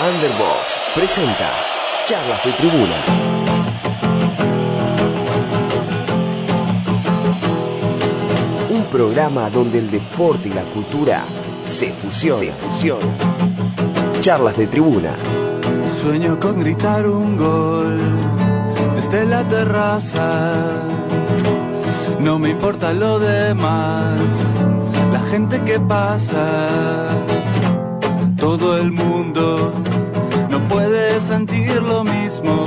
Underbox presenta Charlas de Tribuna. Un programa donde el deporte y la cultura se fusionan. Charlas de Tribuna. Sueño con gritar un gol desde la terraza. No me importa lo demás, la gente que pasa. Todo el mundo no puede sentir lo mismo.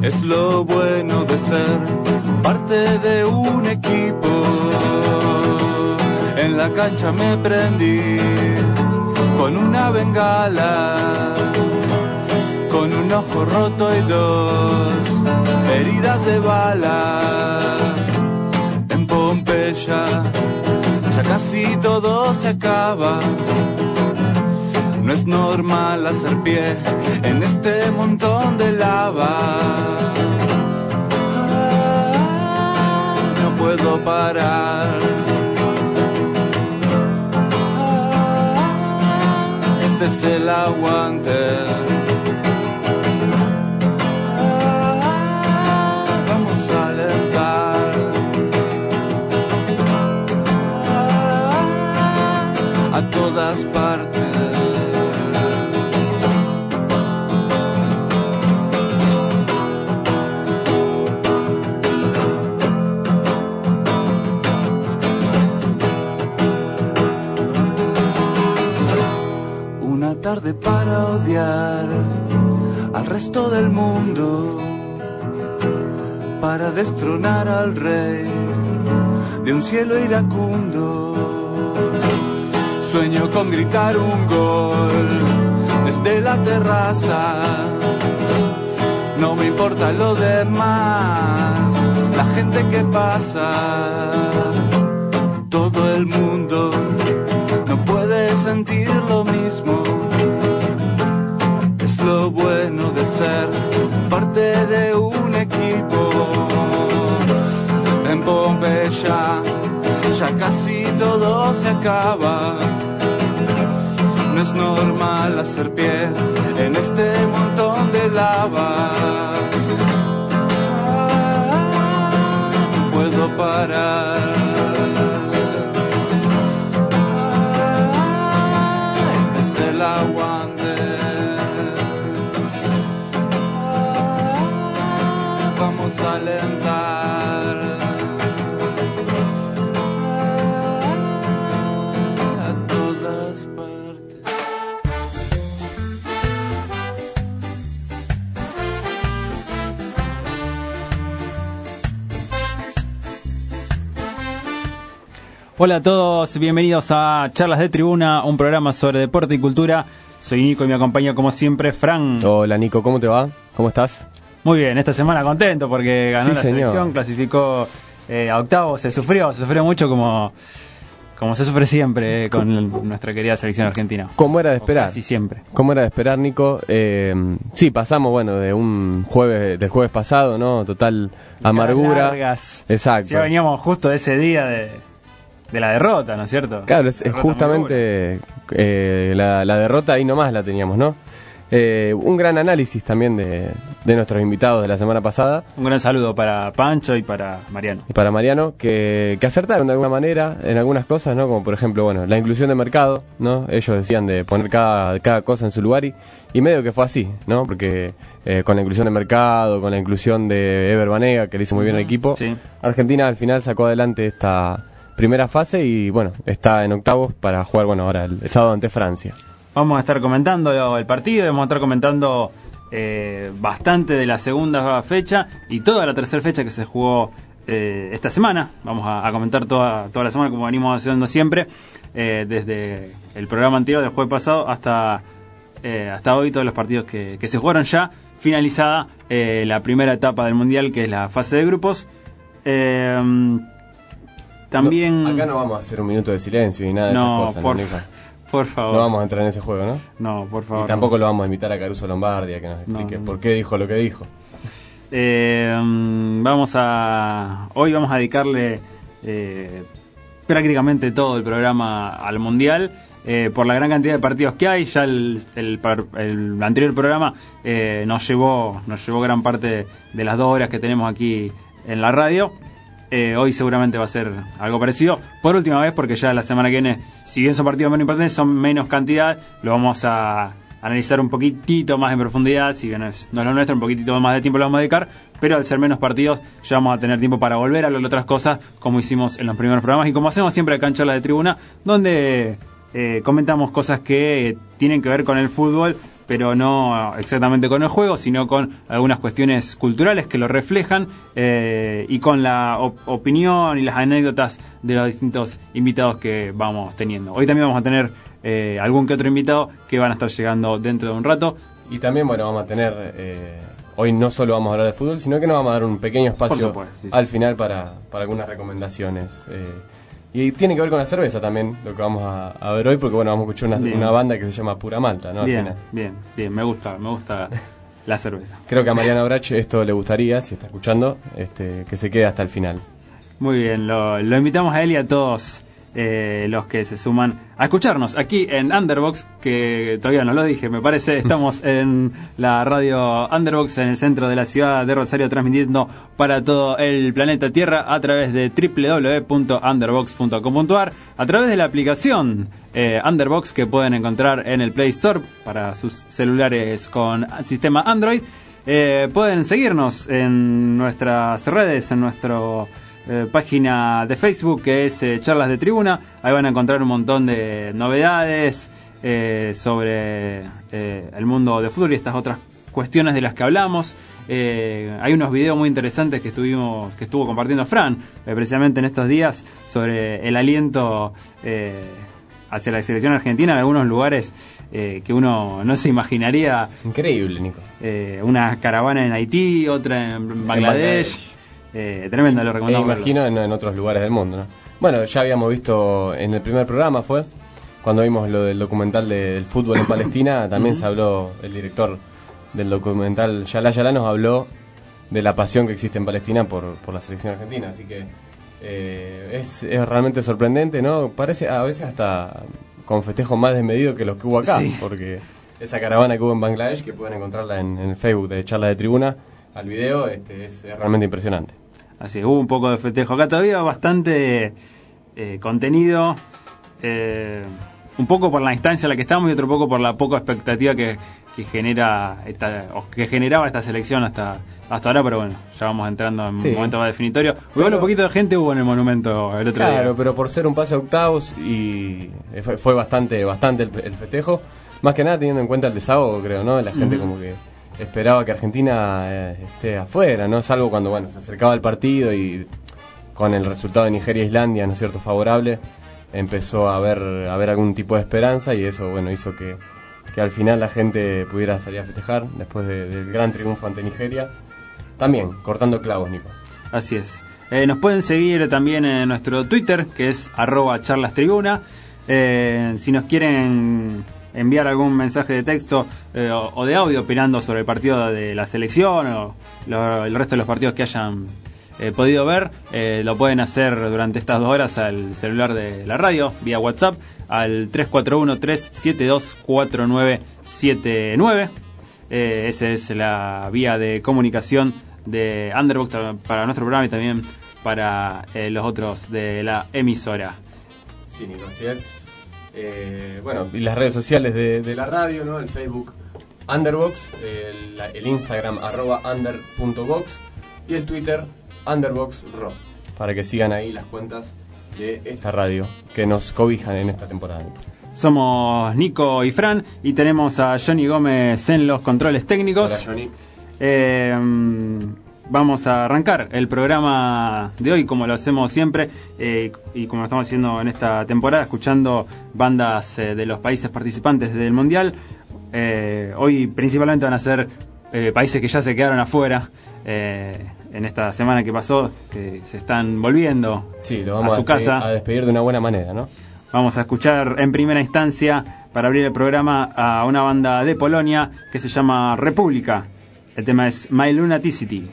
Es lo bueno de ser parte de un equipo. En la cancha me prendí con una bengala, con un ojo roto y dos heridas de bala. En Pompeya ya casi todo se acaba. No es normal hacer pie en este montón de lava. No puedo parar. Este es el aguante. Tarde para odiar al resto del mundo, para destronar al rey de un cielo iracundo. Sueño con gritar un gol desde la terraza. No me importa lo demás, la gente que pasa. Todo el mundo no puede sentir lo mismo. Lo bueno de ser parte de un equipo. En Pompeya ya casi todo se acaba. No es normal hacer pie en este montón de lava. Puedo parar. Hola a todos, bienvenidos a Charlas de Tribuna, un programa sobre deporte y cultura. Soy Nico y me acompaña como siempre Fran. Hola Nico, ¿cómo te va? ¿Cómo estás? Muy bien, esta semana contento porque ganó Sí, la señor. selección, clasificó eh, a octavo, se sufrió, se sufrió mucho como, como se sufre siempre eh, con nuestra querida selección argentina. ¿Cómo era de esperar? Casi siempre. ¿Cómo era de esperar, Nico? Eh, sí, pasamos, bueno, de un jueves, del jueves pasado, ¿no? Total amargura. Largas. Exacto. Ya veníamos justo de ese día de, de la derrota, ¿no es cierto? Claro, es, Derrota justamente eh, la, la derrota ahí nomás la teníamos, ¿no? Eh, un gran análisis también de, de nuestros invitados de la semana pasada Un gran saludo para Pancho y para Mariano. y para Mariano, que, que acertaron de alguna manera en algunas cosas, ¿no? Como por ejemplo, bueno, la inclusión de mercado, ¿no? Ellos decían de poner cada, cada cosa en su lugar y, y medio que fue así, ¿no? Porque eh, con la inclusión de mercado, con la inclusión de Ever Banega, que le hizo muy bien al equipo, Sí. Argentina al final sacó adelante esta primera fase y bueno, está en octavos para jugar, bueno, ahora el sábado ante Francia. Vamos a estar comentando el partido, vamos a estar comentando eh, bastante de la segunda fecha y toda la tercera fecha que se jugó eh, esta semana. Vamos a, comentar toda, toda la semana como venimos haciendo siempre, eh, desde el programa anterior del jueves pasado hasta, hasta hoy, todos los partidos que, se jugaron ya. Finalizada la primera etapa del Mundial, que es la fase de grupos. También... No, acá no vamos a hacer un minuto de silencio y nada de esas cosas, por, ¿no, por favor. No vamos a entrar en ese juego, ¿no? No, por favor. Y tampoco lo vamos a invitar a Caruso Lombardi a que nos No, explique por qué dijo lo que dijo. Eh, vamos a. Hoy vamos a dedicarle eh, prácticamente todo el programa al mundial. eh, por la gran cantidad de partidos que hay. Ya el, el, anterior programa eh, nos, llevó, nos llevó gran parte de las dos horas que tenemos aquí en la radio. Eh, hoy seguramente va a ser algo parecido. Por última vez, porque ya la semana que viene, si bien son partidos menos importantes, son menos cantidad, lo vamos a analizar un poquitito más en profundidad, si bien no es lo nuestro, un poquitito más de tiempo lo vamos a dedicar, pero al ser menos partidos ya vamos a tener tiempo para volver a hablar otras cosas, como hicimos en los primeros programas y como hacemos siempre acá en Charla de Tribuna, donde eh, comentamos cosas que tienen que ver con el fútbol, pero no exactamente con el juego, sino con algunas cuestiones culturales que lo reflejan eh, y con la opinión y las anécdotas de los distintos invitados que vamos teniendo. Hoy también vamos a tener eh, algún que otro invitado que van a estar llegando dentro de un rato. Y también, bueno, vamos a tener, eh, hoy no solo vamos a hablar de fútbol, sino que nos vamos a dar un pequeño espacio al final para, para algunas recomendaciones. Y tiene que ver con la cerveza también, lo que vamos a, ver hoy, porque bueno, vamos a escuchar una, banda que se llama Pura Malta, ¿no? Bien, bien, bien, me gusta, me gusta la cerveza. Creo que a Mariana Brach esto le gustaría, si está escuchando, este, que se quede hasta el final. Muy bien, lo, lo invitamos a él y a todos eh, los que se suman a escucharnos aquí en Underbox, que todavía no lo dije, me parece, estamos en la radio Underbox en el centro de la ciudad de Rosario transmitiendo para todo el planeta Tierra a través de www.underbox.com.ar, a través de la aplicación eh, Underbox que pueden encontrar en el Play Store para sus celulares con sistema Android. Eh, pueden seguirnos en nuestras redes, en nuestro eh, página de Facebook que es eh, Charlas de Tribuna. Ahí van a encontrar un montón de novedades eh, sobre el mundo de fútbol y estas otras cuestiones de las que hablamos. hay unos videos muy interesantes que estuvimos que estuvo compartiendo Fran precisamente en estos días sobre el aliento hacia la selección argentina en algunos lugares que uno no se imaginaría. Increíble, Nico. una caravana en Haití, otra en Bangladesh. Eh, tremendo, lo recomendamos. Me imagino en, otros lugares del mundo, ¿no? Bueno, ya habíamos visto en el primer programa, fue cuando vimos lo del documental del fútbol en Palestina, también se habló, el director del documental Yala Yala nos habló de la pasión que existe en Palestina por, por la selección argentina, así que eh, es, es, realmente sorprendente, ¿no? Parece a veces hasta con festejo más desmedido que los que hubo acá, porque esa caravana que hubo en Bangladesh, que pueden encontrarla en, en el Facebook de Charla de Tribuna, al video, este, es realmente impresionante. Así, hubo un poco de festejo. Acá todavía bastante eh, contenido, eh, un poco por la instancia en la que estamos y otro poco por la poca expectativa que, genera esta, o que generaba esta selección hasta hasta ahora, pero bueno, ya vamos entrando en un momento más definitorio. Igual un poquito de gente hubo en el monumento el otro día. Claro, pero por ser un pase a octavos y eh, fue, bastante bastante el, festejo, más que nada teniendo en cuenta el desahogo, creo, ¿no? La gente como que esperaba que Argentina eh, esté afuera, ¿no? Salvo cuando, bueno, se acercaba el partido y con el resultado de Nigeria-Islandia, ¿no es cierto?, favorable, empezó a haber, a haber algún tipo de esperanza y eso, bueno, hizo que, que al final la gente pudiera salir a festejar después del gran triunfo ante Nigeria. También, cortando clavos, Nico. Así es. Eh, nos pueden seguir también en nuestro Twitter, que es arroba charlastribuna. Eh, si nos quieren enviar algún mensaje de texto eh, o, de audio opinando sobre el partido de la selección o el resto de los partidos que hayan eh, podido ver, eh, lo pueden hacer durante estas dos horas al celular de la radio, vía WhatsApp, al 341-372-4979. esa es la vía de comunicación de Underbox para nuestro programa y también para los otros de la emisora. Sí, Nico, así es. Eh, bueno, y las redes sociales de, la radio, ¿no? El Facebook Underbox, el, Instagram arroba under.box y el Twitter underboxro, para que sigan ahí las cuentas de esta radio que nos cobijan en esta temporada. Somos Nico y Fran y tenemos a Johnny Gómez en los controles técnicos. Hola, Johnny. Eh, vamos a arrancar el programa de hoy como lo hacemos siempre eh, y como lo estamos haciendo en esta temporada, escuchando bandas eh, de los países participantes del Mundial. Eh, hoy principalmente van a ser países que ya se quedaron afuera en esta semana que pasó, que se están volviendo sí, lo vamos a su casa. A despedir de una buena manera, ¿no? Vamos a escuchar en primera instancia, para abrir el programa, a una banda de Polonia que se llama República. El tema es My Lunaticity.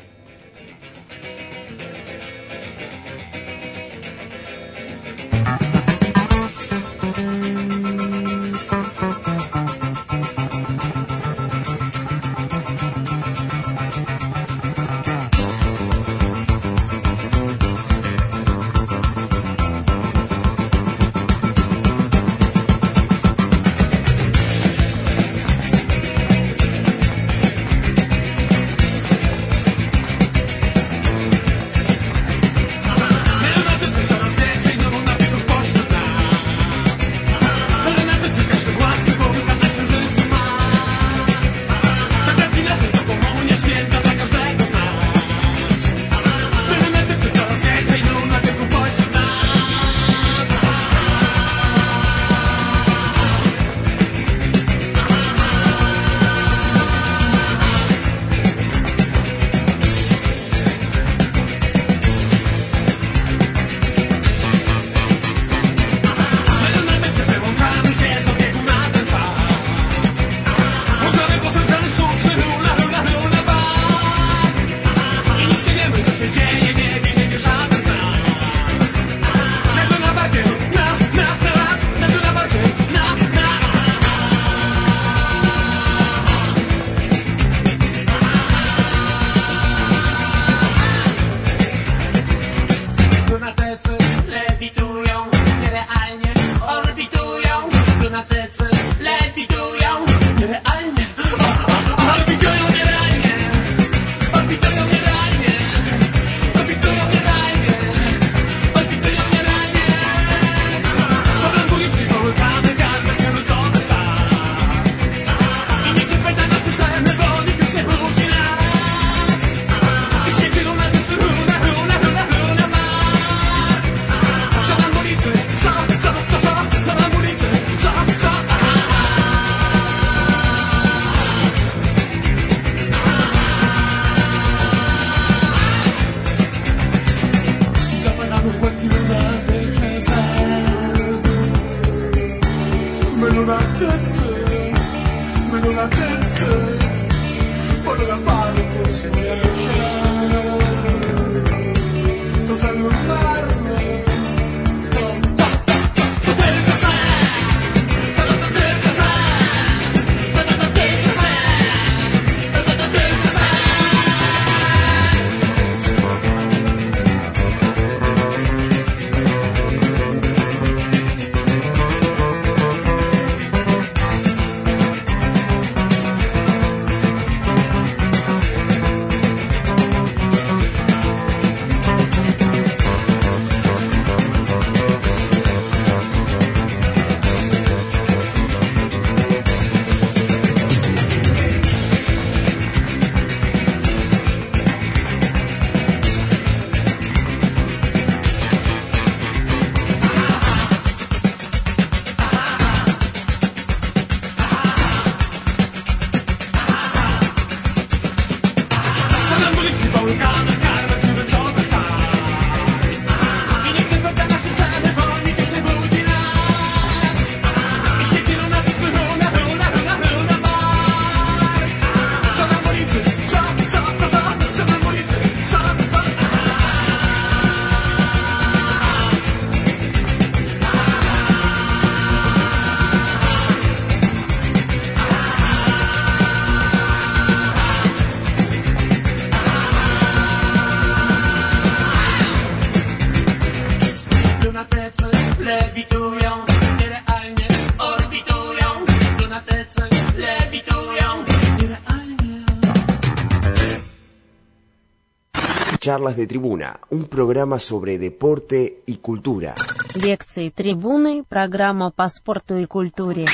Charlas de Tribuna, un programa sobre deporte y cultura. Лекции трибуны, программа по спорту и культуре.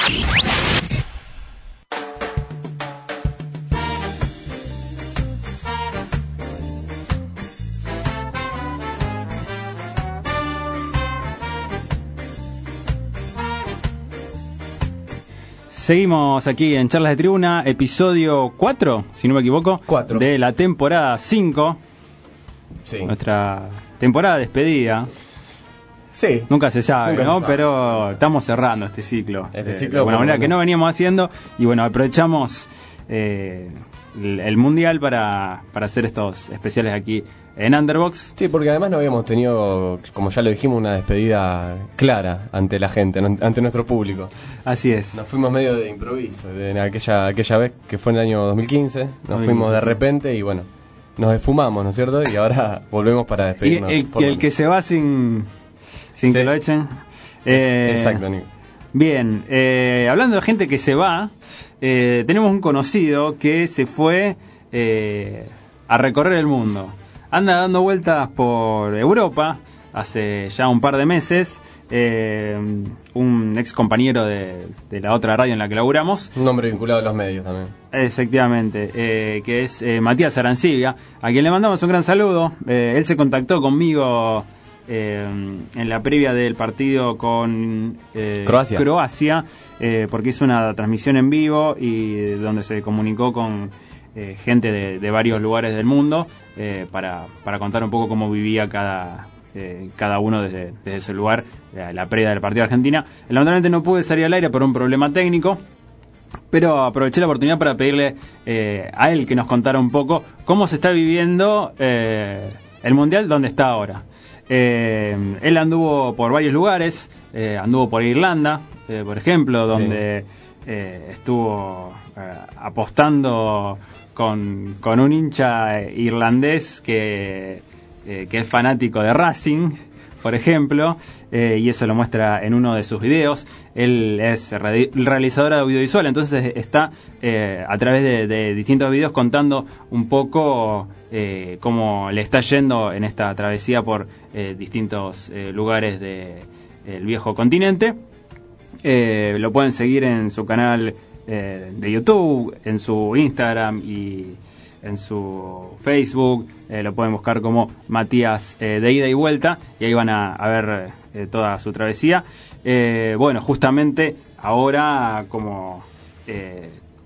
Seguimos aquí en Charlas de Tribuna, episodio 4, si no me equivoco, Cuatro. de la temporada 5, Sí. nuestra temporada despedida. Sí. Nunca se sabe, Nunca ¿no? se sabe. Pero estamos cerrando este ciclo. Este eh, ciclo, de buena manera que no veníamos haciendo. Y bueno, aprovechamos eh, el, el mundial para, para hacer estos especiales aquí en Underbox. Sí, porque además no habíamos tenido, como ya lo dijimos, una despedida clara ante la gente, ante nuestro público. Así es. Nos fuimos medio de improviso, de aquella, aquella vez que fue en el año 2015, nos 2015, fuimos de repente y bueno, nos esfumamos, ¿no es cierto? Y ahora volvemos para Y despedirnos. el, por el que se va sin, sin Sí. que lo echen. Eh, Exacto, Nico. Bien, eh, hablando de gente que se va, eh, tenemos un conocido que se fue eh, a recorrer el mundo. Anda dando vueltas por Europa hace ya un par de meses. Eh, un ex compañero de, de la otra radio en la que laburamos, Un nombre vinculado a los medios también. Efectivamente, eh, que es eh, Matías Arancibia, a quien le mandamos un gran saludo. Eh, él se contactó conmigo en la previa del partido con Croacia. Croacia, eh, porque hizo una transmisión en vivo y donde se comunicó con eh, gente de, de varios lugares del mundo eh, para, para contar un poco cómo vivía cada, eh, cada uno desde, desde ese lugar, eh, la previa del partido de Argentina. Lamentablemente no pude salir al aire por un problema técnico. Pero aproveché la oportunidad para pedirle eh, a él que nos contara un poco cómo se está viviendo eh, el Mundial donde está ahora. Él anduvo por varios lugares, anduvo por Irlanda, por ejemplo, donde estuvo apostando con, con un hincha irlandés que, eh, que es fanático de Racing, por ejemplo. eh, y eso lo muestra en uno de sus videos. Él es realizador audiovisual, entonces está eh, a través de, distintos videos contando un poco cómo le está yendo en esta travesía por distintos lugares del viejo continente. lo pueden seguir en su canal de YouTube, en su Instagram y en su Facebook, eh, lo pueden buscar como Matías eh, de ida y vuelta y ahí van a, ver eh, toda su travesía. bueno, justamente ahora como,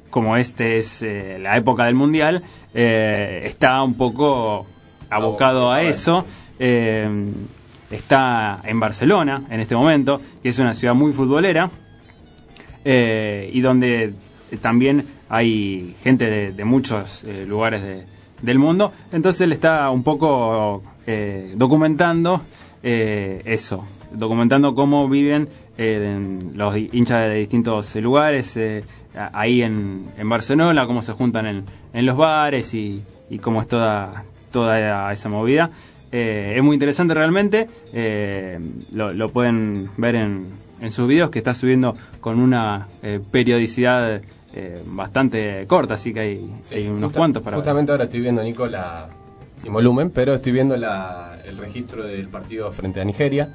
como este es la época del Mundial, está un poco abocado a eso. está en Barcelona en este momento, que es una ciudad muy futbolera y donde también hay gente de, muchos eh, lugares del mundo, entonces él está un poco eh, documentando eh, eso, documentando cómo viven los hinchas de distintos lugares ahí en, Barcelona, cómo se juntan en, en los bares y, cómo es toda, toda esa movida. es muy interesante realmente, lo, lo, pueden ver en, en sus videos que está subiendo con una periodicidad eh, bastante corta, así que hay, unos cuantos para Justamente ahora estoy viendo, Nico, la, sin volumen, pero estoy viendo el registro del partido frente a Nigeria,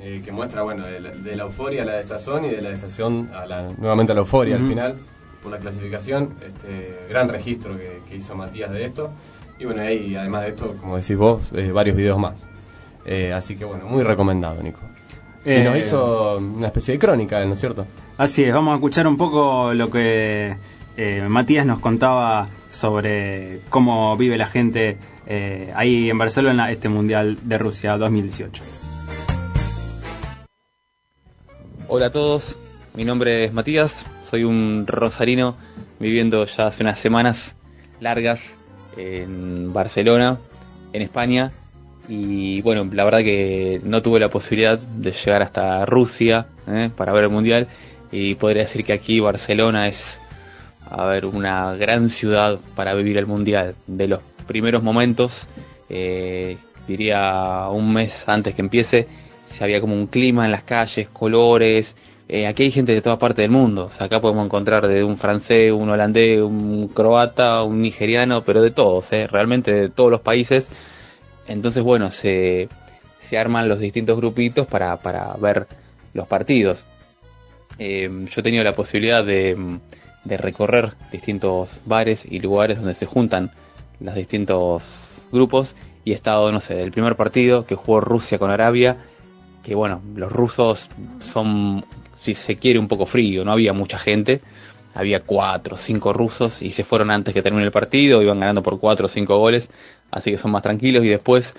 eh, que muestra, bueno, de la, euforia a la desazón y de la desazón a la, nuevamente a la euforia al final, por la clasificación, este gran registro que, hizo Matías de esto. Y bueno, ahí además de esto, como decís vos, eh, varios videos más. así que bueno, muy recomendado, Nico. y nos hizo una especie de crónica, ¿no es cierto? Así es, vamos a escuchar un poco lo que eh, Matías nos contaba sobre cómo vive la gente eh, ahí en Barcelona este Mundial de Rusia 2018. Hola a todos, mi nombre es Matías, soy un rosarino viviendo ya hace unas semanas largas en Barcelona, en España, y bueno, la verdad que no tuve la posibilidad de llegar hasta Rusia eh, para ver el Mundial y podría decir que aquí Barcelona es a ver una gran ciudad para vivir el mundial. De los primeros momentos eh, diría un mes antes que empiece se había como un clima en las calles colores eh, aquí hay gente de toda parte del mundo. O sea, acá podemos encontrar de un francés un holandés un croata un nigeriano pero de todos eh, realmente de todos los países. Entonces bueno se se arman los distintos grupitos para, para ver los partidos Em, yo he tenido la posibilidad de, recorrer distintos bares y lugares donde se juntan los distintos grupos y he estado, no sé, del primer partido que jugó Rusia con Arabia, que bueno, los rusos son, si se quiere, un poco frío, no había mucha gente, había cuatro o cinco rusos y se fueron antes que termine el partido, iban ganando por cuatro o cinco goles, así que son más tranquilos y después,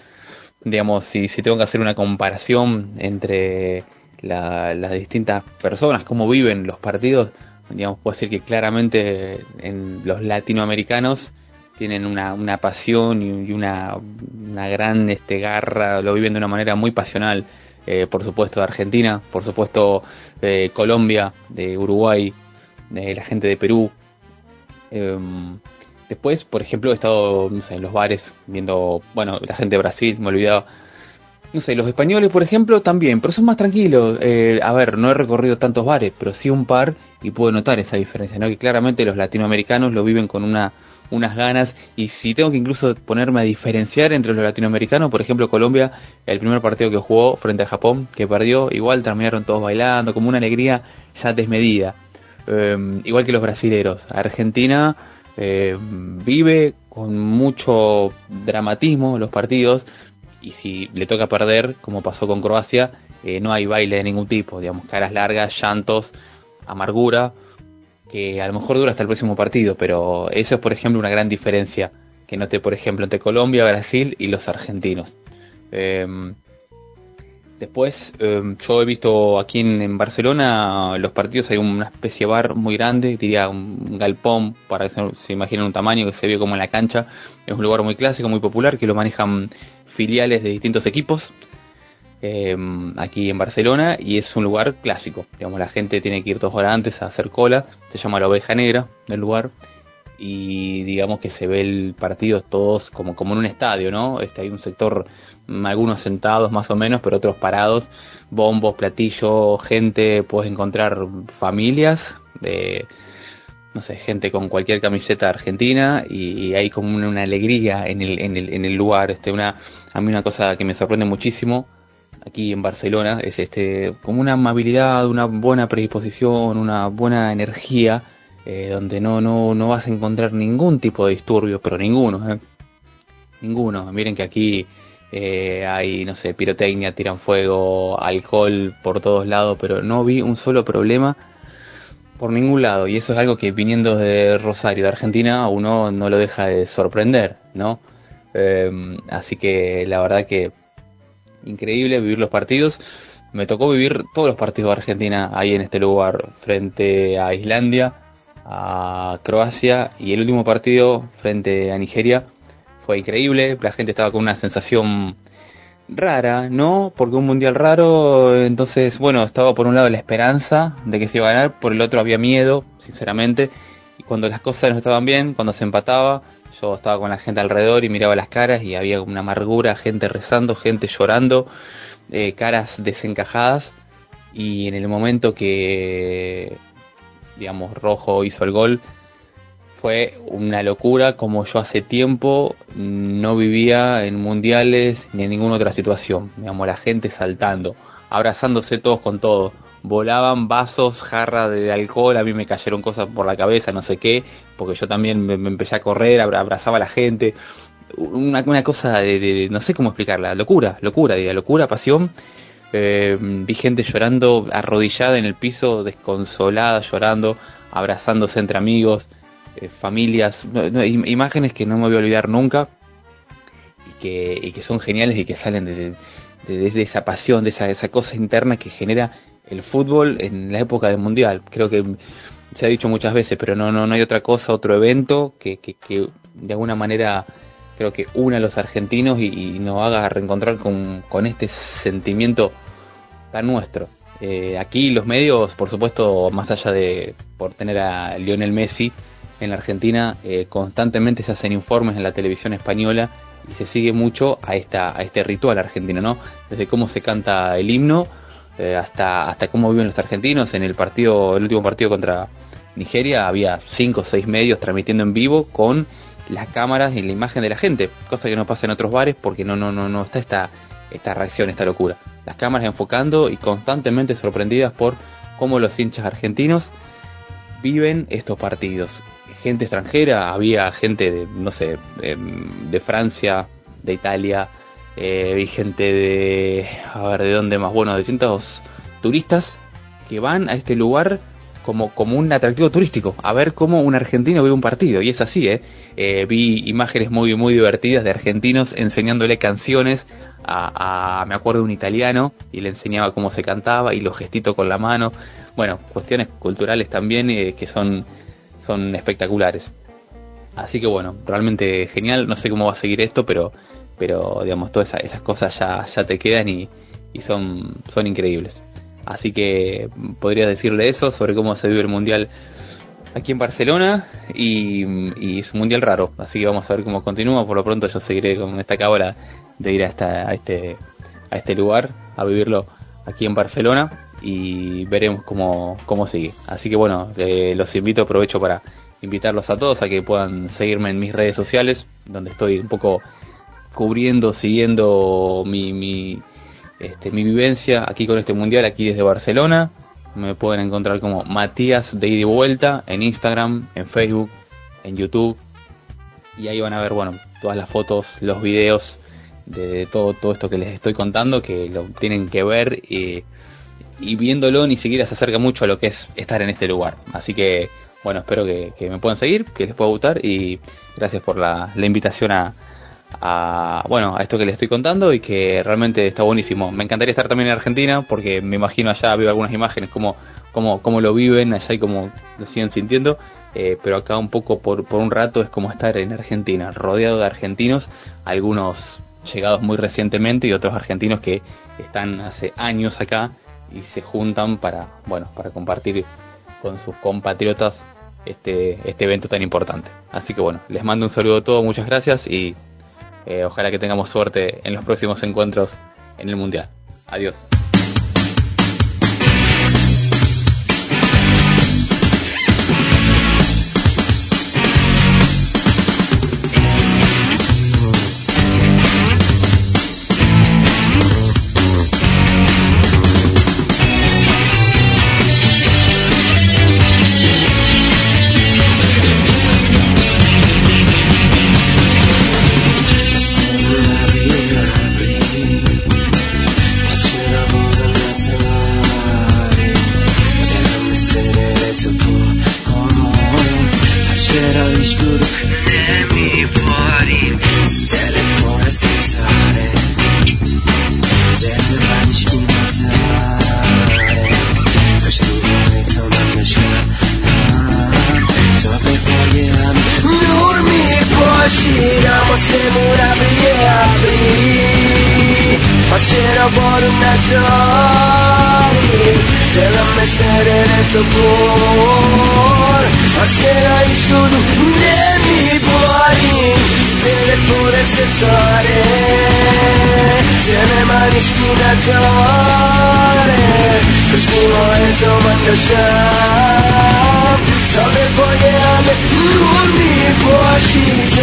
digamos, si, si tengo que hacer una comparación entre las distintas personas, cómo viven los partidos, digamos, puedo decir que claramente en los latinoamericanos tienen una, una pasión y una, una gran este, garra, lo viven de una manera muy pasional. Eh, por supuesto Argentina, por supuesto de Colombia, de Uruguay, la gente de Perú. Em, después, por ejemplo, he estado en los bares viendo, bueno, la gente de Brasil, me olvidaba, no sé, los españoles, por ejemplo, también, pero son más tranquilos. Eh, a ver, no he recorrido tantos bares, pero sí un par y puedo notar esa diferencia, ¿no? Que claramente los latinoamericanos lo viven con una, unas ganas y si tengo que incluso ponerme a diferenciar entre los latinoamericanos, por ejemplo, Colombia, el primer partido que jugó frente a Japón, que perdió, igual terminaron todos bailando, como una alegría ya desmedida. Em, igual que los brasileros. Argentina eh, vive con mucho dramatismo los partidos, y si le toca perder, como pasó con Croacia, eh, no hay baile de ningún tipo, digamos, caras largas, llantos, amargura, que a lo mejor dura hasta el próximo partido, pero eso es, por ejemplo, una gran diferencia que noté, por ejemplo, entre Colombia, Brasil y los argentinos. Em, después, em, yo he visto aquí en, Barcelona los partidos, hay una especie de bar muy grande, diría un galpón, para que se, se imaginen un tamaño que se ve como en la cancha. Es un lugar muy clásico, muy popular, que lo manejan filiales de distintos equipos em, aquí en Barcelona y es un lugar clásico. Digamos, la gente tiene que ir dos horas antes a hacer cola, se llama la oveja negra del lugar y digamos que se ve el partido todos como, como en un estadio, ¿no? Este, hay un sector, mm, algunos sentados más o menos, pero otros parados, bombos, platillos, gente, puedes encontrar familias de, no sé, gente con cualquier camiseta argentina y, hay como una, alegría en el, en el, en el lugar, este, una, a mí una cosa que me sorprende muchísimo aquí en Barcelona es este, como una amabilidad, una buena predisposición, una buena energía eh, donde no, no, no vas a encontrar ningún tipo de disturbio, pero ninguno, ¿eh? ninguno. Miren que aquí eh, hay, no sé, pirotecnia, tiran fuego, alcohol por todos lados, pero no vi un solo problema por ningún lado. Y eso es algo que viniendo de Rosario, de Argentina, a uno no lo deja de sorprender, ¿no? Em, así que la verdad que increíble vivir los partidos. Me tocó vivir todos los partidos de Argentina ahí en este lugar, frente a Islandia, a Croacia y el último partido frente a Nigeria fue increíble, la gente estaba con una sensación rara, ¿no? Porque un mundial raro, entonces, bueno, estaba por un lado la esperanza de que se iba a ganar, por el otro había miedo, sinceramente, y cuando las cosas no estaban bien, cuando se empataba, yo estaba con la gente alrededor y miraba las caras y había una amargura, gente rezando, gente llorando, eh, caras desencajadas, y en el momento que digamos, Rojo hizo el gol, fue una locura como yo hace tiempo no vivía en mundiales ni en ninguna otra situación. Digamos, la gente saltando, abrazándose todos con todo. Volaban vasos, jarras de alcohol, a mí me cayeron cosas por la cabeza, no sé qué, porque yo también me, empecé a correr, abrazaba a la gente. Una, una cosa de, no sé cómo explicarla, locura, locura, locura, pasión. Eh, vi gente llorando arrodillada en el piso, desconsolada, llorando, abrazándose entre amigos, eh, familias, imágenes que no me voy a olvidar nunca y que, y que son geniales y que salen de, de, esa pasión, de esa, esa cosa interna que genera el fútbol en la época del mundial. Creo que se ha dicho muchas veces, pero no, no, no hay otra cosa, otro evento que, que, de alguna manera creo que une a los argentinos y, nos haga reencontrar con, con, este sentimiento tan nuestro. Eh, aquí los medios, por supuesto, más allá de por tener a Lionel Messi en la Argentina, eh, constantemente se hacen informes en la televisión española y se sigue mucho a esta a este ritual argentino, ¿no? Desde cómo se canta el himno eh, hasta hasta cómo viven los argentinos. En el partido, el último partido contra Nigeria, había cinco o seis medios transmitiendo en vivo con las cámaras y la imagen de la gente, cosa que no pasa en otros bares porque no no no no está esta esta reacción, esta locura. Las cámaras enfocando y constantemente sorprendidas por cómo los hinchas argentinos viven estos partidos. Gente extranjera, había gente de, no sé, de, Francia, de Italia, eh, gente de, a ver, ¿de dónde más? Bueno, de distintos turistas que van a este lugar como, como un atractivo turístico, a ver cómo un argentino ve un partido. Y es así, ¿eh? Eh, vi imágenes muy, muy divertidas de argentinos enseñándole canciones a, me acuerdo, un italiano y le enseñaba cómo se cantaba y los gestitos con la mano. Bueno, cuestiones culturales también eh, que son, son espectaculares. Así que bueno, realmente genial. No sé cómo va a seguir esto, pero, pero digamos, todas esas, cosas ya, ya te quedan y, y son, son increíbles. Así que podría decirle eso sobre cómo se vive el mundial aquí en Barcelona y, es un mundial raro, así que vamos a ver cómo continúa. Por lo pronto yo seguiré con esta cábala de ir a, esta, este, a este lugar a vivirlo aquí en Barcelona y veremos cómo, cómo sigue. Así que bueno, eh, los invito, aprovecho para invitarlos a todos a que puedan seguirme en mis redes sociales, donde estoy un poco cubriendo, siguiendo mi, mi, este, mi vivencia aquí con este mundial, aquí desde Barcelona me pueden encontrar como Matías de ida y vuelta en Instagram, en Facebook, en YouTube. Y ahí van a ver, bueno, todas las fotos, los videos de todo, todo esto que les estoy contando, que lo tienen que ver y, viéndolo ni siquiera se acerca mucho a lo que es estar en este lugar. Así que, bueno, espero que, me puedan seguir, que les pueda gustar y gracias por la invitación a, a, bueno, a esto que les estoy contando y que realmente está buenísimo. Me encantaría estar también en Argentina porque me imagino allá, veo algunas imágenes, cómo, cómo, cómo lo viven allá y cómo lo siguen sintiendo. Eh, pero acá un poco por, por un rato es como estar en Argentina, rodeado de argentinos, algunos llegados muy recientemente y otros argentinos que están hace años acá y se juntan para, bueno, para compartir con sus compatriotas este, este evento tan importante. Así que bueno, les mando un saludo a todos, muchas gracias y eh, ojalá que tengamos suerte en los próximos encuentros en el Mundial. Adiós. مربی ابری ما چرا بارون نداری دلم مثل رل تو پر. ما چرا هیچ کدوم نمیباریم دل پر ستاره. دل من هیچ نداره. کشموهای تو من داشتم. تا به پای همه نور میپاشیدم.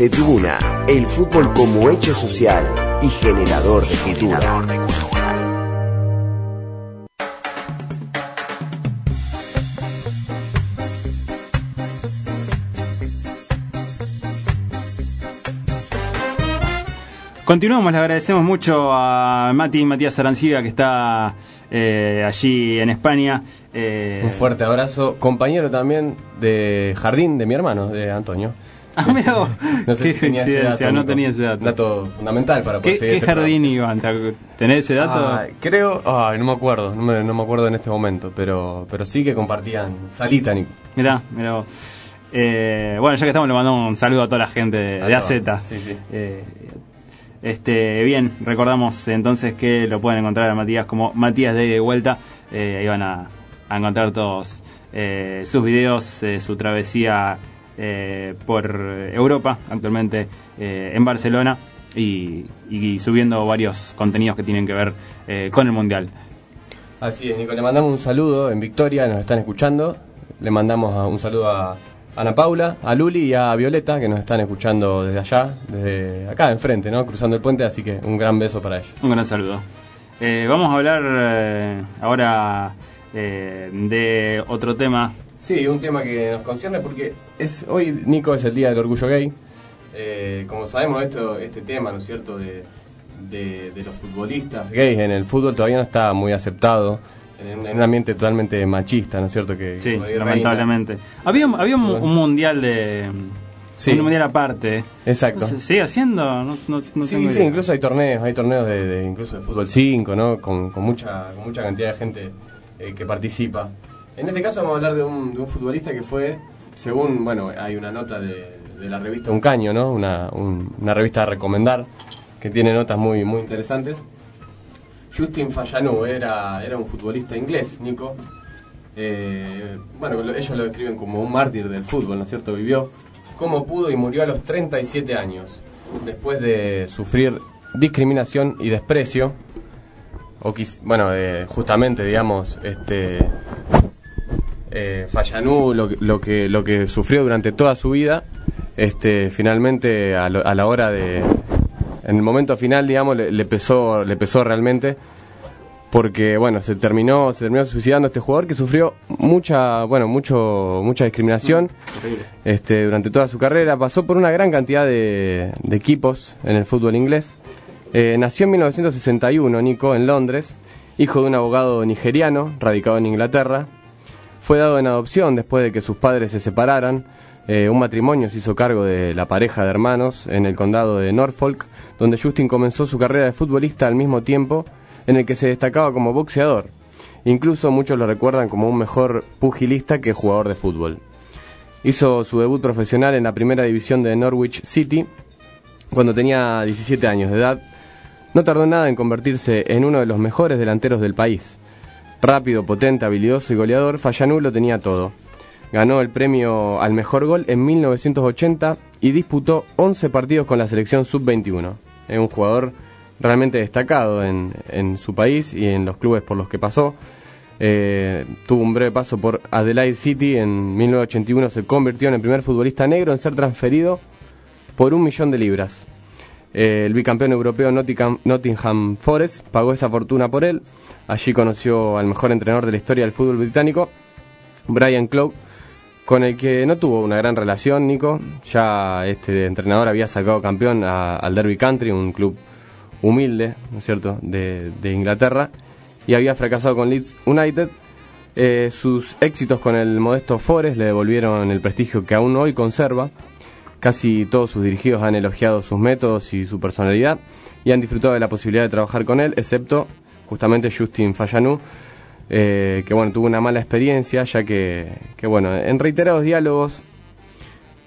De tribuna, el fútbol como hecho social y generador de cultura. Continuamos, le agradecemos mucho a Mati Matías Arancibia que está eh, allí en España. Eh, Un fuerte abrazo. Compañero también de jardín de mi hermano, de Antonio. Ah, mira. No sé si tenía ese dato. no tenía ese dato. Dato fundamental para poder ¿Qué, seguir qué este jardín iban? ¿Te- ¿Tenés ese dato? Ah, creo, ay, no me acuerdo, no me, no me acuerdo en este momento, pero, pero sí que compartían salita, Nico. Mirá, mirá vos. Eh, bueno, ya que estamos, le mandamos un saludo a toda la gente de, de. AZ. Sí, sí. Eh, este, bien, recordamos entonces que lo pueden encontrar a Matías como Matías de vuelta. Eh, ahí van a, a encontrar todos sus videos, su travesía eh, por Europa, actualmente eh, en Barcelona, y, y subiendo varios contenidos que tienen que ver eh, con el Mundial. Así es, Nico, le mandamos un saludo en Victoria, nos están escuchando. Le mandamos un saludo a Ana Paula, a Luli y a Violeta, que nos están escuchando desde allá, desde acá enfrente, ¿no? Cruzando el puente, así que un gran beso para ellos. Un gran saludo. Vamos a hablar ahora de otro tema. Sí, un tema que nos concierne porque es hoy, Nico, es el Día del Orgullo Gay. Eh, como sabemos, esto, este tema, ¿no es cierto?, de, de- de los futbolistas gays en el fútbol todavía no está muy aceptado en, un ambiente totalmente machista, ¿no es cierto? Que, sí, lamentablemente. Había, había un, mundial de... Sí. Un mundial aparte. Exacto. ¿Sigue haciendo? No, no, sí, sí, incluso hay torneos, hay torneos de, incluso de fútbol 5, ¿no? Con, con, mucha, con mucha cantidad de gente eh, que participa. En este caso vamos a hablar de un, futbolista que fue, según, bueno, hay una nota de, la revista Un Caño, ¿no? Una, revista a recomendar que tiene notas muy, muy interesantes. Justin Fayanu era, era un futbolista inglés, Nico. Eh, bueno, ellos lo describen como un mártir del fútbol, ¿no es cierto? Vivió como pudo y murió a los 37 años, después de sufrir discriminación y desprecio. O bueno, justamente, digamos, este eh, Fallanú lo, lo, que, lo que sufrió durante toda su vida, este, finalmente a, a la hora de, en el momento final, digamos, le, pesó, le pesó realmente porque bueno se terminó se terminó suicidando este jugador que sufrió mucha bueno mucho mucha discriminación este durante toda su carrera. Pasó por una gran cantidad de, equipos en el fútbol inglés. Eh, nació en 1961 Nico en Londres hijo de un abogado nigeriano radicado en Inglaterra fue dado en adopción después de que sus padres se separaran eh, un matrimonio se hizo cargo de la pareja de hermanos en el condado de Norfolk donde Justin comenzó su carrera de futbolista al mismo tiempo en el que se destacaba como boxeador. Incluso muchos lo recuerdan como un mejor pugilista que jugador de fútbol. Hizo su debut profesional en la primera división de Norwich City cuando tenía 17 años de edad. No tardó nada en convertirse en uno de los mejores delanteros del país. Rápido, potente, habilidoso y goleador, Fallanú lo tenía todo. Ganó el premio al mejor gol en 1980 y disputó 11 partidos con la selección sub-21 es un jugador realmente destacado en, en, su país y en los clubes por los que pasó. Eh, tuvo un breve paso por Adelaide City, en 1981 se convirtió en el primer futbolista negro en ser transferido por un millón de libras. Eh, el bicampeón europeo Nottingham, Nottingham Forest pagó esa fortuna por él. Allí conoció al mejor entrenador de la historia del fútbol británico, Brian Clough, con el que no tuvo una gran relación, Nico. Ya este entrenador había sacado campeón al Derby Country, un club humilde, ¿no es cierto?, de, Inglaterra, y había fracasado con Leeds United. Eh, sus éxitos con el modesto Forest le devolvieron el prestigio que aún hoy conserva. Casi todos sus dirigidos han elogiado sus métodos y su personalidad y han disfrutado de la posibilidad de trabajar con él, excepto justamente Justin Fayanu, eh, que bueno, tuvo una mala experiencia, ya que, que bueno, en reiterados diálogos,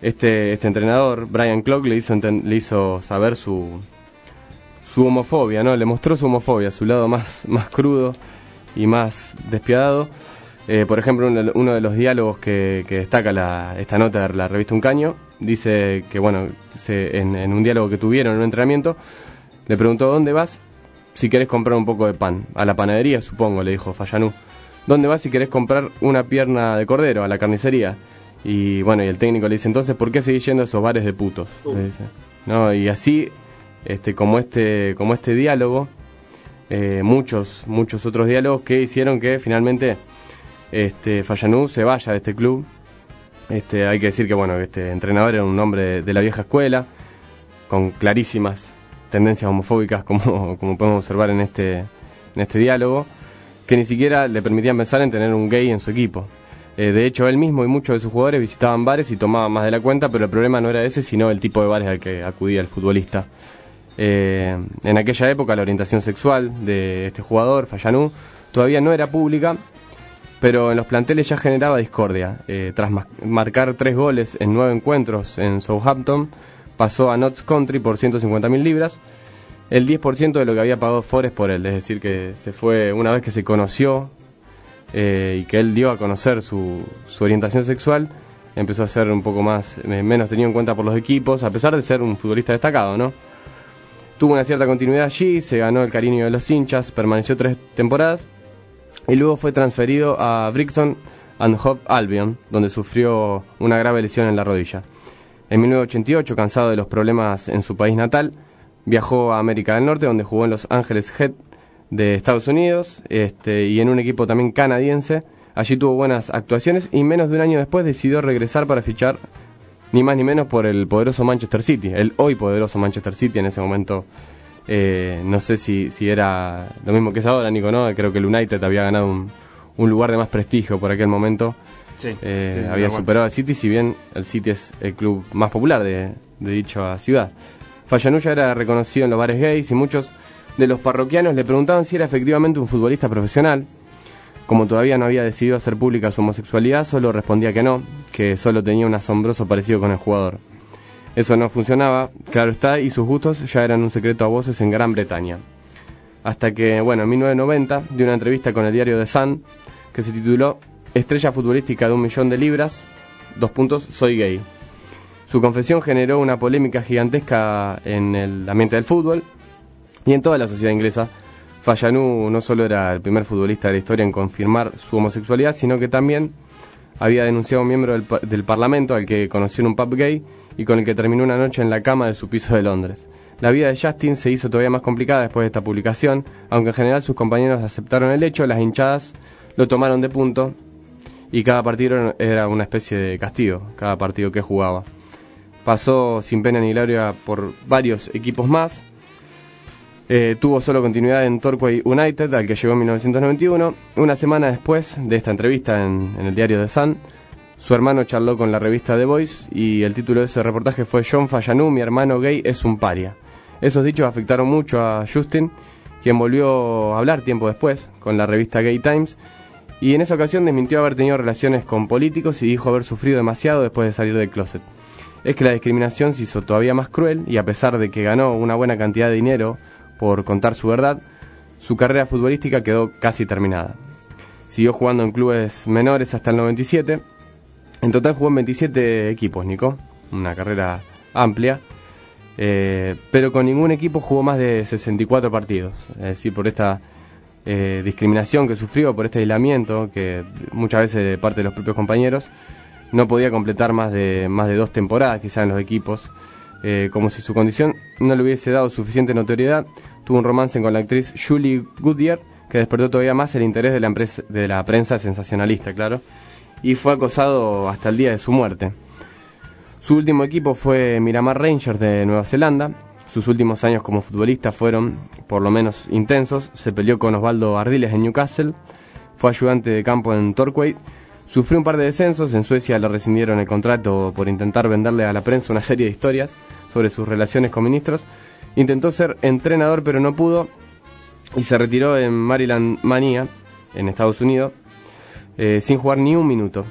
este, este entrenador, Brian Clock, le hizo, le hizo saber su, su homofobia, ¿no? Le mostró su homofobia, su lado más, más crudo y más despiadado. Eh, por ejemplo, uno, de los diálogos que, que destaca la, esta nota de la revista Un Caño, dice que, bueno, se, en, en, un diálogo que tuvieron en un entrenamiento, le preguntó, ¿dónde vas? Si querés comprar un poco de pan. A la panadería, supongo, le dijo Fallanú. ¿Dónde vas si querés comprar una pierna de cordero? A la carnicería. Y bueno, y el técnico le dice, entonces, ¿por qué seguís yendo a esos bares de putos? Le dice. No, y así, este, como este, como este diálogo, eh, muchos, muchos otros diálogos que hicieron que finalmente este, Fallanú se vaya de este club. Este, hay que decir que bueno, este entrenador era un hombre de la vieja escuela, con clarísimas tendencias homofóbicas como, como podemos observar en este, en este diálogo, que ni siquiera le permitían pensar en tener un gay en su equipo. Eh, de hecho, él mismo y muchos de sus jugadores visitaban bares y tomaban más de la cuenta, pero el problema no era ese, sino el tipo de bares al que acudía el futbolista. Eh, en aquella época, la orientación sexual de este jugador, Fallanú, todavía no era pública, pero en los planteles ya generaba discordia. Eh, tras marcar tres goles en nueve encuentros en Southampton, pasó a Notts Country por 150.000 libras, el 10% de lo que había pagado Forrest por él, es decir, que se fue una vez que se conoció eh, y que él dio a conocer su, su, orientación sexual, empezó a ser un poco más, eh, menos tenido en cuenta por los equipos, a pesar de ser un futbolista destacado, ¿no? Tuvo una cierta continuidad allí, se ganó el cariño de los hinchas, permaneció tres temporadas y luego fue transferido a Brixton and Hove Albion, donde sufrió una grave lesión en la rodilla. En 1988, cansado de los problemas en su país natal, viajó a América del Norte, donde jugó en Los Ángeles Head de Estados Unidos este, y en un equipo también canadiense. Allí tuvo buenas actuaciones y menos de un año después decidió regresar para fichar ni más ni menos por el poderoso Manchester City, el hoy poderoso Manchester City en ese momento. Eh, no sé si, si era lo mismo que es ahora, Nico, ¿no? Creo que el United había ganado un, un lugar de más prestigio por aquel momento. Sí, Eh, sí, sí, había superado al City, si bien el City es el club más popular de, de dicha ciudad. Fallanú ya era reconocido en los bares gays y muchos de los parroquianos le preguntaban si era efectivamente un futbolista profesional. Como todavía no había decidido hacer pública su homosexualidad, solo respondía que no, que solo tenía un asombroso parecido con el jugador. Eso no funcionaba, claro está, y sus gustos ya eran un secreto a voces en Gran Bretaña. Hasta que, bueno, en 1990, dio una entrevista con el diario The Sun, que se tituló Estrella futbolística de un millón de libras, dos puntos, soy gay. Su confesión generó una polémica gigantesca en el ambiente del fútbol y en toda la sociedad inglesa. Fallanú no solo era el primer futbolista de la historia en confirmar su homosexualidad, sino que también había denunciado a un miembro del, del Parlamento al que conoció en un pub gay y con el que terminó una noche en la cama de su piso de Londres. La vida de Justin se hizo todavía más complicada después de esta publicación, aunque en general sus compañeros aceptaron el hecho, las hinchadas lo tomaron de punto y cada partido era una especie de castigo, cada partido que jugaba. Pasó sin pena ni gloria por varios equipos más. Eh, tuvo solo continuidad en Torquay United, al que llegó en 1991. Una semana después de esta entrevista en, el diario The Sun, su hermano charló con la revista The Voice y el título de ese reportaje fue John Fallanú, mi hermano gay es un paria. Esos dichos afectaron mucho a Justin, quien volvió a hablar tiempo después con la revista Gay Times y en esa ocasión desmintió haber tenido relaciones con políticos y dijo haber sufrido demasiado después de salir del closet. Es que la discriminación se hizo todavía más cruel y a pesar de que ganó una buena cantidad de dinero por contar su verdad, su carrera futbolística quedó casi terminada. Siguió jugando en clubes menores hasta el 97. En total jugó en 27 equipos, Nico. Una carrera amplia. Eh, pero con ningún equipo jugó más de 64 partidos. Es decir, por esta eh, discriminación que sufrió, por este aislamiento que muchas veces de parte de los propios compañeros, no podía completar más de, más de dos temporadas quizá en los equipos. Eh, como si su condición no le hubiese dado suficiente notoriedad, tuvo un romance con la actriz Julie Goodyear, que despertó todavía más el interés de la, empresa- de la prensa sensacionalista, claro, y fue acosado hasta el día de su muerte. Su último equipo fue Miramar Rangers de Nueva Zelanda. Sus últimos años como futbolista fueron, por lo menos, intensos. Se peleó con Osvaldo Ardiles en Newcastle. Fue ayudante de campo en Torquay. Sufrió un par de descensos. En Suecia le rescindieron el contrato por intentar venderle a la prensa una serie de historias sobre sus relaciones con ministros. Intentó ser entrenador, pero no pudo. Y se retiró en Maryland Mania, en Estados Unidos, eh, sin jugar ni un minuto.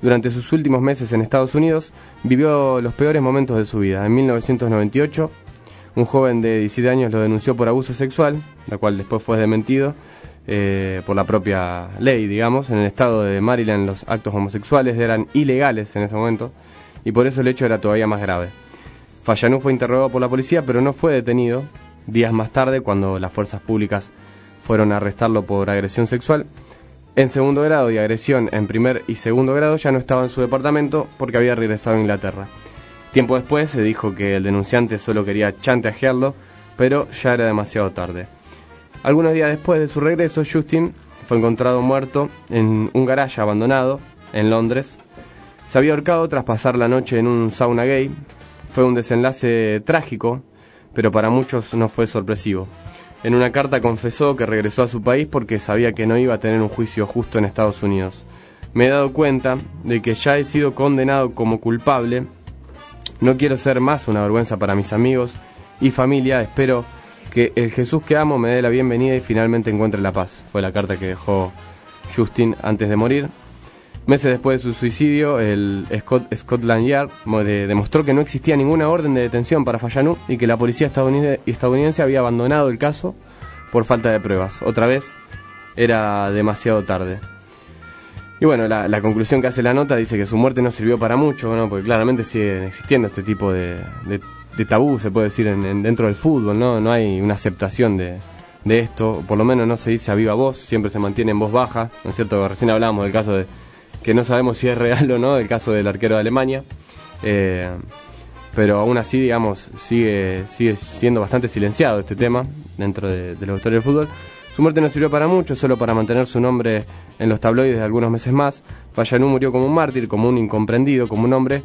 Durante sus últimos meses en Estados Unidos vivió los peores momentos de su vida. En 1998, un joven de 17 años lo denunció por abuso sexual, la cual después fue desmentido eh, por la propia ley, digamos. En el estado de Maryland los actos homosexuales eran ilegales en ese momento y por eso el hecho era todavía más grave. Fallanú fue interrogado por la policía, pero no fue detenido. Días más tarde, cuando las fuerzas públicas fueron a arrestarlo por agresión sexual, en segundo grado y agresión en primer y segundo grado ya no estaba en su departamento porque había regresado a Inglaterra. Tiempo después se dijo que el denunciante solo quería chantajearlo, pero ya era demasiado tarde. Algunos días después de su regreso, Justin fue encontrado muerto en un garaje abandonado en Londres. Se había ahorcado tras pasar la noche en un sauna gay. Fue un desenlace trágico, pero para muchos no fue sorpresivo. En una carta confesó que regresó a su país porque sabía que no iba a tener un juicio justo en Estados Unidos. Me he dado cuenta de que ya he sido condenado como culpable. No quiero ser más una vergüenza para mis amigos y familia. Espero que el Jesús que amo me dé la bienvenida y finalmente encuentre la paz. Fue la carta que dejó Justin antes de morir. Meses después de su suicidio, el Scott- Scotland Yard mo- de- demostró que no existía ninguna orden de detención para Fallanú y que la policía estadounid- estadounidense había abandonado el caso por falta de pruebas. Otra vez, era demasiado tarde. Y bueno, la, conclusión que hace la nota dice que su muerte no sirvió para mucho, ¿no? porque claramente siguen existiendo este tipo de, tabú, se puede decir, en, en- dentro del fútbol, ¿no? No hay una aceptación de, de esto, por lo menos no se dice a viva voz, siempre se mantiene en voz baja, ¿no es cierto? Recién hablábamos del caso de que no sabemos si es real o no, el caso del arquero de Alemania, eh, pero aún así, digamos, sigue, sigue siendo bastante silenciado este tema dentro de, de la historia del fútbol. Su muerte no sirvió para mucho, solo para mantener su nombre en los tabloides de algunos meses más. Fallanú murió como un mártir, como un incomprendido, como un hombre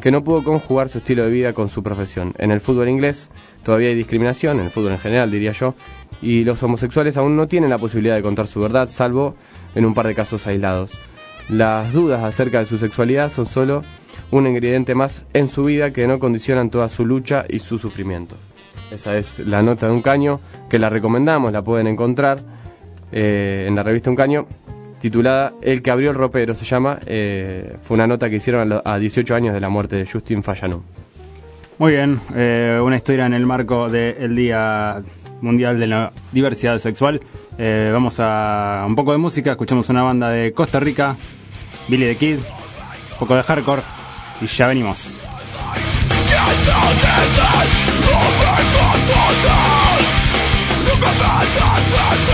que no pudo conjugar su estilo de vida con su profesión. En el fútbol inglés todavía hay discriminación, en el fútbol en general diría yo, y los homosexuales aún no tienen la posibilidad de contar su verdad, salvo en un par de casos aislados. Las dudas acerca de su sexualidad son solo un ingrediente más en su vida que no condicionan toda su lucha y su sufrimiento. Esa es la nota de un caño que la recomendamos, la pueden encontrar eh, en la revista Un Caño, titulada El que abrió el ropero, se llama. eh, fue una nota que hicieron a, lo- a 18 años de la muerte de Justin Fallanó. Muy bien, eh, una historia en el marco del Día Mundial de la Diversidad Sexual. Vamos a un poco de música, escuchamos una banda de Costa Rica, Billy the Kid, un poco de hardcore y ya venimos. Cada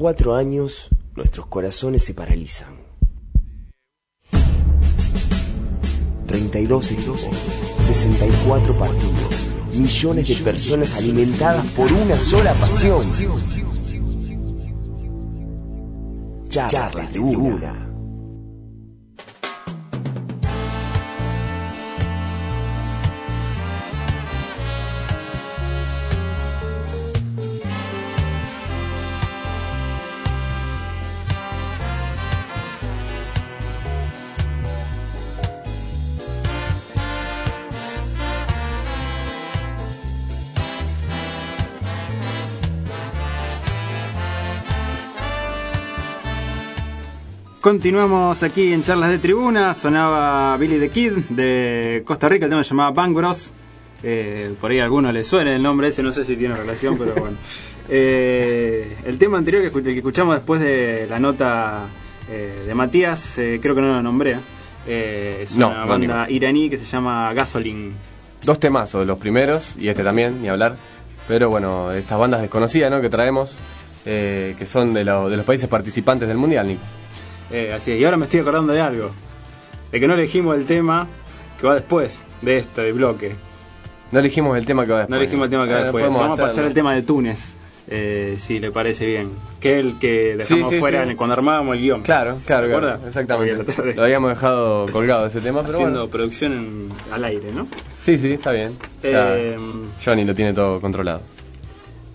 cuatro años nuestros corazones se paralizan. 32 equipos, 64 partidos, millones de personas alimentadas por una sola pasión. Charlas de una. Continuamos aquí en charlas de tribuna. Sonaba Billy the Kid de Costa Rica. El tema se llamaba Bang Bros. Eh, por ahí a alguno le suena el nombre ese, no sé si tiene relación, pero bueno. Eh, el tema anterior que, escuchamos después de la nota eh, de Matías, creo que no lo nombré. es No, una no, banda iraní que se llama Gasoline. Dos temazos, los primeros, y este también, ni hablar. Pero bueno, estas bandas desconocidas ¿no? que traemos, que son de, lo- de los países participantes del Mundial, Nico. Eh, así es. Y ahora me estoy acordando de algo. De que no elegimos el tema que va después de este bloque. No elegimos el tema que va después. No elegimos el tema que va después. Vamos a pasar el tema de Túnez. eh, si le parece bien. Que es el que dejamos Sí, sí, fuera sí. cuando armábamos el guion. Claro, claro, ¿Te claro. Exactamente. Lo habíamos dejado colgado ese tema, pero Haciendo bueno. producción en- al aire, ¿no? Sí, sí, está bien. Eh, Johnny lo tiene todo controlado.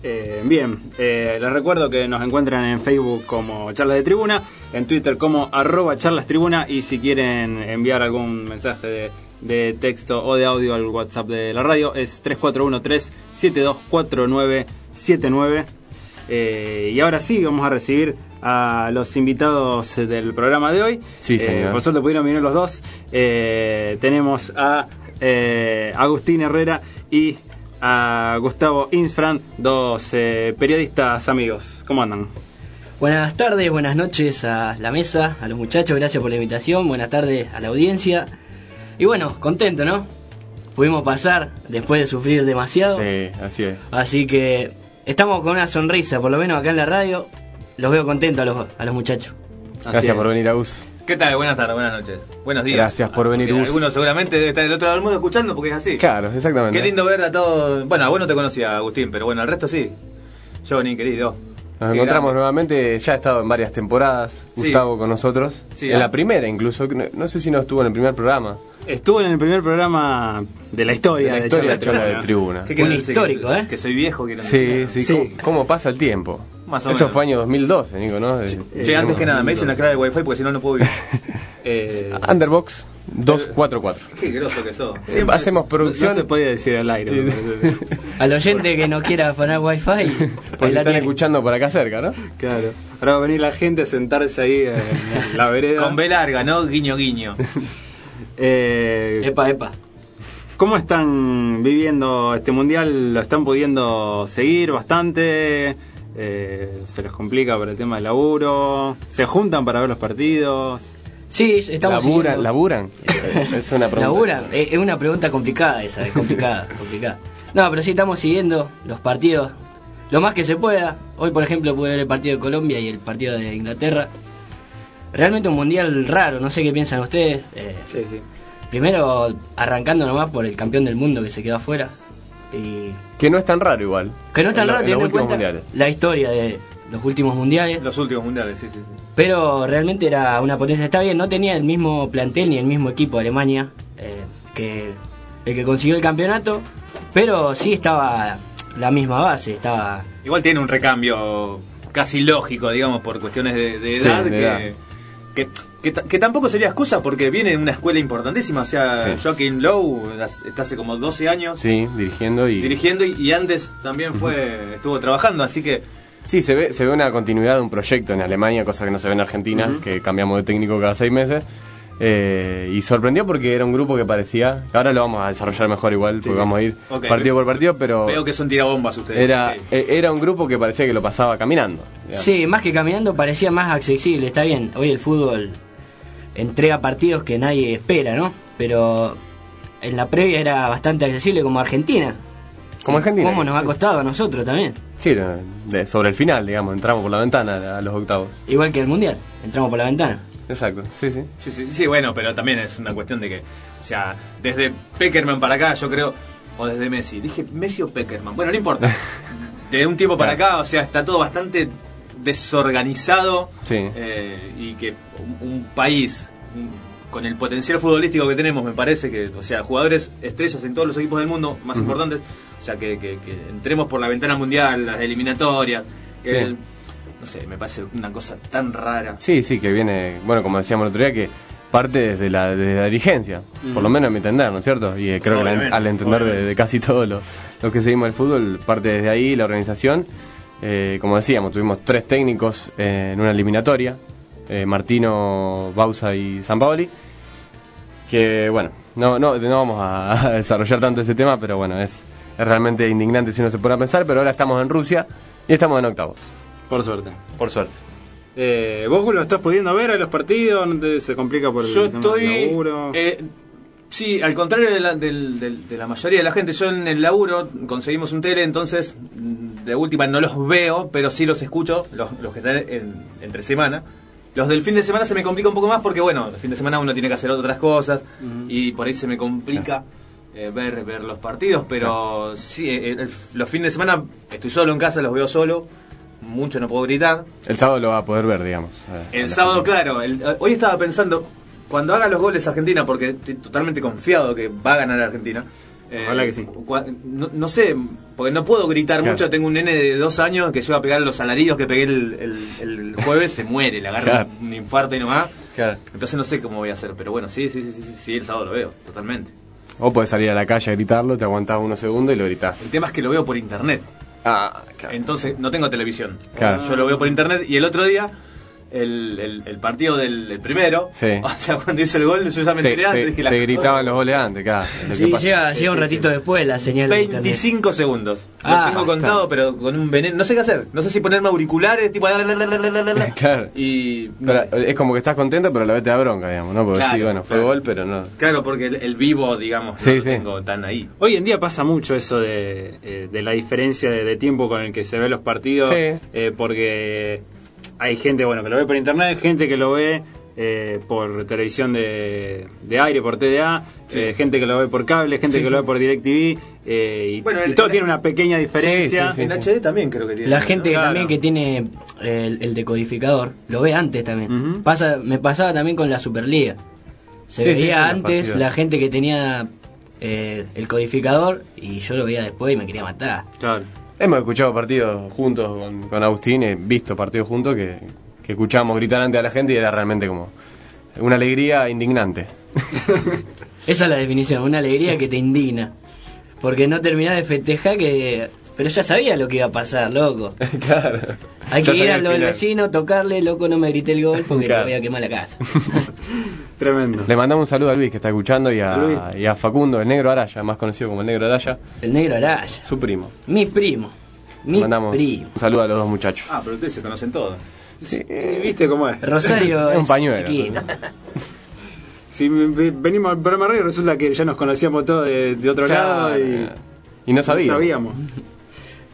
Eh, bien, eh, les recuerdo que nos encuentran en Facebook como Charlas de Tribuna, en Twitter como arroba Charlas Tribuna y si quieren enviar algún mensaje de, de texto o de audio al WhatsApp de la radio es 3413-724979. Eh, y ahora sí, vamos a recibir a los invitados del programa de hoy. Sí, Eh, señor. por suerte pudieron venir los dos. Tenemos a Agustín Herrera y a Gustavo Insfran, dos eh, periodistas amigos. ¿Cómo andan? Buenas tardes, buenas noches a la mesa, a los muchachos, gracias por la invitación, buenas tardes a la audiencia. Y bueno, contento, ¿no? Pudimos pasar después de sufrir demasiado, Sí, así es. así que estamos con una sonrisa, por lo menos acá en la radio, los veo contentos a los, a los muchachos. Gracias es. por venir, Agus. ¿Qué tal? Buenas tardes, buenas noches. Buenos días. Gracias por venir, Porque Gus. Algunos seguramente debe estar del otro lado del mundo escuchando porque es así. Claro, exactamente. Qué lindo ver a todos. Bueno, a vos no te conocía, Agustín, pero bueno, al resto sí. Johnny, querido. Nos Qué encontramos grande. nuevamente, ya ha estado en varias temporadas, Sí. Gustavo con nosotros. Sí, en ah. la primera incluso, no, no sé si no estuvo en el primer programa. Estuvo en el primer programa de la historia De la historia de Charla de Tribuna. ¿Qué Un quieren decir? histórico, que, ¿eh? Que soy viejo, quieren Sí, decir. sí, Sí. ¿Cómo, cómo pasa el tiempo? Más o Eso menos. fue año 2012, Nico, ¿no? Eh, Che, antes que nada, me dicen la clave de wifi porque si no, no puedo vivir. Eh, Underbox 244. Qué groso que sos. Eh, Hacemos no producción. se podía decir al aire. Al oyente que no quiera afanar wifi, Pues pues la están tiene. escuchando por acá cerca, ¿no? claro. Ahora va a venir la gente a sentarse ahí en la vereda. Con B larga, ¿no? Guiño, guiño. Eh, Epa, epa. ¿Cómo están viviendo este mundial? ¿Lo están pudiendo seguir bastante? Eh, ¿Se les complica por el tema del laburo? ¿Se juntan para ver los partidos? Sí, estamos Laburan, siguiendo. laburan. es una pregunta. ¿Laburan? Es es una pregunta complicada esa, es complicada, complicada. No, pero sí estamos siguiendo los partidos lo más que se pueda. Hoy, por ejemplo, pude ver el partido de Colombia y el partido de Inglaterra. Realmente un mundial raro, no sé qué piensan ustedes. Eh, Sí, sí. primero, arrancando nomás por el campeón del mundo que se quedó afuera. Y Que no es tan raro igual. que no es tan raro en teniendo en cuenta mundiales. la historia de los últimos mundiales. Los últimos mundiales, sí, sí. sí. Pero realmente era una potencia. Está bien, no tenía el mismo plantel ni el mismo equipo Alemania eh, que el que consiguió el campeonato, pero sí estaba la misma base, estaba... Igual tiene un recambio casi lógico, digamos, por cuestiones de, de Sí, edad, de que, edad. Que, que ta- que tampoco sería excusa porque viene de una escuela importantísima. O sea, Sí. Joaquín Lowe está hace como 12 años Sí, dirigiendo y. dirigiendo y, y antes también fue estuvo trabajando, así que Sí, se ve, se ve una continuidad de un proyecto en Alemania, cosa que no se ve en Argentina, que cambiamos de técnico cada seis meses. Eh, y sorprendió porque era un grupo que parecía, que ahora lo vamos a desarrollar mejor igual, porque sí. vamos a ir partido por partido, pero veo que son tirabombas ustedes. era, ok. eh, era un grupo que parecía que lo pasaba caminando. digamos. Sí, más que caminando parecía más accesible, está bien, hoy el fútbol entrega partidos que nadie espera, ¿no? Pero en la previa era bastante accesible como Argentina. Como Argentina. ¿Cómo nos ha costado a nosotros también? Sí, de- sobre el final, digamos, entramos por la ventana a los octavos. Igual que el Mundial, entramos por la ventana. Exacto, sí, sí. Sí, sí, sí, bueno, pero también es una cuestión de que, o sea, desde Peckerman para acá, yo creo, o desde Messi, dije Messi o Peckerman, bueno, no importa. De un tiempo para acá, o sea, está todo bastante desorganizado Sí. eh, y que un, un país con el potencial futbolístico que tenemos, me parece que, o sea, jugadores estrellas en todos los equipos del mundo más importantes, o sea, que, que- que entremos por la ventana mundial, las eliminatorias, que Sí. el- no sé, me parece una cosa tan rara. Sí, sí, que viene, bueno, como decíamos el otro día, que parte desde la, desde la dirigencia, por lo menos a mi entender, ¿no es cierto? Y eh, creo que Obviamente, al, al entender de, casi todos los los que seguimos el fútbol, parte desde ahí la organización. Eh, como decíamos, tuvimos tres técnicos eh, en una eliminatoria, eh, Martino, Bausa y Sampaoli. Que bueno, no, no, no vamos a, a desarrollar tanto ese tema, pero bueno, es, es realmente indignante si uno se pone a pensar, pero ahora estamos en Rusia y estamos en octavos, Por suerte. por suerte. Eh, ¿Vos lo estás pudiendo ver a los partidos? ¿No te- se complica por el Yo tema del estoy. laburo? eh, sí, al contrario de la, de mayoría de la gente, yo en el laburo conseguimos un tele, entonces de última no los veo, pero sí los escucho, los, los que están en- entre semana. Los del fin de semana se me complica un poco más porque, bueno, el fin de semana uno tiene que hacer otras cosas y por ahí se me complica eh, ver, ver los partidos, pero sí, eh, el- los fines de semana estoy solo en casa, los veo solo, mucho no puedo gritar. El sábado lo va a poder ver, digamos. eh, a El sábado, claro. el- eh, hoy estaba pensando, cuando haga los goles Argentina, porque estoy totalmente confiado que va a ganar Argentina. eh, que sí. No, no sé, porque no puedo gritar Claro. mucho. Tengo un nene de dos años que lleva a pegar los alaridos que pegué el, el- el jueves, se muere, le agarra Claro. un infarto y nomás. Claro. Entonces no sé cómo voy a hacer, pero bueno, sí, sí, sí, sí, sí, sí, el sábado lo veo, totalmente. O puedes salir a la calle a gritarlo, te aguantás unos segundos y lo gritás. El tema es que lo veo por internet. Ah, claro. Entonces, no tengo televisión. Claro. Yo lo veo por internet y el otro día, el, el- el partido del el primero, Sí. o sea, cuando hice el gol, yo ya me Te, enteré antes. te- dije la- te gritaban los goles antes, claro. Sí, llega, llega un ratito después la señal de internet. 25 segundos. Ah, lo tengo bastante. contado, pero con un veneno. No sé qué hacer. No sé si ponerme auriculares, tipo. la, la, la, la, la, la, la, Claro. Y. no Pero, es como que estás contento, pero a la vez te da bronca, digamos, ¿no? Porque Claro, sí, bueno, fue claro. gol, pero no. Claro, porque el, el vivo, digamos, Sí, no lo sí. tengo tan ahí. Hoy en día pasa mucho eso de, eh, de la diferencia de, de tiempo con el que se ven los partidos, Sí. eh, porque hay gente bueno que lo ve por internet, gente que lo ve eh, por televisión de, de aire, por TDA, Sí. eh, gente que lo ve por cable, gente Sí, que sí. lo ve por DirecTV, eh, y, Bueno, y todo el- tiene una pequeña diferencia. Sí, sí, en HD también creo que tiene. La ¿no? gente Claro. también que tiene el, el decodificador lo ve antes también. Pasa, me pasaba también con la Superliga. Se veía antes la gente que tenía eh, el codificador y yo lo veía después y me quería matar. Claro. Hemos escuchado partidos juntos con, con Agustín, he visto partidos juntos que, que escuchábamos gritar ante a la gente y era realmente como una alegría indignante. Esa es la definición, una alegría que te indigna. Porque no terminás de festejar que... Pero ya sabía lo que iba a pasar, loco. claro. Hay que ir a lo del vecino, tocarle, loco, no me grité el gol porque Claro. le voy a quemar la casa. Tremendo. Le mandamos un saludo a Luis que está escuchando y A y a Facundo, el negro Araya, más conocido como el negro Araya, El negro Araya. su primo. Mi primo. Le Mi mandamos primo. un saludo a los dos muchachos. Ah, pero ustedes se conocen todos. ¿Viste cómo es? Rosario Es un pañuelo. chiquito. Si ve- venimos al programa radio resulta que ya nos conocíamos todos de, de otro lado y... Y no sabía. sabíamos.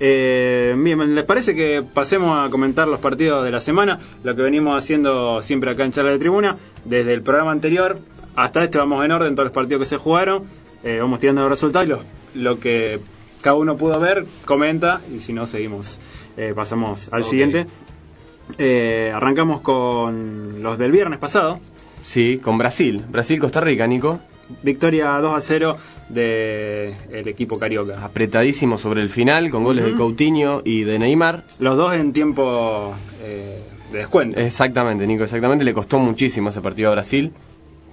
Eh, bien, ¿les parece que pasemos a comentar los partidos de la semana? Lo que venimos haciendo siempre acá en Charla de Tribuna. Desde el programa anterior hasta este vamos en orden, todos los partidos que se jugaron. Eh, vamos tirando los resultados y lo que cada uno pudo ver, comenta y si no, seguimos. Eh, pasamos al siguiente. Eh, arrancamos con los del viernes pasado. Sí, con Brasil. Brasil-Costa Rica, Nico. Victoria 2 a 0 del equipo carioca. Apretadísimo sobre el final, con goles de Coutinho y de Neymar. Los dos en tiempo eh, de descuento. Exactamente, Nico, exactamente. Le costó muchísimo ese partido a Brasil,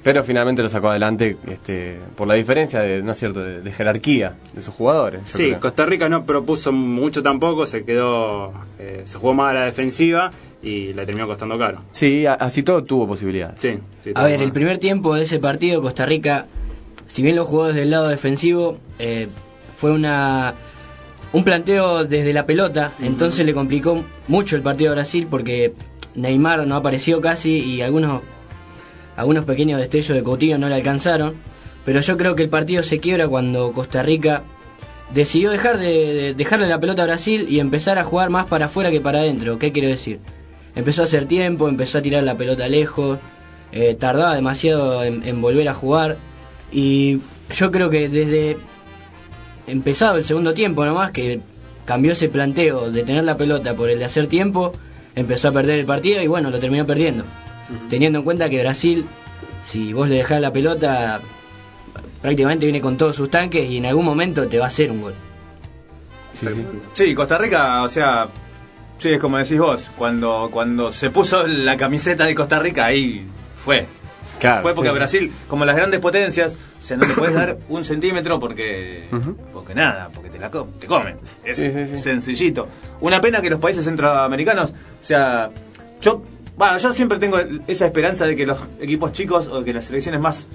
pero finalmente lo sacó adelante este, por la diferencia de, ¿no es cierto?, de, de jerarquía de sus jugadores. Sí, creo. Costa Rica no propuso mucho tampoco, se quedó, eh, se jugó más a la defensiva y le terminó costando caro. Sí, así todo tuvo posibilidades. Sí, sí, A ver, mal. el primer tiempo de ese partido, Costa Rica, si bien lo jugó desde el lado defensivo, eh, fue una un planteo desde la pelota, entonces le complicó mucho el partido a Brasil porque Neymar no apareció casi y algunos algunos pequeños destellos de Coutinho no le alcanzaron, pero yo creo que el partido se quiebra cuando Costa Rica decidió dejar de, de- dejarle la pelota a Brasil y empezar a jugar más para afuera que para adentro. ¿Qué quiero decir? Empezó a hacer tiempo, empezó a tirar la pelota lejos, eh, tardaba demasiado en, en volver a jugar y yo creo que desde empezado el segundo tiempo nomás que cambió ese planteo de tener la pelota por el de hacer tiempo, empezó a perder el partido y bueno, lo terminó perdiendo. Teniendo en cuenta que Brasil, si vos le dejás la pelota, prácticamente viene con todos sus tanques y en algún momento te va a hacer un gol. Sí, sí. Sí, Costa Rica, o sea, sí, es como decís vos, cuando, cuando se puso la camiseta de Costa Rica, ahí fue. Claro, fue porque sí. Brasil, como las grandes potencias, o sea, no le puedes dar un centímetro porque, porque nada, porque te la co- te comen. Es Sí, sí, sí. sencillito. Una pena que los países centroamericanos, o sea, yo Bueno, yo siempre tengo esa esperanza de que los equipos chicos o que las selecciones más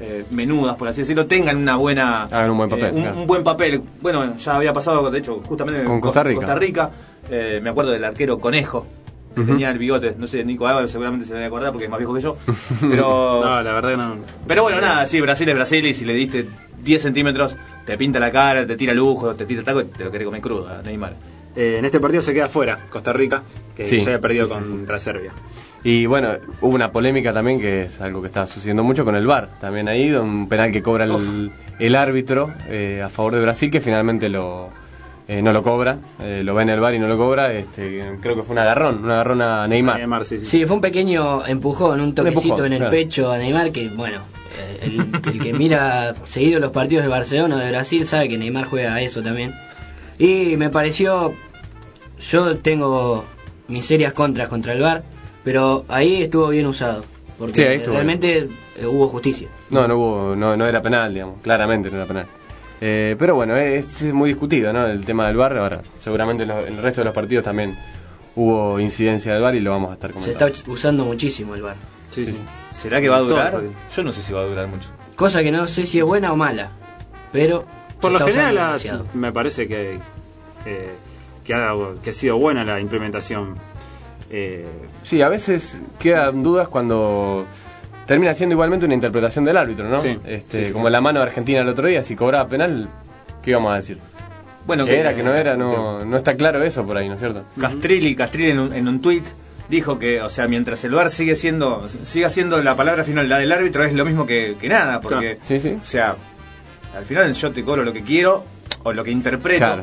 eh, menudas, por así decirlo, tengan una buena Hagan un buen papel, eh, un, claro. un buen papel. Bueno, ya había pasado, de hecho, justamente Con Costa Rica. Costa Rica. Eh, me acuerdo del arquero Conejo, que tenía el bigote. No sé, Nico Álvarez seguramente se debe acordar porque es más viejo que yo. Pero, No, la verdad que no. pero bueno, nada, sí, Brasil es Brasil y si le diste 10 centímetros, te pinta la cara, te tira lujo, te tira taco y te lo querés comer crudo, a Neymar. Eh, en este partido se queda fuera Costa Rica, que Sí, ya había perdido sí, sí, contra Serbia. Y bueno, hubo una polémica también que es algo que está sucediendo mucho con el VAR. También ahí, un penal que cobra el, el árbitro eh, a favor de Brasil, que finalmente lo eh, no lo cobra. eh, lo ve en el VAR y no lo cobra. Este, creo que fue un agarrón, un agarrón a Neymar. Neymar, sí, sí. Sí, fue un pequeño empujón, un toquecito empujón, en el claro. pecho a Neymar que, bueno, eh, el, el que mira seguido los partidos de Barcelona o de Brasil sabe que Neymar juega a eso también. Y me pareció, yo tengo mis serias contras contra el VAR, pero ahí estuvo bien usado, porque Sí, realmente eh, hubo justicia. No, no hubo, no, no era penal, digamos, claramente no era penal. Eh, pero bueno, es, es muy discutido, ¿no? El tema del VAR. Ahora, seguramente en, los- en el resto de los partidos también hubo incidencia del VAR y lo vamos a estar Se comentando. está usando muchísimo el. Sí, sí. ¿Será que va a durar? Yo no sé si va a durar mucho. Cosa que no sé si es buena o mala, pero Por se lo general me parece que, eh, que, ha, que ha sido buena la implementación. Eh, Sí, a veces quedan dudas cuando termina siendo igualmente una interpretación del árbitro, ¿no? Sí, Este, sí, como la mano de Argentina el otro día, si cobraba penal, ¿qué íbamos a decir? Bueno, que era, que no era, no, no está claro eso por ahí, ¿no es cierto? Castrilli, Castrilli en un, en un tuit dijo que, o sea, mientras el VAR sigue siendo, siga siendo la palabra final, la del árbitro, es lo mismo que, que nada, porque, Claro. Sí, sí. o sea, al final yo te cobro lo que quiero o lo que interpreto. Claro.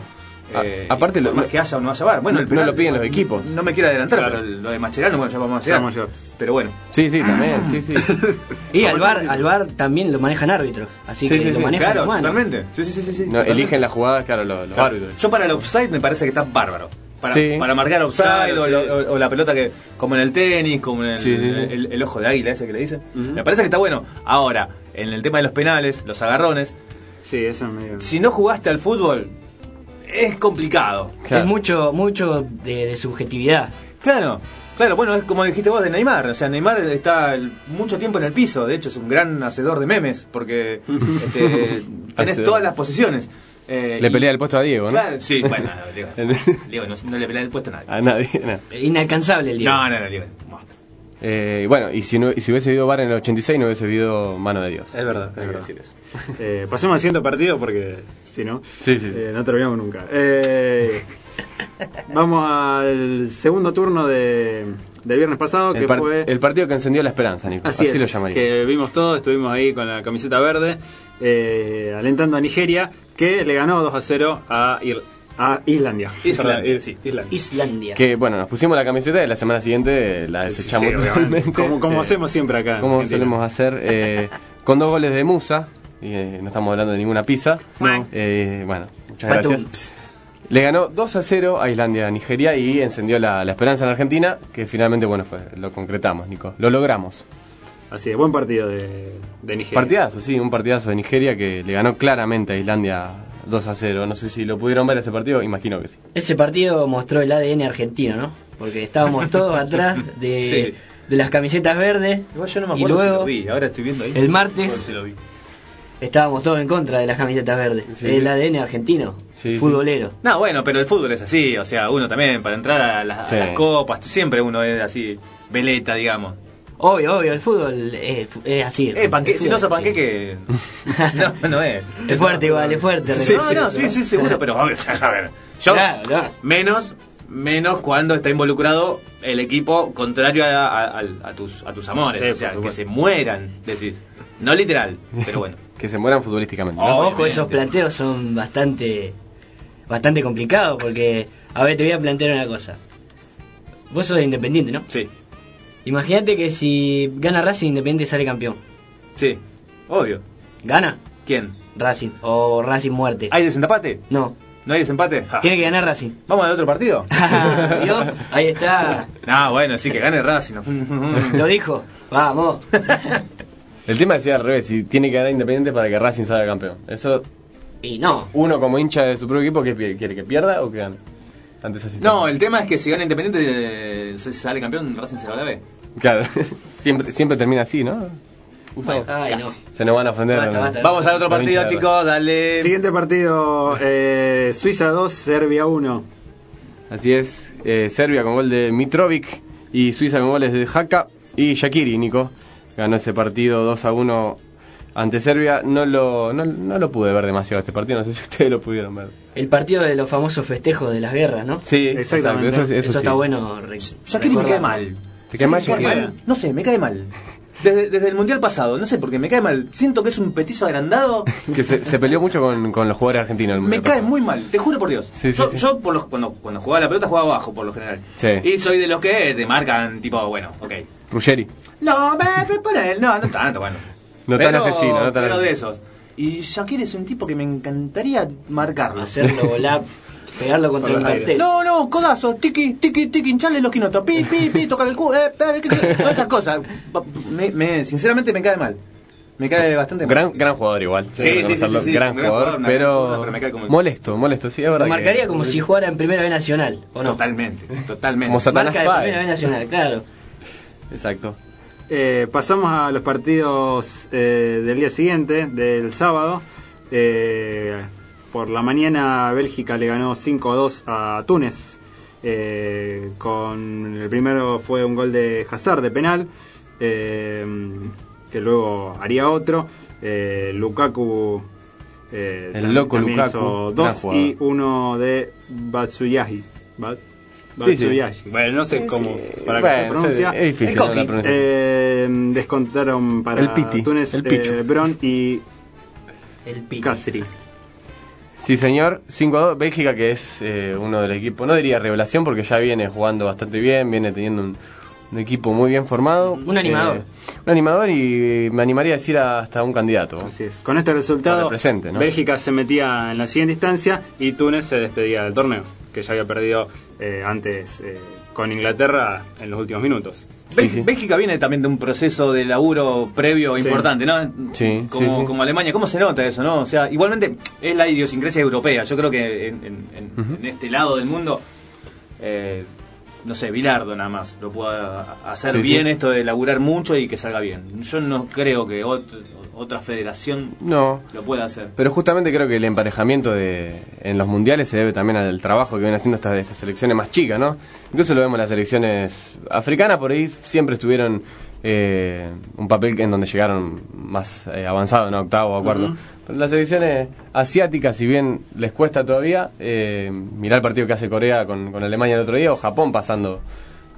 A- eh, aparte lo- más que haya o no haya VAR. Bueno, no- el penal- no lo piden los equipos. No me quiero adelantar, Claro. pero lo de Mascherano, bueno, ya vamos a vamos llegar. Pero bueno, Sí, sí, también, sí, sí. Y al VAR, al VAR también lo manejan árbitros, así Sí, que sí, lo manejan claro, humanos. totalmente. Sí, sí, sí, sí, sí, No, totalmente. eligen las jugadas, claro, los, los Claro. árbitros. Yo para el offside me parece que está bárbaro. Para, Sí. para marcar offside Claro, o, sí. lo- o- o la pelota que, como en el tenis, como en el, Sí, sí, sí. el- el ojo de águila ese que le dicen. Me parece que está bueno. Ahora, en el tema de los penales, los agarrones, sí, eso es medio... si no jugaste al fútbol, es complicado. Claro. Es mucho, mucho de, de subjetividad. Claro, claro, bueno, es como dijiste vos de Neymar. O sea, Neymar está el- mucho tiempo en el piso. De hecho, es un gran hacedor de memes porque este, tenés todas las posiciones. Eh, Le y- pelea el puesto a Diego, ¿no? Claro, sí, bueno, no, Diego, Diego no, no le pelea el puesto a nadie. A nadie, no. Inalcanzable el día. No, no, no, Diego. monstruo. Eh, y bueno, y si, no, y si hubiese habido VAR en el 86, no hubiese habido mano de Dios. Es verdad, es verdad. decir eso. Eh, pasemos al siguiente partido porque si no, Sí, sí, sí. eh, no terminamos nunca. Eh, vamos al segundo turno de, del viernes pasado, que El, par- fue... el partido que encendió la esperanza, Nico. Así, Así, es, lo llamaría. que vimos todos, estuvimos ahí con la camiseta verde, eh, alentando a Nigeria, que le ganó 2 a 0 a, Ir- a Islandia. Islandia, sí. Islandia. Islandia. Que bueno, nos pusimos la camiseta y la semana siguiente la desechamos Sí, totalmente. Como, como Eh, hacemos siempre acá. como solemos hacer, eh, con dos goles de Musa, y eh, no estamos hablando de ninguna pizza. No. Eh, bueno, muchas Patum. gracias. Le ganó 2 a 0 a Islandia a Nigeria y encendió la, la esperanza en Argentina, que finalmente, bueno, fue, lo concretamos, Nico. Lo logramos. Así es, buen partido de, de Nigeria. Partidazo, sí, un partidazo de Nigeria que le ganó claramente a Islandia 2 a 0. No sé si lo pudieron ver ese partido, imagino que sí. Ese partido mostró el ADN argentino, ¿no? Porque estábamos todos atrás de, Sí. de las camisetas verdes. Igual yo no me y acuerdo si luego lo vi, ahora estoy viendo ahí. el martes- No estábamos todos en contra de las camisetas verdes. Sí, el. ADN argentino, Sí, futbolero. No, bueno, pero el fútbol es así, o sea, uno también, para entrar a, las- a Sí. las copas, siempre uno es así, veleta, digamos. Obvio, obvio, el fútbol es, es así. el Eh, panque el si no así. panqueque, no, no es. Es fuerte igual, es fuerte. No, no, sí, sí, seguro, pero a ver, a ver, yo Claro, claro. menos menos cuando está involucrado el equipo contrario a, a- a- a tus a tus amores, Sí, o sea, que se mueran, decís. No literal, pero bueno. Que se mueran futbolísticamente. ¿no? Ojo, Obviamente. esos planteos son bastante bastante complicados porque, a ver, te voy a plantear una cosa. Vos sos independiente, ¿no? Sí, Imagínate que si gana Racing, Independiente sale campeón. sí, obvio. ¿Gana? ¿Quién? Racing. O Racing muerte. ¿Hay desempate? No. ¿No hay desempate? Ja. Tiene que ganar Racing. ¿Vamos al otro partido? ¿Vio? Ahí está. No, bueno, sí, que gane Racing. Lo dijo. Vamos. El tema decía al revés, si tiene que ganar Independiente para que Racing salga campeón. Eso, Y no. uno como hincha de su propio equipo, que quiere que pierda o que gane? ante esa situación. No, el tema es que si gana Independiente, eh, no sé si sale campeón, Racing se va a la B. Claro, siempre, siempre termina así, ¿no? Ay, no. Se nos van a ofender. Basta, ¿no? basta. Vamos al otro partido, chicos, dale. Siguiente partido, eh, Suiza 2, Serbia 1. Así es, eh, Serbia con gol de Mitrovic y Suiza con goles de Haka y Shakiri, Nico. Ganó ese partido 2 a 1 ante Serbia. No lo, no, no lo pude ver demasiado este partido, no sé si ustedes lo pudieron ver. El partido de los famosos festejos de las guerras, ¿no? Sí, Exactamente. eso, Eso, eso sí. está bueno. Shakiri me cae mal. ¿Te cae mal Shakiri me cae Shakiri? No sé, me cae mal. Desde, desde el mundial pasado, no sé por qué me cae mal. Siento que es un petizo agrandado. Que se, se peleó mucho con, con los jugadores argentinos. Me cae pasado. muy mal, te juro por Dios. Sí, sí, yo sí. yo por los, cuando, cuando jugaba la pelota jugaba abajo por lo general. Sí. Y soy de los que te marcan tipo, bueno, ok. Ruggeri. No, me, me pone, no, no tanto, bueno. No tan asesino, no tan pero de asesino. esos. Y Shakir es un tipo que me encantaría marcarlo. Hacerlo volar, pegarlo contra Por aires. cartel. No, no, codazo, tiki, tiki, tiki, hincharle los quinotos, pi, pi, pi, tocar el culo, eh, eh, que- que- todas esas cosas. Me, me- sinceramente me cae mal. Me cae bastante mal. Gran, gran jugador igual. Sí, sí, sí, sí, sí, gran jugador, pero, persona, pero me cae como el- molesto, molesto, sí, es verdad. Marcaría como si jugara en Primera B Nacional, ¿o no? Totalmente, totalmente. Como Satanás Marca de. Primera B Nacional, claro. Exacto. Eh, pasamos a los partidos eh, del día siguiente, del sábado. Eh, por la mañana Bélgica le ganó 5-2 a Túnez. Eh, con el primero fue un gol de Hazard de penal, eh, que luego haría otro. Lukaku El loco Lukaku, hizo dos y uno de Batsuyahi. Bat- Sí, sí. Bueno, no sé cómo para que se Bueno, pronuncia. es difícil El la pronunciación. Eh, descontaron para El Piti, Túnez el Pichu. eh, Bron y El. Casri. Sí, señor. 5-2. Bélgica, que es eh, uno del equipo, no diría revelación, porque ya viene jugando bastante bien, viene teniendo un, un equipo muy bien formado. Un animador. Eh, un animador y me animaría a decir hasta un candidato. Así es. Con este resultado, presente, ¿no? Bélgica se metía en la siguiente instancia y Túnez se despedía del torneo, que ya había perdido eh, antes eh, con Inglaterra en los últimos minutos. Sí, Bélgica, sí. Bélgica viene también de un proceso de laburo previo Sí. importante, ¿no? Sí, como, sí, sí. como Alemania. ¿Cómo se nota eso, no? O sea, igualmente es la idiosincrasia europea. Yo creo que en, en- en- Ujú. en este lado del mundo, eh, no sé, Bilardo nada más lo pueda hacer Sí, bien sí. esto de laburar mucho y que salga bien. Yo no creo que ot- otra federación No. lo pueda hacer. Pero justamente creo que el emparejamiento de, en los mundiales se debe también al trabajo que vienen haciendo estas, estas selecciones más chicas, ¿no? Incluso lo vemos en las selecciones africanas, por ahí siempre estuvieron eh, un papel en donde llegaron más eh, avanzado, ¿no? Octavo o cuarto. Pero las selecciones asiáticas, si bien les cuesta todavía, eh, mirar el partido que hace Corea con, con Alemania el otro día o Japón pasando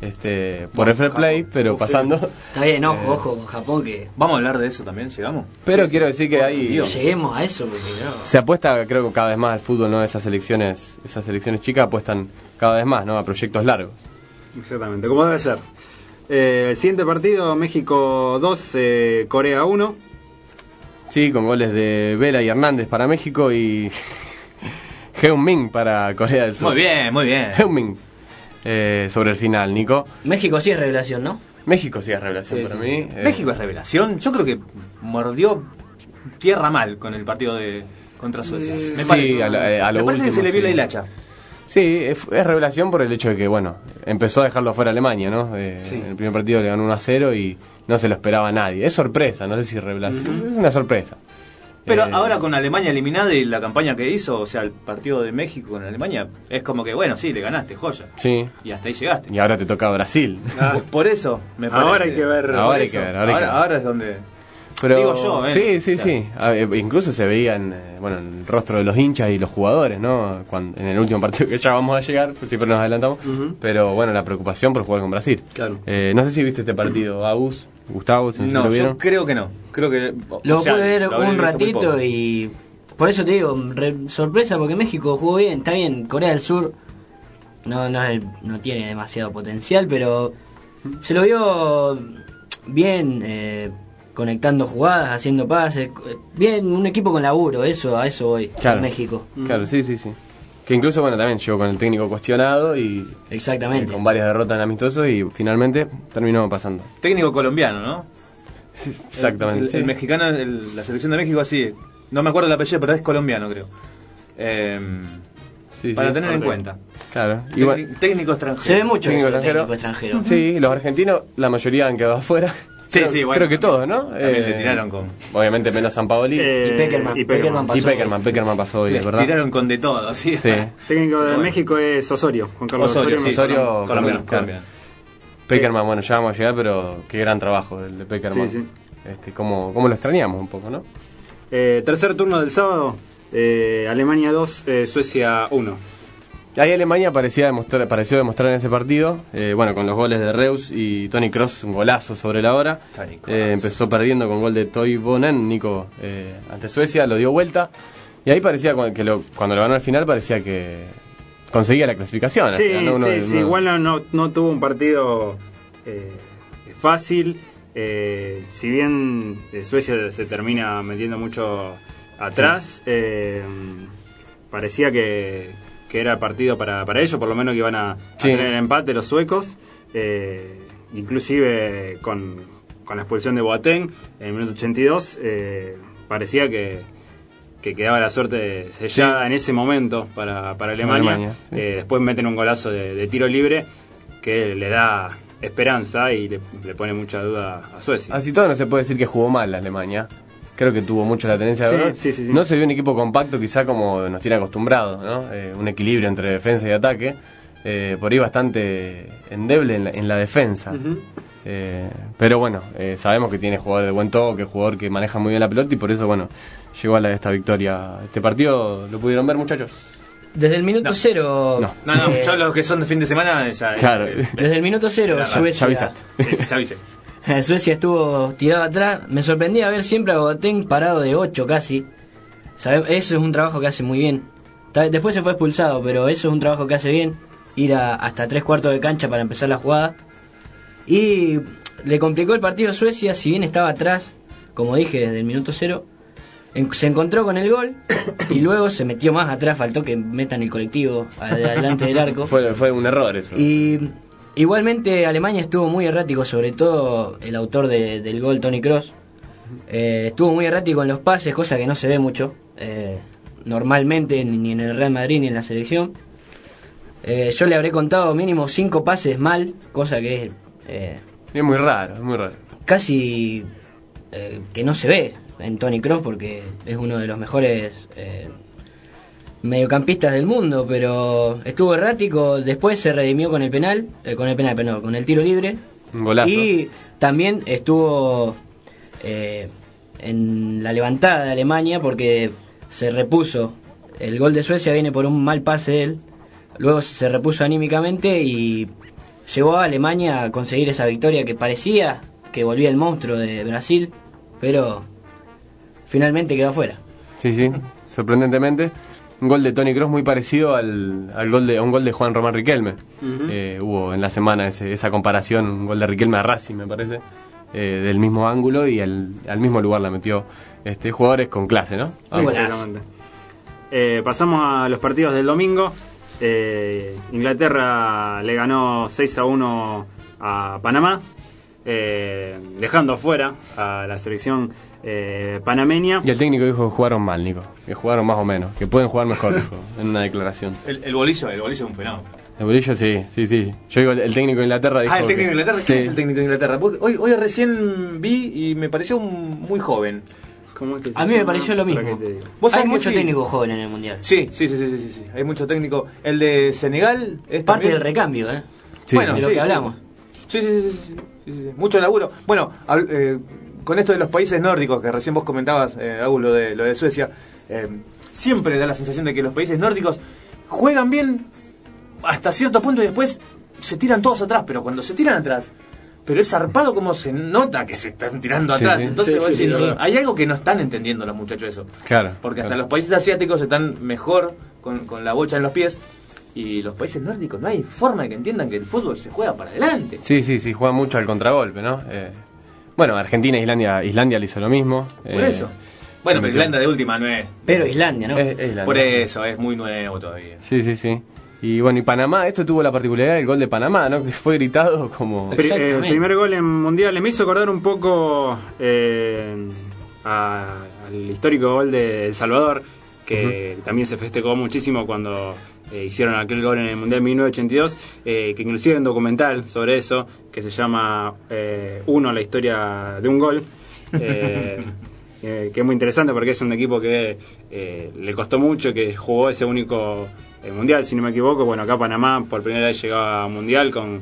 este por el fair play, pero pasando. Está bien, ojo, ojo con Japón que Vamos a hablar de eso también, llegamos. Pero quiero decir que hay lleguemos a eso porque no. se apuesta creo que cada vez más al fútbol no esas selecciones esas selecciones chicas apuestan cada vez más no a proyectos largos Exactamente, como debe ser. Eh, el siguiente partido, México 2, eh, Corea 1. sí con goles de Vela y Hernández para México y Heung-min para Corea del Sur Muy bien, muy bien. Heung-min eh, sobre el final Nico México sí es revelación, ¿no? México sí es revelación Sí, para sí. mí eh, México es revelación. Yo creo que mordió tierra mal con el partido de contra Suecia. Me sí, parece, a lo- eh, a lo Me parece que se le vio sí. la hilacha. Sí, es, es revelación por el hecho de que, bueno, empezó a dejarlo fuera Alemania, ¿no? Eh, Sí. En el primer partido le ganó 1 a 0 y no se lo esperaba a nadie. Es sorpresa, no sé si revelación. Es una sorpresa. Pero Eh, ahora con Alemania eliminada y la campaña que hizo, o sea, el partido de México con Alemania, es como que, bueno, sí, le ganaste, joya. Sí. Y hasta ahí llegaste. Y ahora te toca Brasil. Por- Por eso, me parece. Ahora hay que ver. Ahora hay eso. que ver, ahora hay que ver. ahora es donde. Pero, Digo yo, ¿eh? Sí, sí, O sea. sí. A ver, incluso se veía en, eh, bueno, en el rostro de los hinchas y los jugadores, ¿no? Cuando, en el último partido que ya vamos a llegar, pues siempre nos adelantamos. Pero bueno, la preocupación por jugar con Brasil. Claro. Eh, no sé si viste este partido, Agus, Gustavo, si No, lo vieron. yo creo que no. Creo que. Lo o sea, pude ver lo un ratito y por eso te digo, re- sorpresa porque México jugó bien, está bien, Corea del Sur no no, es el- no tiene demasiado potencial, pero se lo vio bien eh, conectando jugadas, haciendo pases, eh, bien, un equipo con laburo, eso a eso voy, Claro. México. Claro, sí, sí, sí. Que incluso, bueno, también llegó con el técnico cuestionado y Exactamente. con varias derrotas en amistosos y finalmente terminó pasando. Técnico colombiano, ¿no? Sí, exactamente. El, sí. el mexicano, el- la selección de México, así. No me acuerdo el apellido, pero es colombiano, creo. Eh, Sí, para sí. tener en cuenta. Claro. Técnico, Igual, técnico extranjero. Se ve mucho Técnico eso extranjero. técnico extranjero. sí, los argentinos, la mayoría han quedado afuera. Sí, creo, sí, bueno, creo que todos, ¿no? también le tiraron con- Obviamente menos San Paoli. Eh, Y Peckerman. y Peckerman pasó. y Peckerman, Peckerman pasó hoy, ¿verdad? tiraron con de todo, sí. Sí. Técnico de Bueno. México es Osorio, Juan Carlos Osorio, Osorio. sí, Osorio, colombiano, colombiano. Peckerman, bueno, ya vamos a llegar, pero qué gran trabajo el de Peckerman. Sí, sí. Este, cómo, cómo lo extrañamos un poco, ¿no? Eh, tercer turno del sábado, eh, Alemania 2, eh, Suecia 1. Ahí Alemania parecía demostrar, pareció demostrar en ese partido, eh, bueno, con los goles de Reus y Tony Cross, un golazo sobre la hora. Eh, empezó perdiendo con gol de Toy Bonen, Nico, eh, ante Suecia, lo dio vuelta. Y ahí parecía que lo- cuando lo ganó al final parecía que conseguía la clasificación. Sí, final, ¿no? Uno sí, sí, uno- igual no, no, tuvo un partido fácil. si bien Suecia se termina metiendo mucho atrás, parecía que, que era partido para, para ellos, por lo menos que iban a, a Sí. tener el empate los suecos. eh, inclusive con, con la expulsión de Boateng en el minuto 82, eh, parecía que, que quedaba la suerte sellada en ese momento para, para Alemania. Alemania, sí. Eh, después meten un golazo de, de tiro libre que le da esperanza y le, le pone mucha duda a Suecia. Así todo no se puede decir que jugó mal la Alemania. Creo que tuvo mucho la tendencia de Sí, ganar. sí, sí, sí. No se vio un equipo compacto quizá como nos tiene acostumbrados, ¿no? Eh, un equilibrio entre defensa y ataque. Eh, por ahí bastante endeble en la, en la defensa. Eh, pero bueno, eh, sabemos que tiene jugador de buen toque, jugador que maneja muy bien la pelota y por eso, bueno, llegó a la, esta victoria. ¿Este partido lo pudieron ver, muchachos? Desde el minuto cero. No. No, no, eh, yo los que son de fin de semana ya. Claro. eh, Desde el minuto cero, Ya Suecia. avisaste. sí, ya avisé. Suecia estuvo tirado atrás. Me sorprendía ver siempre a Boateng parado de 8 casi. Sabe- Eso es un trabajo que hace muy bien. Después se fue expulsado, pero eso es un trabajo que hace bien. Ir a- hasta tres cuartos de cancha para empezar la jugada. Y le complicó el partido a Suecia, si bien estaba atrás, como dije, desde el minuto cero. en- se encontró con el gol y luego se metió más atrás, faltó que metan el colectivo adelante del arco. Fue, fue un error eso. Y igualmente Alemania estuvo muy errático, sobre todo el autor de- del gol, Tony Cross. estuvo muy errático en los pases, cosa que no se ve mucho. eh, normalmente ni, en el Real Madrid ni en la selección. Eh, yo le habré contado mínimo cinco pases mal, cosa que es eh, Es muy raro, es muy raro. casi eh, que no se ve en Tony Cross porque es uno de los mejores eh, mediocampistas del mundo, pero estuvo errático, después se redimió con el penal, eh, con el penal, pero no, con el tiro libre. Un golazo. Y también estuvo eh, en la levantada de Alemania porque se repuso. El gol de Suecia viene por un mal pase de él. Luego se repuso anímicamente y llevó a Alemania a conseguir esa victoria que parecía que volvía el monstruo de Brasil, pero finalmente quedó afuera. Sí, sí, sorprendentemente. Un gol de Tony Cross muy parecido al, al gol de, a un gol de Juan Román Riquelme. Eh, hubo en la semana ese- esa comparación, un gol de Riquelme a Racing, me parece, eh, del mismo ángulo y al, al mismo lugar la metió este jugadores con clase, ¿no? Eh, pasamos a los partidos del domingo. Eh, Inglaterra le ganó 6 a 1 a Panamá, eh, dejando afuera a la selección eh, panameña. Y el técnico dijo que jugaron mal, Nico, que jugaron más o menos, que pueden jugar mejor, dijo, en una declaración. El, el bolillo, el bolillo es un fenómeno. El bolillo sí, sí, sí. Yo digo, el, técnico de Inglaterra dijo Ah, el técnico que- de Inglaterra. ¿Quién Sí. es el técnico de Inglaterra? Porque Hoy, hoy recién vi y me pareció un- muy joven. ¿Cómo es que A mí me pareció lo mismo. que te diga. ¿Vos Hay mucho sí? técnico joven en el Mundial. Sí, sí, sí, sí, sí, sí, sí. Hay mucho técnico. El de Senegal es Parte también- del recambio, ¿eh? Sí. Bueno, de lo sí, que sí. hablamos. Sí, sí, sí, sí, sí, sí, sí. Mucho laburo. Bueno, eh, con esto de los países nórdicos, que recién vos comentabas, eh, Agus, lo de, lo de Suecia, eh, siempre da la sensación de que los países nórdicos juegan bien hasta cierto punto y después se tiran todos atrás, pero cuando se tiran atrás, pero es zarpado como se nota que se están tirando atrás. sí. Entonces Sí, vos sí, decís, sí, sí. hay algo que no están entendiendo los muchachos eso. Claro. Porque hasta claro. los países asiáticos están mejor con, con la bocha en los pies y los países nórdicos no hay forma de que entiendan que el fútbol se juega para adelante. Sí, sí, sí, juega mucho al contragolpe, ¿no? Eh, bueno, Argentina e Islandia, Islandia le hizo lo mismo. Por eh, eso. Bueno, pero Irlanda de última no es. Pero Islandia, ¿no? Es- es Islandia. Por eso, es muy nuevo todavía. Sí, sí, sí. Y bueno, y Panamá, esto tuvo la particularidad del gol de Panamá, ¿no? Que fue gritado como... Pri- eh, Exactamente. primer gol en mundial. Me hizo acordar un poco eh, a- al histórico gol de El Salvador, que también se festejó muchísimo cuando eh, hicieron aquel gol en el Mundial 1982, eh, que inclusive hay un documental sobre eso, que se llama eh, Uno, la historia de un gol. eh, que es muy interesante porque es un equipo que le costó mucho, que jugó ese único mundial, si no me equivoco. Bueno, acá Panamá por primera vez llegaba a mundial con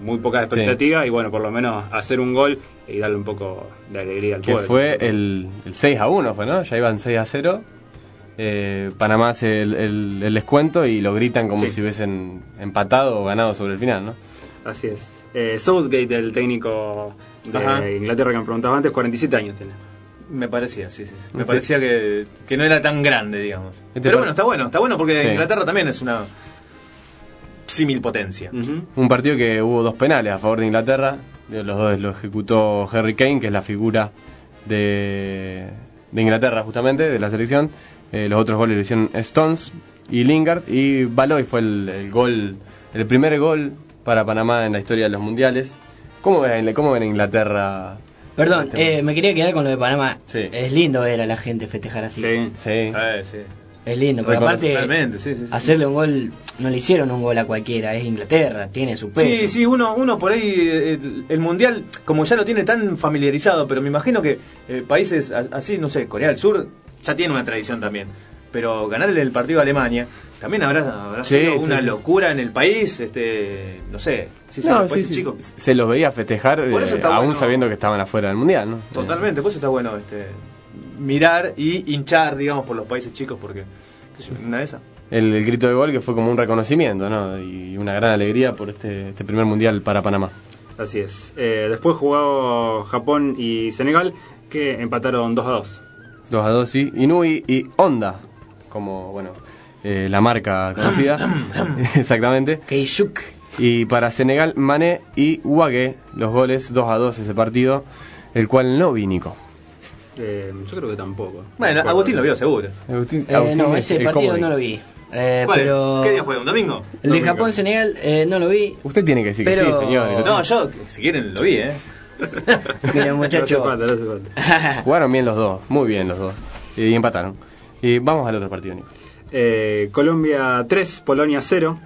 muy poca expectativa y bueno, por lo menos hacer un gol y darle un poco de alegría al Que pueblo. fue el, el 6 a 1, fue, ¿no? Ya iban 6 a 0. Eh, Panamá hace el, el- el descuento y lo gritan como Sí. si hubiesen empatado o ganado sobre el final, ¿no? Así es. Eh, Southgate, el técnico de Ajá. Inglaterra que me preguntaba antes, 47 años tiene. Me parecía, sí, sí. Me Este- parecía que, que no era tan grande, digamos. Este Pero par- bueno, está bueno, está bueno porque Sí. Inglaterra también es una símil potencia. Un partido que hubo dos penales a favor de Inglaterra. Los dos lo ejecutó Harry Kane, que es la figura de, de Inglaterra, justamente, de la selección. Eh, los otros goles lo hicieron Stones y Lingard. Y Baloy fue el, el gol, el primer gol para Panamá en la historia de los mundiales. ¿Cómo ven, cómo ven a Inglaterra? Perdón, Este- eh, me quería quedar con lo de Panamá. Sí. Es lindo ver a la gente festejar así. Sí. Sí. Eh, sí. Es lindo, Reconoce- aparte Realmente, sí, sí, sí. hacerle un gol, no le hicieron un gol a cualquiera, es Inglaterra, tiene su peso. Sí, sí, uno, uno por ahí, eh, el, el mundial, como ya lo tiene tan familiarizado, pero me imagino que eh, países así, no sé, Corea del Sur ya tiene una tradición también. Pero ganarle el partido a Alemania también habrá, habrá Sí, sido sí, una sí. locura en el país, este, no sé, si No, los sí, países sí, chicos. sí. Se los veía festejar, eh, aún bueno. sabiendo que estaban afuera del mundial, ¿no? Totalmente, por eso está bueno este, mirar y hinchar, digamos, por los países chicos, porque qué sé yo, una de esas. el, el grito de gol que fue como un reconocimiento, ¿no? Y una gran alegría por este, este primer mundial para Panamá. Así es. Eh, después jugó Japón y Senegal, que empataron 2 a 2. 2 a 2, sí. Inui y Honda, como, bueno, eh, la marca conocida. Exactamente. Keishuk. Y para Senegal, Mané y Wague, los goles 2 a 2 ese partido, el cual no vi Nico. Eh, yo creo que tampoco. Bueno, Agustín lo vio seguro. Agustín, Eh, Agustín no, es ese el partido no lo vi. Eh, ¿Cuál? pero ¿Qué día fue? ¿Un domingo? El de Domingo. Japón-Senegal eh, no lo vi. Usted tiene que decir que Pero- sí, señor. No, yo, si quieren, lo vi, ¿eh? Mira, No hace muchacho. falta, no hace falta. Jugaron bien los dos, muy bien los dos. Y empataron. Y vamos al otro partido, Nico. Eh, Colombia 3, Polonia 0.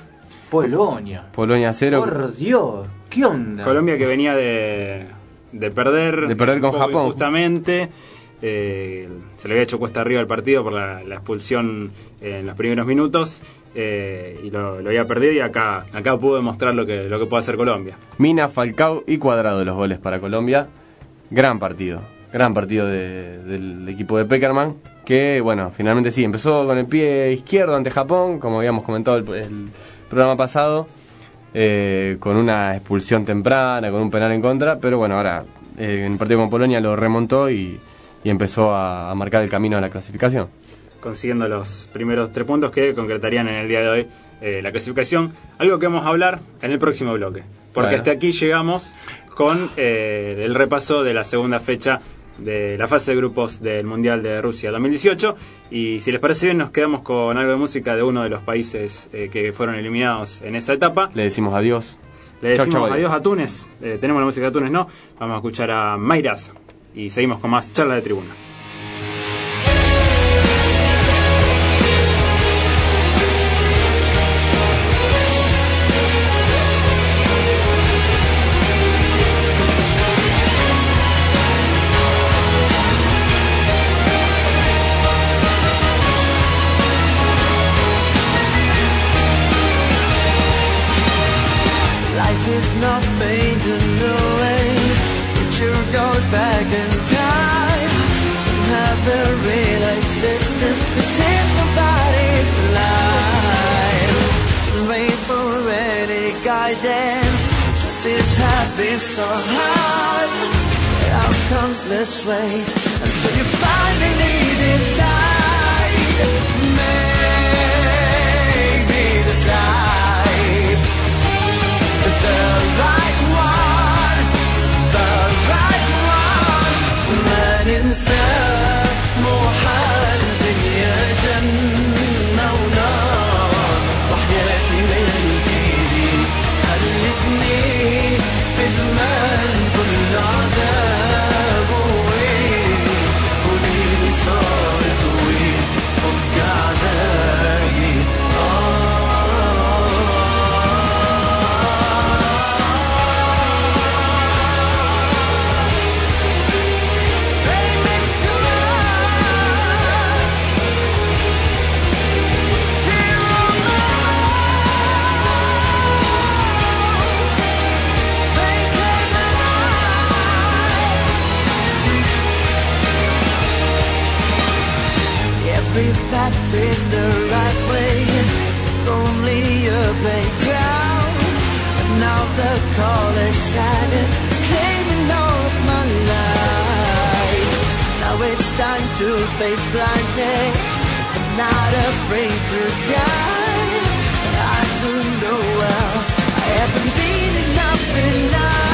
Polonia. Polonia 0. Por Dios, ¿qué onda? Colombia que venía de, de perder. De perder con Japón. Justamente. Eh, se le había hecho cuesta arriba al partido por la, expulsión en los primeros minutos. eh, y lo, había perdido y acá, acá pudo demostrar lo que, lo que puede hacer Colombia. Mina, Falcao y Cuadrado los goles para Colombia. Gran partido, gran partido de- del equipo de Peckerman. Que bueno, finalmente sí, empezó con el pie izquierdo ante Japón, como habíamos comentado el, el programa pasado, eh, con una expulsión temprana, con un penal en contra. Pero bueno, ahora en el partido con Polonia lo remontó y, y empezó a, a marcar el camino a la clasificación. consiguiendo los primeros tres puntos que concretarían en el día de hoy eh, la clasificación. Algo que vamos a hablar en el próximo bloque. Porque hasta aquí llegamos con eh, el repaso de la segunda fecha de la fase de grupos del Mundial de Rusia 2018. Y si les parece bien, nos quedamos con algo de música de uno de los países eh, que fueron eliminados en esa etapa. Le decimos adiós. Le Chau, decimos adiós a Túnez. Eh, tenemos la música de Túnez, ¿no? Vamos a escuchar a Mayraz. Y seguimos con más charla de tribuna. so hard. It all comes this until you finally decide. Life is the right way. It's only a playground. But now the call is silent, claiming off my life. Now it's time to face blindness. I'm not afraid to die. I soon know well I haven't been enough enough.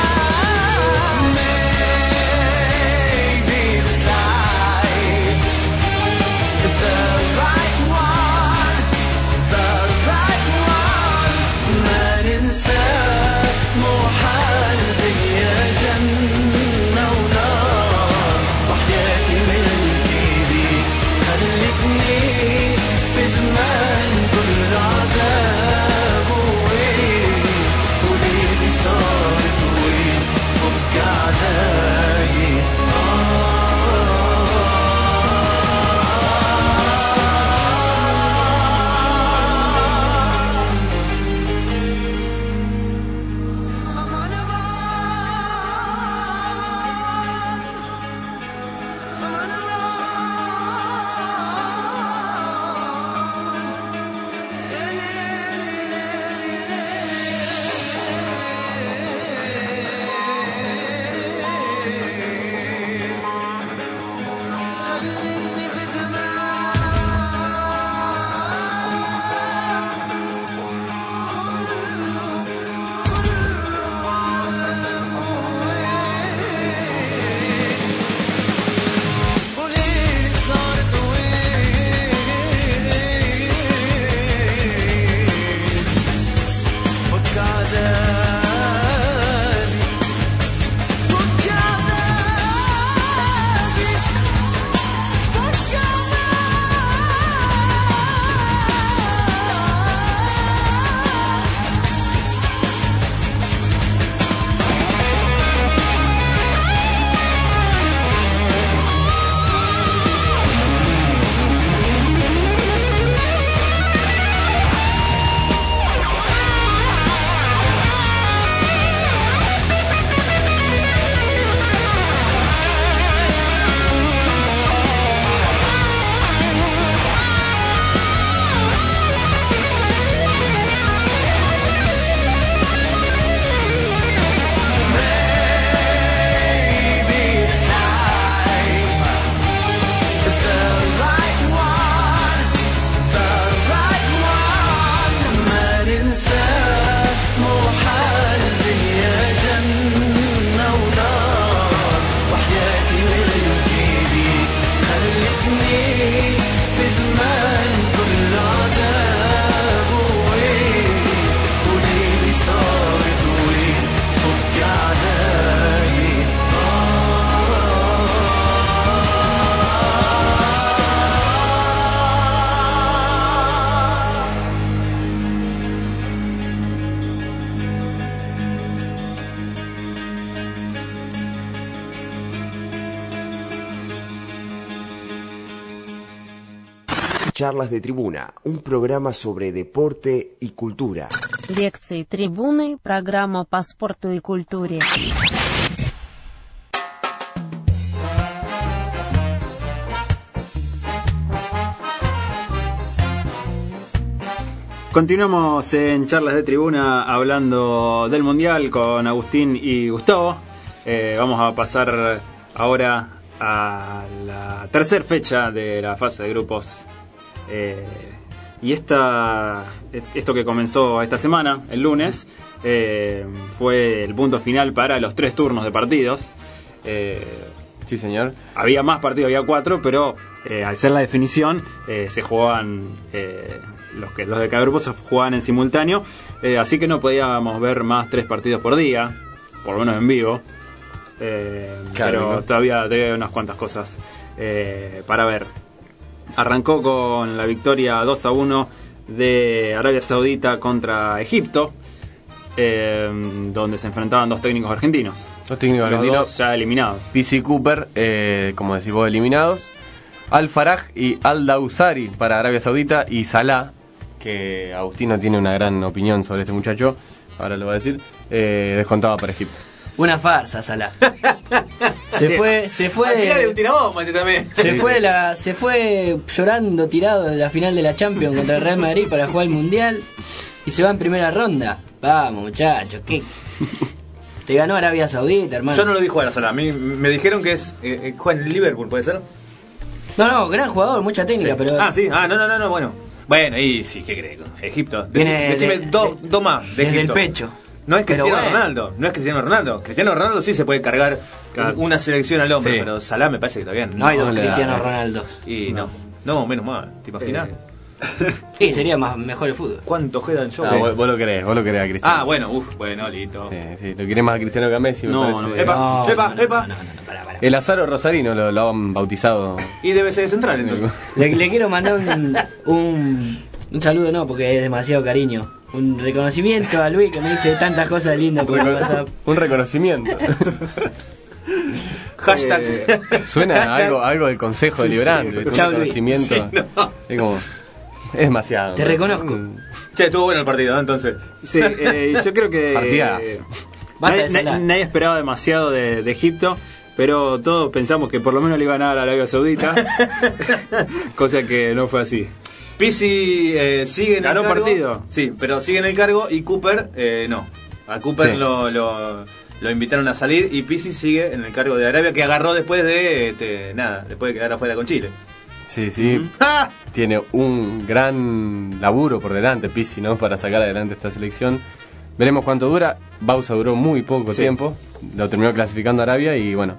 Charlas de Tribuna, un programa sobre deporte y cultura. Лекции трибуны, программа по спорту и культуре. Continuamos en charlas de tribuna hablando del Mundial con Agustín y Gustavo. Eh, vamos a pasar ahora a la tercera fecha de la fase de grupos. eh, y esta, esto que comenzó esta semana, el lunes, eh, fue el punto final para los tres turnos de partidos. Eh, Sí, señor. había más partidos, había cuatro, pero eh, al ser la definición se jugaban eh, los que los de cada grupo se jugaban en simultáneo, así que no podíamos ver más tres partidos por día, por lo menos en vivo. Claro, pero ¿no? todavía, todavía hay unas cuantas cosas eh, para ver. Arrancó con la victoria 2 a 1 de Arabia Saudita contra Egipto, eh, donde se enfrentaban dos técnicos argentinos. Dos técnicos Los argentinos. dos ya eliminados. PC Cooper, eh, como decís vos, eliminados. Al Faraj y Al Dausari para Arabia Saudita y Salah, que Agustino tiene una gran opinión sobre este muchacho, ahora lo va a decir, eh, descontaba para Egipto. Una farsa, Salah. Se fue, se fue, este también. se fue la, se fue llorando tirado de la final de la Champions contra el Real Madrid para jugar el Mundial y se va en primera ronda. Vamos, muchachos, ¿qué? Te ganó Arabia Saudita, hermano. Yo no lo vi jugar a Salah. A mí me dijeron que es eh, eh, juega en Liverpool, ¿puede ser? No, no, gran jugador, mucha técnica, pero Ah, sí. Ah, no, no, no, no, bueno. Bueno, y sí, ¿qué crees? Egipto. Viene decime de- dos de- dos más de desde Egipto. el pecho. No es Cristiano bueno. Ronaldo, no es Cristiano Ronaldo. Cristiano Ronaldo sí se puede cargar Claro. una selección al hombro, Sí. pero Salah me parece que todavía no hay dos Cristiano Ronaldo. Y no. no, menos mal, ¿te imaginas? Sí, sería más mejor el fútbol. ¿Cuánto juegan yo? Ah, vos, vos lo querés, vos lo querés a Cristiano. Ah, bueno, uff, bueno, listo. Sí, sí, lo querés más a Cristiano que a Messi, me No, parece. no me Epa, No, epa, no, no, epa. no, no, no, pará, pará. El Azaro Rosarino lo, lo han bautizado. Y debe ser de central entonces. Le, le quiero mandar un, un, un saludo, no, porque es demasiado cariño. Un reconocimiento a Luis que me dice tantas cosas lindas por WhatsApp. Un reconocimiento. Hashtag. Suena a Hashtag- algo, algo del Consejo Deliberante. Chau, Luis. reconocimiento. Sí, no. Es como. Es demasiado. Te reconozco. Mm. Che, estuvo bueno el partido, ¿no? Entonces. Sí, eh, yo creo que eh, nadie, na- nadie esperaba demasiado de, de Egipto, pero todos pensamos que por lo menos le iban a dar a Arabia Saudita, cosa que no fue así. Pisi eh, sigue en Ganó el cargo. partido. Sí, pero sigue en el cargo y Cooper eh, no. A Cooper Sí. lo, lo, lo invitaron a salir y Pisi sigue en el cargo de Arabia que agarró después de este, nada, después de quedar afuera con Chile. Sí, sí. ¡Ah! Tiene un gran laburo por delante, Pizzi, ¿no? Para sacar adelante esta selección. Veremos cuánto dura. Bausa duró muy poco Sí. tiempo. Lo terminó clasificando Arabia y bueno.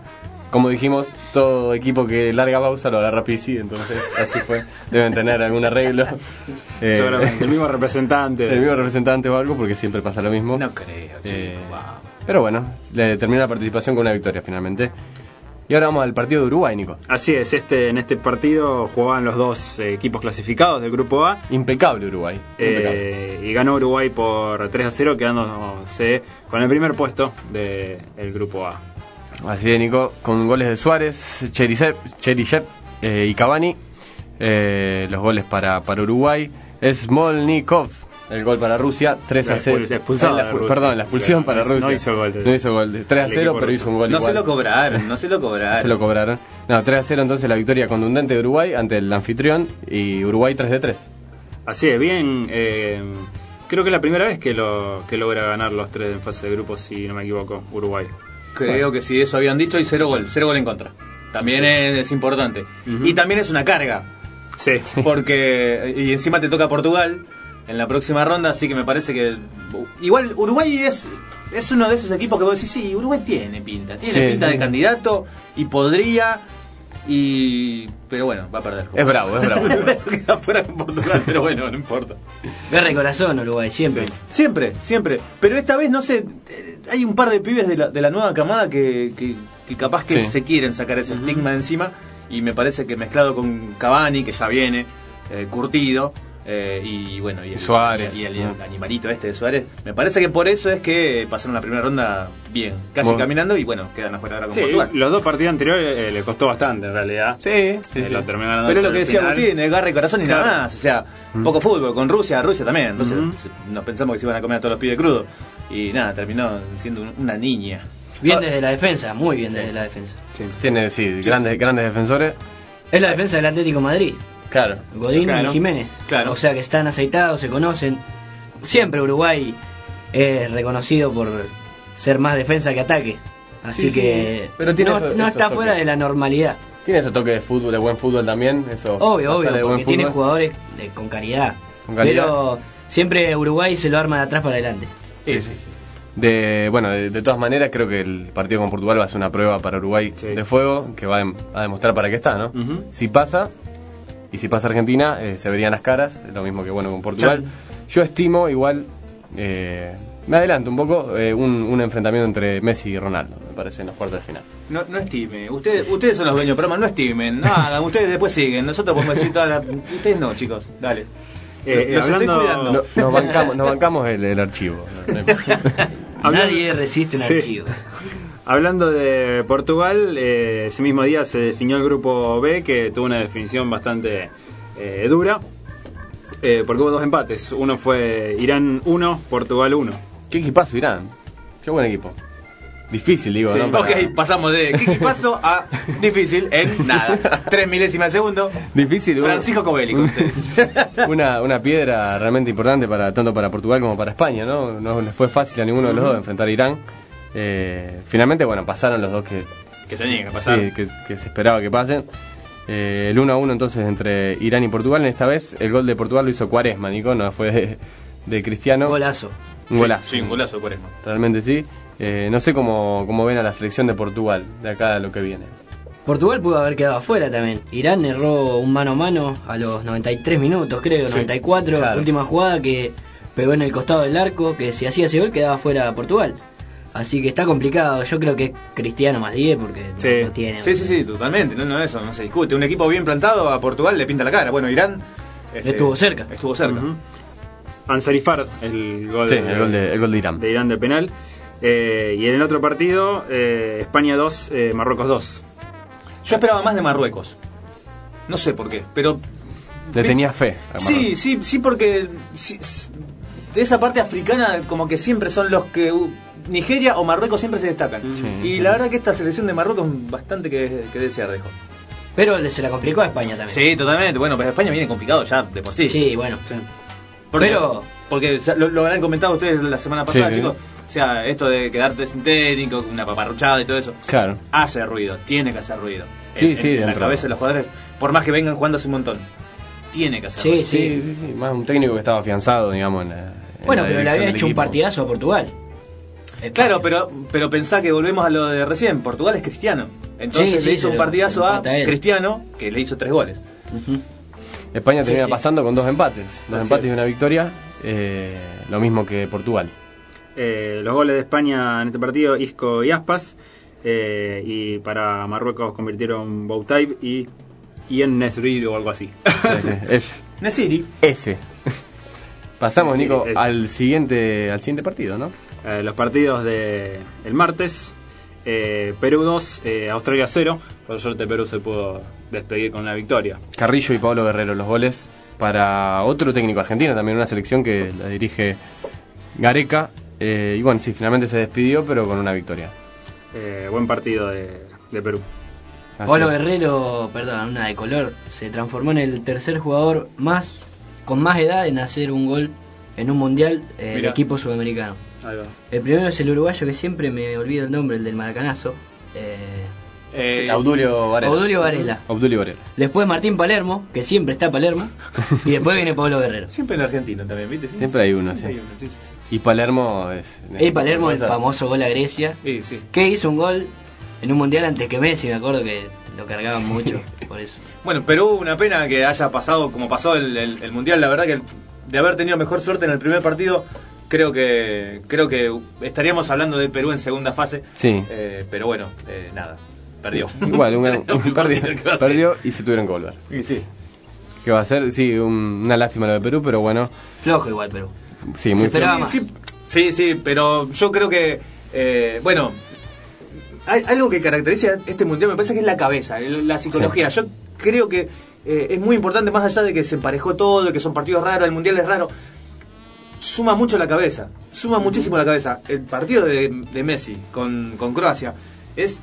Como dijimos, todo equipo que larga Bausa lo agarra Pizzi, entonces así fue. Deben tener algún arreglo. Eh, Seguramente, el mismo representante. el mismo representante o algo, porque siempre pasa lo mismo. No creo, chico. Eh, Wow. Pero bueno, le terminó la participación con una victoria finalmente. Y ahora vamos al partido de Uruguay, Nico. Así es, este, en este partido jugaban los dos eh, equipos clasificados del grupo A. Impecable Uruguay. impecable. eh, y ganó Uruguay por 3 a 0, quedándose con el primer puesto del grupo A. Así de Nico, con goles de Suárez, Cherisev, Cherisev eh, y Cavani. Eh, los goles para, para Uruguay. Smolnikov, el gol para Rusia, 3 a La 0. expul- expulsado Eh, la expu- Rusia. Perdón, la expulsión para no Rusia. no hizo gol de- No hizo gol. 3 a del 0, equipo pero ruso. hizo un gol No igual. se lo cobraron, no se lo cobraron. Se lo cobraron. No, 3 a 0 entonces la victoria contundente de Uruguay ante el anfitrión y Uruguay 3 de 3. Así es, bien. eh, creo que es la primera vez que, lo, que logra ganar los tres en fase de grupos, si no me equivoco, Uruguay. Creo que sí, eso habían dicho y cero gol, cero gol en contra. También es, es importante. Y también es una carga, Sí. porque y encima te toca Portugal en la próxima ronda, así que me parece que igual Uruguay es es uno de esos equipos que vos decís, sí, Uruguay tiene pinta, tiene Sí. pinta de candidato y podría y pero bueno, va a perder. Es bravo, es bravo. Queda fuera con Portugal, pero bueno, no importa. Guerra y corazón, Uruguay, siempre. Siempre, siempre. Pero esta vez, no sé, eh, hay un par de pibes de la, de la nueva camada que, que, que capaz que Sí. se quieren sacar ese estigma de encima. Y me parece que mezclado con Cavani, que ya viene, eh, curtido, eh, y bueno, y el, Suárez, y el, y el ¿no? animalito este de Suárez, me parece que por eso es que pasaron la primera ronda bien, casi Bueno. caminando, y bueno, quedan afuera ahora con Sí, Portugal. los dos partidos anteriores eh, le costó bastante en realidad. Sí, sí, Eh, sí. lo Pero es lo que decía final. Agustín, el garra y corazón y nada más. O sea, poco fútbol, con Rusia, Rusia también. Entonces Ujú. se- nos pensamos que se iban a comer a todos los pibes crudos. Y nada, terminó siendo un- una niña. Bien desde la defensa, muy bien desde la defensa. Tiene, sí, grandes, grandes defensores. Es la defensa del Atlético de Madrid. Claro. Godín Claro. y Jiménez. Claro. O sea que están aceitados, se conocen. Siempre Uruguay es reconocido por ser más defensa que ataque. Así Sí, sí. que Pero tiene no, esos- no esos está fuera de la normalidad. Tiene ese toque de fútbol, de buen fútbol también. Eso Obvio, obvio, buen porque tiene fútbol. jugadores de- con calidad. Con calidad. Pero siempre Uruguay se lo arma de atrás para adelante. Sí, sí, sí. De, bueno, de, de todas maneras, creo que el partido con Portugal va a ser una prueba para Uruguay Sí. de fuego que va a, dem- a demostrar para qué está, ¿no? Si pasa, y si pasa Argentina, eh, se verían las caras, lo mismo que bueno con Portugal. Yo estimo igual, eh, me adelanto un poco, eh, un, un enfrentamiento entre Messi y Ronaldo, me parece, en los cuartos de final. No, no estimen. Ustedes, ustedes son los dueños programa, no estimen. No hagan, ustedes después siguen. Nosotros podemos decir todas las... Ustedes no, chicos. Dale. Eh, Los estoy hablando- cuidando. No- nos bancamos, nos bancamos el, el archivo. Nadie resiste un Sí. archivo. Hablando de Portugal, eh, ese mismo día se definió el grupo B, que tuvo una definición bastante eh, dura, eh, porque hubo dos empates. Uno fue Irán 1, Portugal 1. Qué equipazo Irán, qué buen equipo. Difícil, digo, Sí, ¿no? Para- Ok, pasamos de Kiki Paso a difícil en nada. Tres milésimas de segundo. Difícil, bueno. Francisco Covelli con ustedes. una, una piedra realmente importante para tanto para Portugal como para España, ¿no? No les fue fácil a ninguno de los dos enfrentar a Irán. Eh, finalmente, bueno, pasaron los dos que, Que tenían que pasar. sí, que, que se esperaba que pasen. Eh, el 1 a 1 entonces entre Irán y Portugal. En esta vez el gol de Portugal lo hizo Cuaresma, Nico, no fue de, de Cristiano. Golazo. Un golazo. Sí, un golazo de Cuaresma. Realmente sí. Eh, no sé cómo, cómo ven a la selección de Portugal de acá a lo que viene. Portugal pudo haber quedado afuera también. Irán erró un mano a mano a los 93 minutos, creo, Sí, 94. claro. Última jugada que pegó en el costado del arco, que si hacía ese gol quedaba fuera Portugal. Así que está complicado. Yo creo que es Cristiano más 10 porque no- Sí. no tiene. sí, sí, sí, totalmente. No, no, eso no se discute. Un equipo bien plantado a Portugal le pinta la cara. Bueno, Irán. este, Estuvo cerca. Estuvo cerca. Ujú. Ansarifar, el gol, Sí, el gol de, el gol de Irán. de Irán de penal. Eh, y en el otro partido, eh, España 2, eh, Marruecos 2. Yo esperaba más de Marruecos. No sé por qué, pero. Le tenía fe. a Sí, Marruecos. sí, sí, porque. sí, de esa parte africana, como que siempre son los que. Nigeria o Marruecos siempre se destacan. Sí. Y la verdad que esta selección de Marruecos bastante que, que desear dejó. Pero se la complicó a España también. Sí, totalmente. Bueno, pero España viene complicado ya de por sí. Sí, bueno. Porque, Pero- porque lo, lo habrán comentado ustedes la semana pasada, chicos. O sea, esto de quedarte sin técnico, una paparruchada y todo eso, Claro. hace ruido, tiene que hacer ruido. Sí, En- sí, en, la cabeza de los jugadores, por más que vengan jugando hace un montón, tiene que hacer Sí, ruido. sí. Sí, sí, sí. Más un técnico que estaba afianzado, digamos, en la, en Bueno, la pero le había hecho un partidazo a Portugal. Claro, pero, pero pensá que volvemos a lo de recién. Portugal es cristiano. Entonces Sí, sí, le hizo un partidazo a. Cristiano, que le hizo tres goles. España termina sí. pasando con dos empates. Dos Así empates es. y una victoria. eh, lo mismo que Portugal. Eh, los goles de España en este partido, Isco y Aspas. eh, y para Marruecos convirtieron Boutaib y Ian Nesri o algo así. Sí, sí, es Nesiri. ese. Pasamos, Nico, ese. al siguiente al siguiente partido, ¿no? Eh, los partidos de el martes, eh, Perú 2, eh, Australia 0. Por suerte Perú se pudo despedir con una victoria. Carrillo y Pablo Guerrero los goles para otro técnico argentino, también una selección que la dirige Gareca. eh, y bueno, sí, finalmente se despidió, pero con una victoria. Eh, buen partido de, de Perú. Así Pablo. Guerrero, perdón, una de color, se transformó en el tercer jugador más con más edad en hacer un gol en un mundial eh, Mirá. equipo sudamericano. Ahí va. El primero es el uruguayo que siempre me olvido el nombre, el del maracanazo. Eh, Eh, Audulio Varela. Audulio Varela. Audulio Varela. Después Martín Palermo, que siempre está Palermo. y después viene Pablo Guerrero. Siempre el argentino también, ¿viste? Siempre hay uno, siempre sí. hay uno, sí, sí, sí. Y Palermo es. El Palermo, el famoso gol a Grecia. Sí, sí. Que hizo un gol en un mundial antes que Messi, me acuerdo que lo cargaban mucho. por eso. Bueno, Perú, una pena que haya pasado como pasó el, el- el Mundial. La verdad que el- de haber tenido mejor suerte en el primer partido, creo que creo que estaríamos hablando de Perú en segunda fase. Sí. Eh, pero bueno, eh, nada, perdió. Igual, un, un- Perdió, perdió, y se tuvieron que volver. Y sí. ¿Qué va a ser? Sí, un- una lástima lo de Perú, pero bueno, Flojo igual, pero. sí, muy más. Sí, sí, sí, pero yo creo que, eh, bueno, hay algo que caracteriza este mundial, me parece que es la cabeza, la psicología. Yo creo que eh, es muy importante, más allá de que se emparejó todo, que son partidos raros, el mundial es raro, suma mucho la cabeza, suma muchísimo la cabeza. El partido de, de Messi con, con Croacia es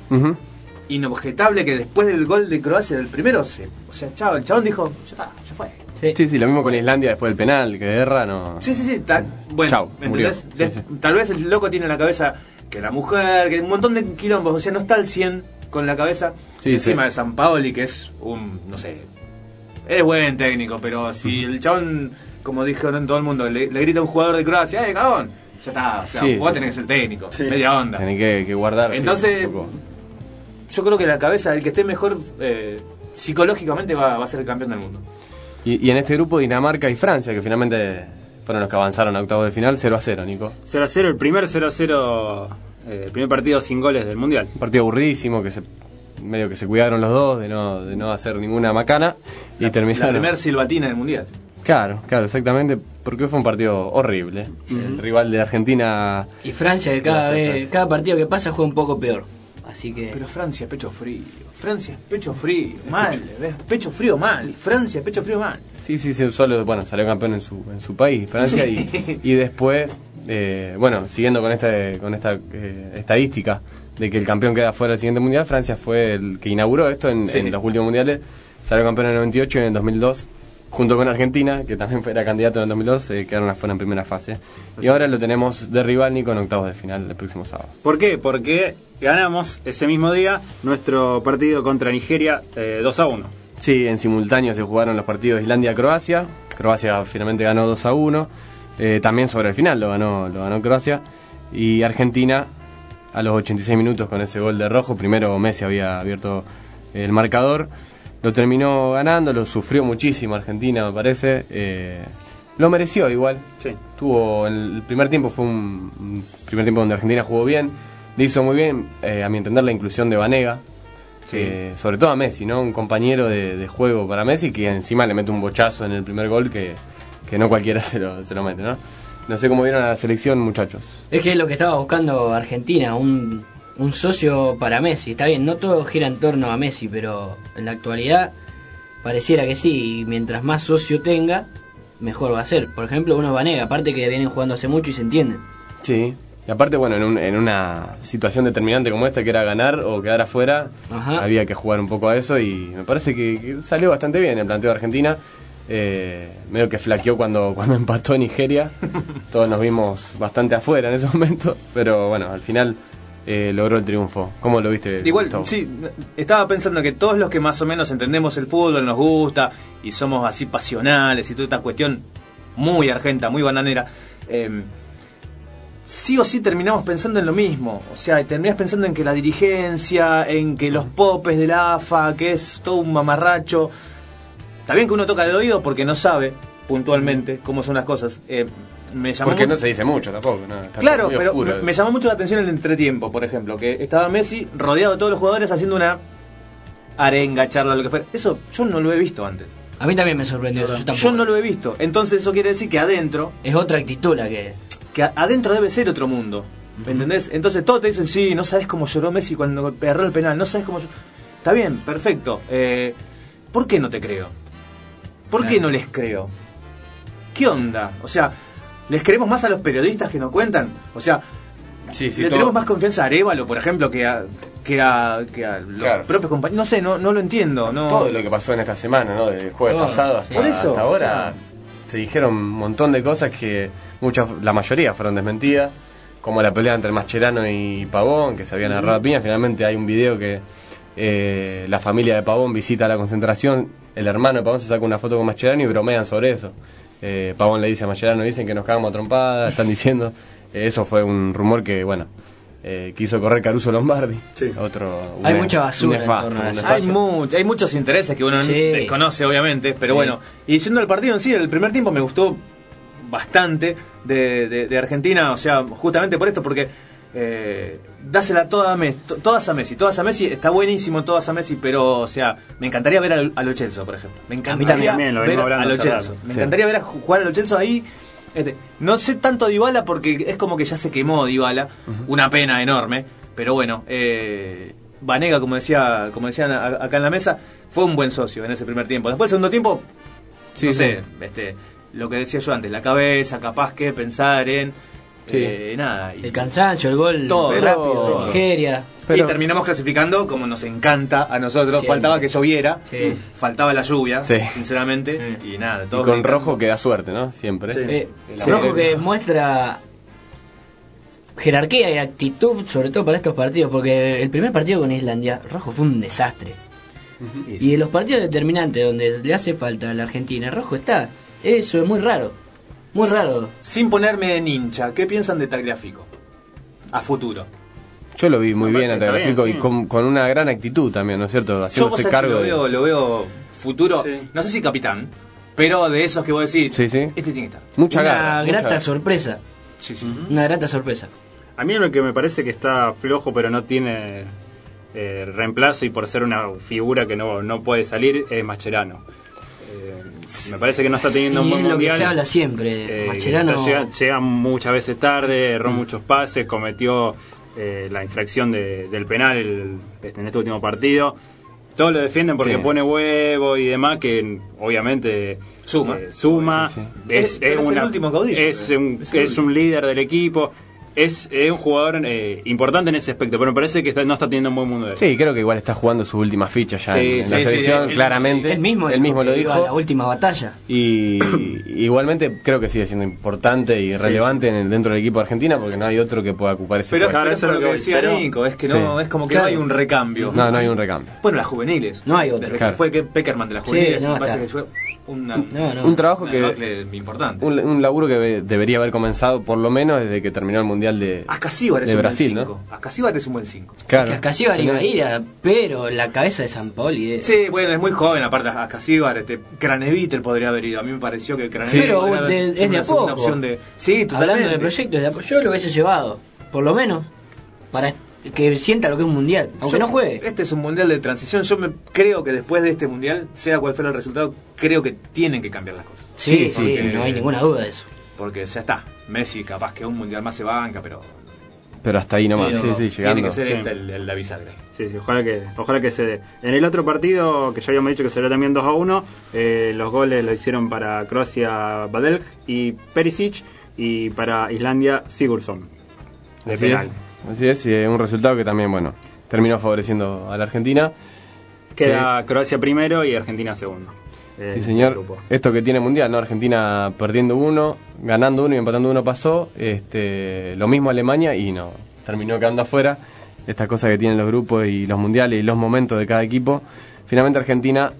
inobjetable que después del gol de Croacia, del primero, se, o sea, chavo, el chabón dijo, ya está, ya fue. Sí. Sí, sí, lo mismo con Islandia después del penal, que guerra, no. Sí, sí, sí. ta- bueno, Chau. Tal vez el loco tiene en la cabeza que la mujer, que un montón de quilombos, o sea, no está al 100 con la cabeza. Sí, encima sí. de San Paoli, que es un, no sé, es buen técnico, pero si el chabón, como dijeron todo el mundo, le, le grita a un jugador de Croacia, ¡eh, cagón! Ya está, o sea, Sí, vos sí, tenés sí. que ser técnico, media onda. Tiene que, que guardar. Entonces-. Yo creo que la cabeza, el que esté mejor eh, psicológicamente, va, va a ser el campeón del mundo. Y, y en este grupo Dinamarca y Francia, que finalmente fueron los que avanzaron a octavos de final, 0 a 0, Nico. 0 a 0, el primer 0 a 0, eh, el primer partido sin goles del Mundial. Un partido aburridísimo, que se medio que se cuidaron los dos de no, de no hacer ninguna macana y La terminaron. primer silbatina del mundial. Claro, claro, exactamente, porque fue un partido horrible. El rival de Argentina Y Francia, que cada, vez, cada partido que pasa juega un poco peor. Así que. Pero Francia, pecho frío. Francia, pecho frío. Mal, ¿ves? Pecho frío mal. Francia, pecho frío mal. Sí, sí, sí, solo, bueno, salió campeón en su, en su país, Francia, y, y después, eh, bueno, siguiendo con esta, con esta eh, estadística de que el campeón queda fuera del siguiente mundial, Francia fue el que inauguró esto en, Sí. en los últimos mundiales, salió campeón en el 98 y en el 2002, junto con Argentina, que también era candidato en el 2002, eh, quedaron afuera en primera fase. Y ahora lo tenemos de rival Nico en octavos de final el próximo sábado. ¿Por qué? Porque ganamos ese mismo día nuestro partido contra Nigeria eh, 2 a 1. Sí, en simultáneo se jugaron los partidos Islandia-Croacia. Croacia finalmente ganó 2 a 1. Eh, también sobre el final lo ganó, lo ganó Croacia. Y Argentina a los 86 minutos con ese gol de rojo. Primero Messi había abierto el marcador. Lo terminó ganando, lo sufrió muchísimo Argentina, me parece. Eh, lo mereció igual. Sí. Tuvo el primer tiempo fue un, un primer tiempo donde Argentina jugó bien. Le hizo muy bien, eh, a mi entender, la inclusión de Vanega. Sí. Eh, sobre todo a Messi, ¿no? Un compañero de, de juego para Messi que encima le mete un bochazo en el primer gol que, que no cualquiera se lo, se lo mete, ¿no? No sé cómo vieron a la selección, muchachos. Es que es lo que estaba buscando Argentina, un, un socio para Messi. Está bien, no todo gira en torno a Messi, pero en la actualidad pareciera que sí. Y mientras más socio tenga, mejor va a ser. Por ejemplo, uno Vanega, aparte que vienen jugando hace mucho y se entienden. Sí. Y aparte, bueno, en, un- en una situación determinante como esta, que era ganar o quedar afuera, Ajá. había que jugar un poco a eso y me parece que, que salió bastante bien el planteo de Argentina. Eh, medio que flaqueó cuando, cuando empató Nigeria. Todos nos vimos bastante afuera en ese momento, pero bueno, al final eh, logró el triunfo. ¿Cómo lo viste? Igual, Gustavo? sí, estaba pensando que todos los que más o menos entendemos el fútbol, nos gusta y somos así pasionales y toda esta cuestión muy argenta, muy bananera, eh, sí o sí terminamos pensando en lo mismo. O sea, terminás pensando en que la dirigencia, en que los popes de la AFA, que es todo un mamarracho. Está bien que uno toca de oído porque no sabe puntualmente cómo son las cosas. Eh, me llamó Porque no se dice mucho tampoco, ¿no? Está Claro, muy pero oscuro. me, me llamó mucho la atención el entretiempo, por ejemplo, que estaba Messi rodeado de todos los jugadores haciendo una arenga, charla, lo que fuera. Eso yo no lo he visto antes. A mí también me sorprendió eso. Yo, no lo he visto. Entonces eso quiere decir que adentro, Es otra actitud la que. que adentro debe ser otro mundo. ¿Me entendés? Entonces todos te dicen, sí, no sabes cómo lloró Messi cuando erró el penal, no sabes cómo lloró. Está bien, perfecto. Eh, ¿Por qué no te creo? ¿Por qué no les creo? ¿Qué onda? O sea, ¿les creemos más a los periodistas que nos cuentan? O sea, Sí, sí, le todo- tenemos más confianza a Arevalo, por ejemplo, que a, que a, que a los Claro. propios compañeros. No sé, no, no lo entiendo. No... todo lo que pasó en esta semana, ¿no? Del jueves Todo. pasado hasta, Por eso, hasta ahora, o sea. se dijeron un montón de cosas que muchas, la mayoría fueron desmentidas, como la pelea entre Mascherano y Pavón, que se habían agarrado a piña. Finalmente hay un video que eh, la familia de Pavón visita la concentración, el hermano de Pavón se saca una foto con Mascherano y bromean sobre eso. Eh, Pavón le dice a Mascherano, dicen que nos cagamos a trompadas, están diciendo. Eh, eso fue un rumor que, bueno, eh, quiso correr Caruso Lombardi. Sí. Otro, Hay mucha basura nefasto. Hay, mu- hay muchos intereses que uno Sí. desconoce, obviamente, pero Sí. bueno. Y yendo al partido en sí, el primer tiempo me gustó bastante de, de- de Argentina, o sea, justamente por esto, porque eh, dásela toda a Messi, to- todas a Messi, todas a Messi, está buenísimo todas a Messi, pero, o sea, me encantaría ver al- a Lo Celso, por ejemplo. Me encantaría también, lo ver a Lo Celso. Me Sí. encantaría ver a ju- jugar a Lo Celso ahí. Este, no sé tanto de Dybala porque es como que ya se quemó Dybala, una pena enorme, pero bueno, eh, Vanega, como decía, como decían a- acá en la mesa, fue un buen socio en ese primer tiempo. Después el segundo tiempo, Sí, no sí. sé, este, lo que decía yo antes, la cabeza, capaz que pensar en Sí. eh, nada. Y, El cansancio, el gol Todo, rápido todo. de Nigeria. y terminamos clasificando como nos encanta a nosotros. Siempre. Faltaba que lloviera, Sí. faltaba la lluvia, Sí. sinceramente, y nada. Y todos con gritando. rojo que da suerte, ¿no? Siempre. Sí. Eh, Sí. Rojo que muestra jerarquía y actitud, sobre todo para estos partidos, porque el primer partido con Islandia, Rojo fue un desastre. Y en los partidos determinantes donde le hace falta a la Argentina, Rojo está. Eso es muy raro. Muy raro. Sin ponerme en hincha, ¿qué piensan de Tagliafico? A futuro. Yo lo vi muy Me bien a Tagliafico bien, y con, con una gran actitud también, ¿no es cierto? Yo Haciéndose que cargo lo de... veo, lo veo futuro, Sí. no sé si capitán, pero de esos que vos decís, Sí, sí. este tiene que estar. Mucha Una grata sorpresa. Sí, sí. Una grata sorpresa. A mí lo que me parece que está flojo, pero no tiene eh, reemplazo y por ser una figura que no, no puede salir, es Mascherano. Me parece que no está teniendo un Y buen es lo que mundial. se habla siempre. Eh, Mascherano. llega, llega muchas veces tarde, erró muchos pases, cometió eh, la infracción de- del penal el- este, en este último partido. Todos lo defienden porque Sí. pone huevo y demás, que obviamente Suma. eh, suma. Sí, sí. Es, Es- es el una- último caudillo, es eh. un, Es es un líder del equipo. Es, es un jugador eh, importante en ese aspecto, pero me parece que está- no está teniendo un buen mundo. Sí, creo que igual está jugando sus últimas fichas ya Sí, en, en la sí, selección, él- claramente. Él mismo, él mismo lo a dijo. la última batalla. Y igualmente creo que sigue siendo importante y relevante En el- dentro del equipo de Argentina porque no hay otro que pueda ocupar ese Pero puesto. pero eso es lo que decía pero- Nico, es que no, Sí. es como que Claro. no hay un recambio. No, no hay un recambio. Bueno, las juveniles. No hay otro. Desde que Claro. fue que Peckerman de las juveniles, no, me parece está. que fue una, No, no. Un trabajo una que importante. un, un laburo que debería haber comenzado por lo menos desde que terminó el mundial de, Ascasíbar es de un Brasil, buen ¿no? 5. Ascasíbar es un buen 5. Claro. Que Ascasíbar iba a ir, a- pero la cabeza de San Paoli. eh. Sí, bueno, es muy joven, aparte Ascasíbar, este, Craneviter podría haber ido. A mí me pareció que Craneviter Pero de- sido es de una a segunda poco. opción de... Sí, totalmente. Hablando de proyectos, yo lo hubiese llevado, por lo menos, para que sienta lo que es un mundial, aunque Yo- no juegue. Este es un mundial de transición. Yo me creo que después de este mundial, sea cual fuera el resultado, creo que tienen que cambiar las cosas. Sí, sí, porque- no hay ninguna duda de eso. Porque ya está. Messi capaz que un mundial más se banca, pero Pero hasta ahí nomás, sí, pero sí, llegando. tiene que ser Sí. esta el, el- la bisagra. Sí, sí, ojalá que, ojalá que se dé. En el otro partido, que ya habíamos dicho que será también 2 a 1, eh, los goles lo hicieron para Croacia Badel y Perisic y para Islandia Sigurdsson. De penal. Así es, y eh, un resultado que también, bueno, terminó favoreciendo a la Argentina. Queda Croacia primero y Argentina segundo. eh, Sí, en señor. Esto que tiene Mundial, ¿no? Argentina perdiendo uno, ganando uno y empatando uno pasó. Este, lo mismo Alemania y no, terminó quedando afuera. Esta cosa que tienen los grupos y los mundiales y los momentos de cada equipo. Finalmente Argentina,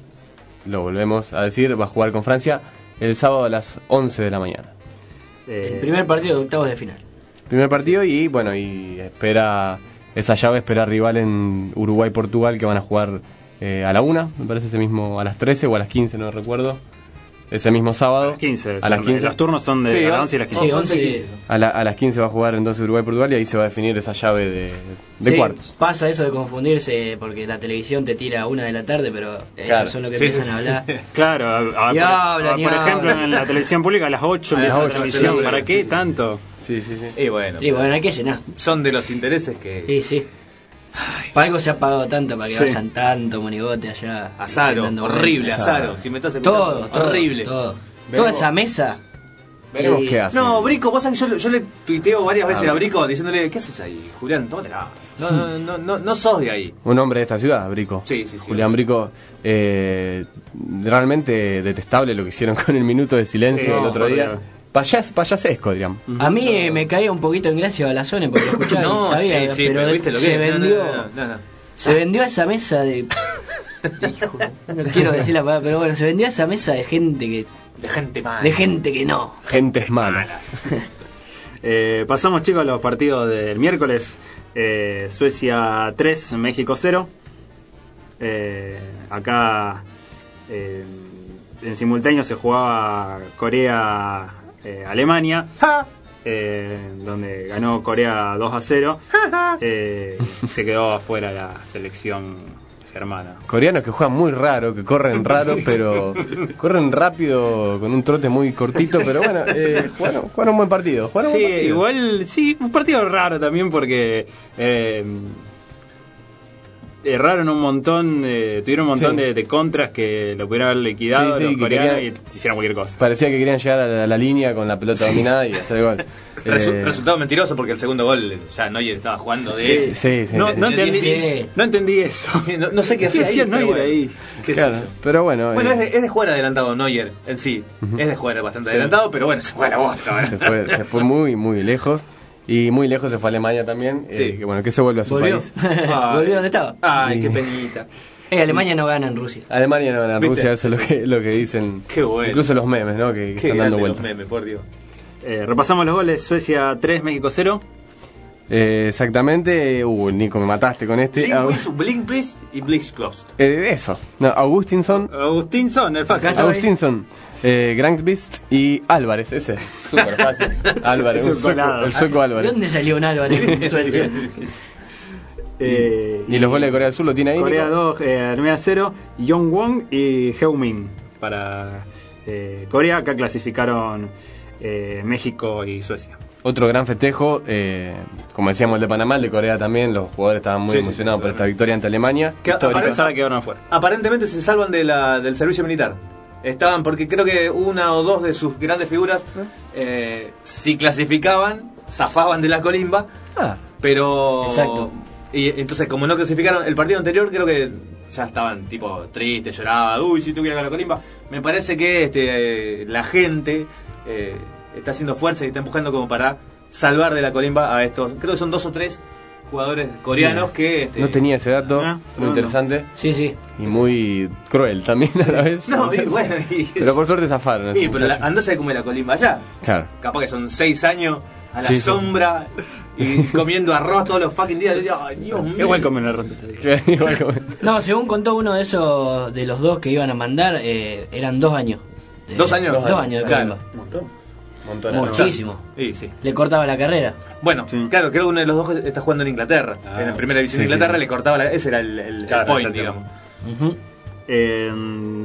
lo volvemos a decir, va a jugar con Francia el sábado a las 11 de la mañana. Eh, El primer partido de octavos de final. Primer partido y bueno, y espera esa llave, espera rival en Uruguay-Portugal que van a jugar eh, a la una, me parece ese mismo, a las 13 o a las 15, no recuerdo. Ese mismo sábado. a las 15. A las 15. Los turnos son de Sí, a las on- 11 y las 15. Sí, 11 y 11. 15. A, la- a las 15 va a jugar entonces Uruguay-Portugal y ahí se va a definir esa llave de, de Sí, cuartos. Pasa eso de confundirse porque la televisión te tira a una de la tarde, pero ellos Claro. son los que Sí, empiezan sí, a sí. hablar. Claro, a- a- por, hablan, a- y por ejemplo hablan. en la televisión pública a las 8 A las empieza la 8 transmisión. sí, ¿Para sí, qué sí. tanto? Sí, sí, sí. Y bueno, Y bueno, hay que llenar. son de los intereses que... Sí, sí. Para algo se ha pagado tanto para que Sí. vayan tanto monigote allá. Azaro, horrible. Azaro. Si me estás Todo, todo, horrible. todo. Toda esa mesa. Veremos Y- qué hace. No, Brico, vos sabés que yo, yo le tuiteo varias veces Ah, a Brico diciéndole, ¿qué haces ahí, Julián? Tómatela. No, no, no, no, no sos de ahí. Un hombre de esta ciudad, Brico. Sí, sí, sí. Julián Brico, eh, realmente detestable lo que hicieron con el minuto de silencio Sí, el no, otro día. Payas, payasesco, diríamos. A mí eh, me caía un poquito en gracia Balazone porque escuchaba No, y sabía, sí, sí, pero, viste lo que se es. No, no, vendió. no, no, no. Se vendió a esa mesa de. Hijo, no quiero decir la palabra, pero bueno, se vendió a esa mesa de gente que. De gente mala. de gente que no. Gentes malas. Eh, pasamos chicos a los partidos del miércoles. Eh, Suecia 3, México 0. Eh, acá eh, en simultáneo se jugaba Corea-Alemania. Eh, donde ganó Corea 2 a 0. Eh, se quedó afuera la selección germana. Coreanos que juegan muy raro, que corren raro, pero corren rápido con un trote muy cortito, pero bueno, eh, jugaron, jugaron un buen partido. jugaron Sí, buen partido. igual, sí, un partido raro también porque eh, erraron un montón, eh, tuvieron un montón Sí. de, de contras que lo pudieran haber liquidado Sí, sí, los que coreanos querían- y hicieron cualquier cosa. Parecía que querían llegar a la, a la línea con la pelota dominada y hacer gol. Resu- Eh, Resultado mentiroso porque el segundo gol ya Neuer estaba jugando de... Sí, sí, sí. No, no, entendí, 10. no entendí eso. No, no sé qué hacía ahí. Neuer bueno, ahí? qué sé claro, yo. pero bueno, Bueno, eh, es de, es de jugar adelantado Neuer en sí. Es de jugar bastante adelantado, pero bueno, se fue a la bosta se fue, se fue muy, muy lejos. Y muy lejos se fue a Alemania también. eh, Sí. que bueno, que se vuelve a su Volvió. país. Volvió donde estaba. Ay, qué penita. Eh, Alemania no gana en Rusia. Alemania no gana en ¿Viste? Rusia, eso es lo que, lo que dicen. Qué bueno. Incluso los memes, ¿no? Que, Qué están dando grande los vueltas. memes, por Dios. Eh, repasamos los goles, Suecia 3, México 0. Eh, exactamente. Uh, Nico, me mataste con este. Blink, Blitz y Blitz Closed. eh, eso. No, Augustinson. Agustinson, el fácil. Acá eh, Grankvist y Álvarez, ese. Súper fácil. Álvarez, sueco- el sueco ¿De Álvarez. dónde salió un Álvarez? Eh, Y los goles de Corea del Sur lo tiene ahí. Corea Nico? 2, eh, Alemania 0, Yong Won y Heung-min para eh, Corea. Acá clasificaron eh, México y Suecia. otro gran festejo, eh, como decíamos el de Panamá, el de Corea también, los jugadores estaban muy Sí, sí, emocionados por esta victoria ante Alemania. Que quedaron afuera. Aparentemente se salvan de la, del servicio militar. Estaban, porque creo que una o dos de sus grandes figuras, eh, si clasificaban, zafaban de la colimba, Ah, pero... Exacto. Y entonces, como no clasificaron el partido anterior, creo que ya estaban tipo tristes, lloraban, uy, si tú quieres la colimba. Me parece que este, eh, la gente eh, está haciendo fuerza y está empujando como para salvar de la colimba a estos, creo que son dos o tres jugadores coreanos que... Este, no tenía ese dato, Ah, muy no, interesante Sí, sí. y muy cruel también a la vez. No, y bueno, y- Pero por suerte zafaron. Sí, pero la, muchachos. andá a es la colimba allá. Claro. Capaz que son seis años a la Sí, sí. sombra y comiendo arroz todos los fucking días. Ay, Dios mío. Igual comen. Igual como- No, según contó uno de esos, de los dos que iban a mandar, eh, eran dos años. De- ¿Dos años? Dos, años de Claro. colimba. Un montón. Montón. Muchísimo. Sí, sí. Le cortaba la carrera. Bueno, Sí. claro, creo que uno de los dos está jugando en Inglaterra. Ah. en la primera división de Inglaterra sí. le cortaba la. Ese era el, el- el Claro, point, digamos. Eh,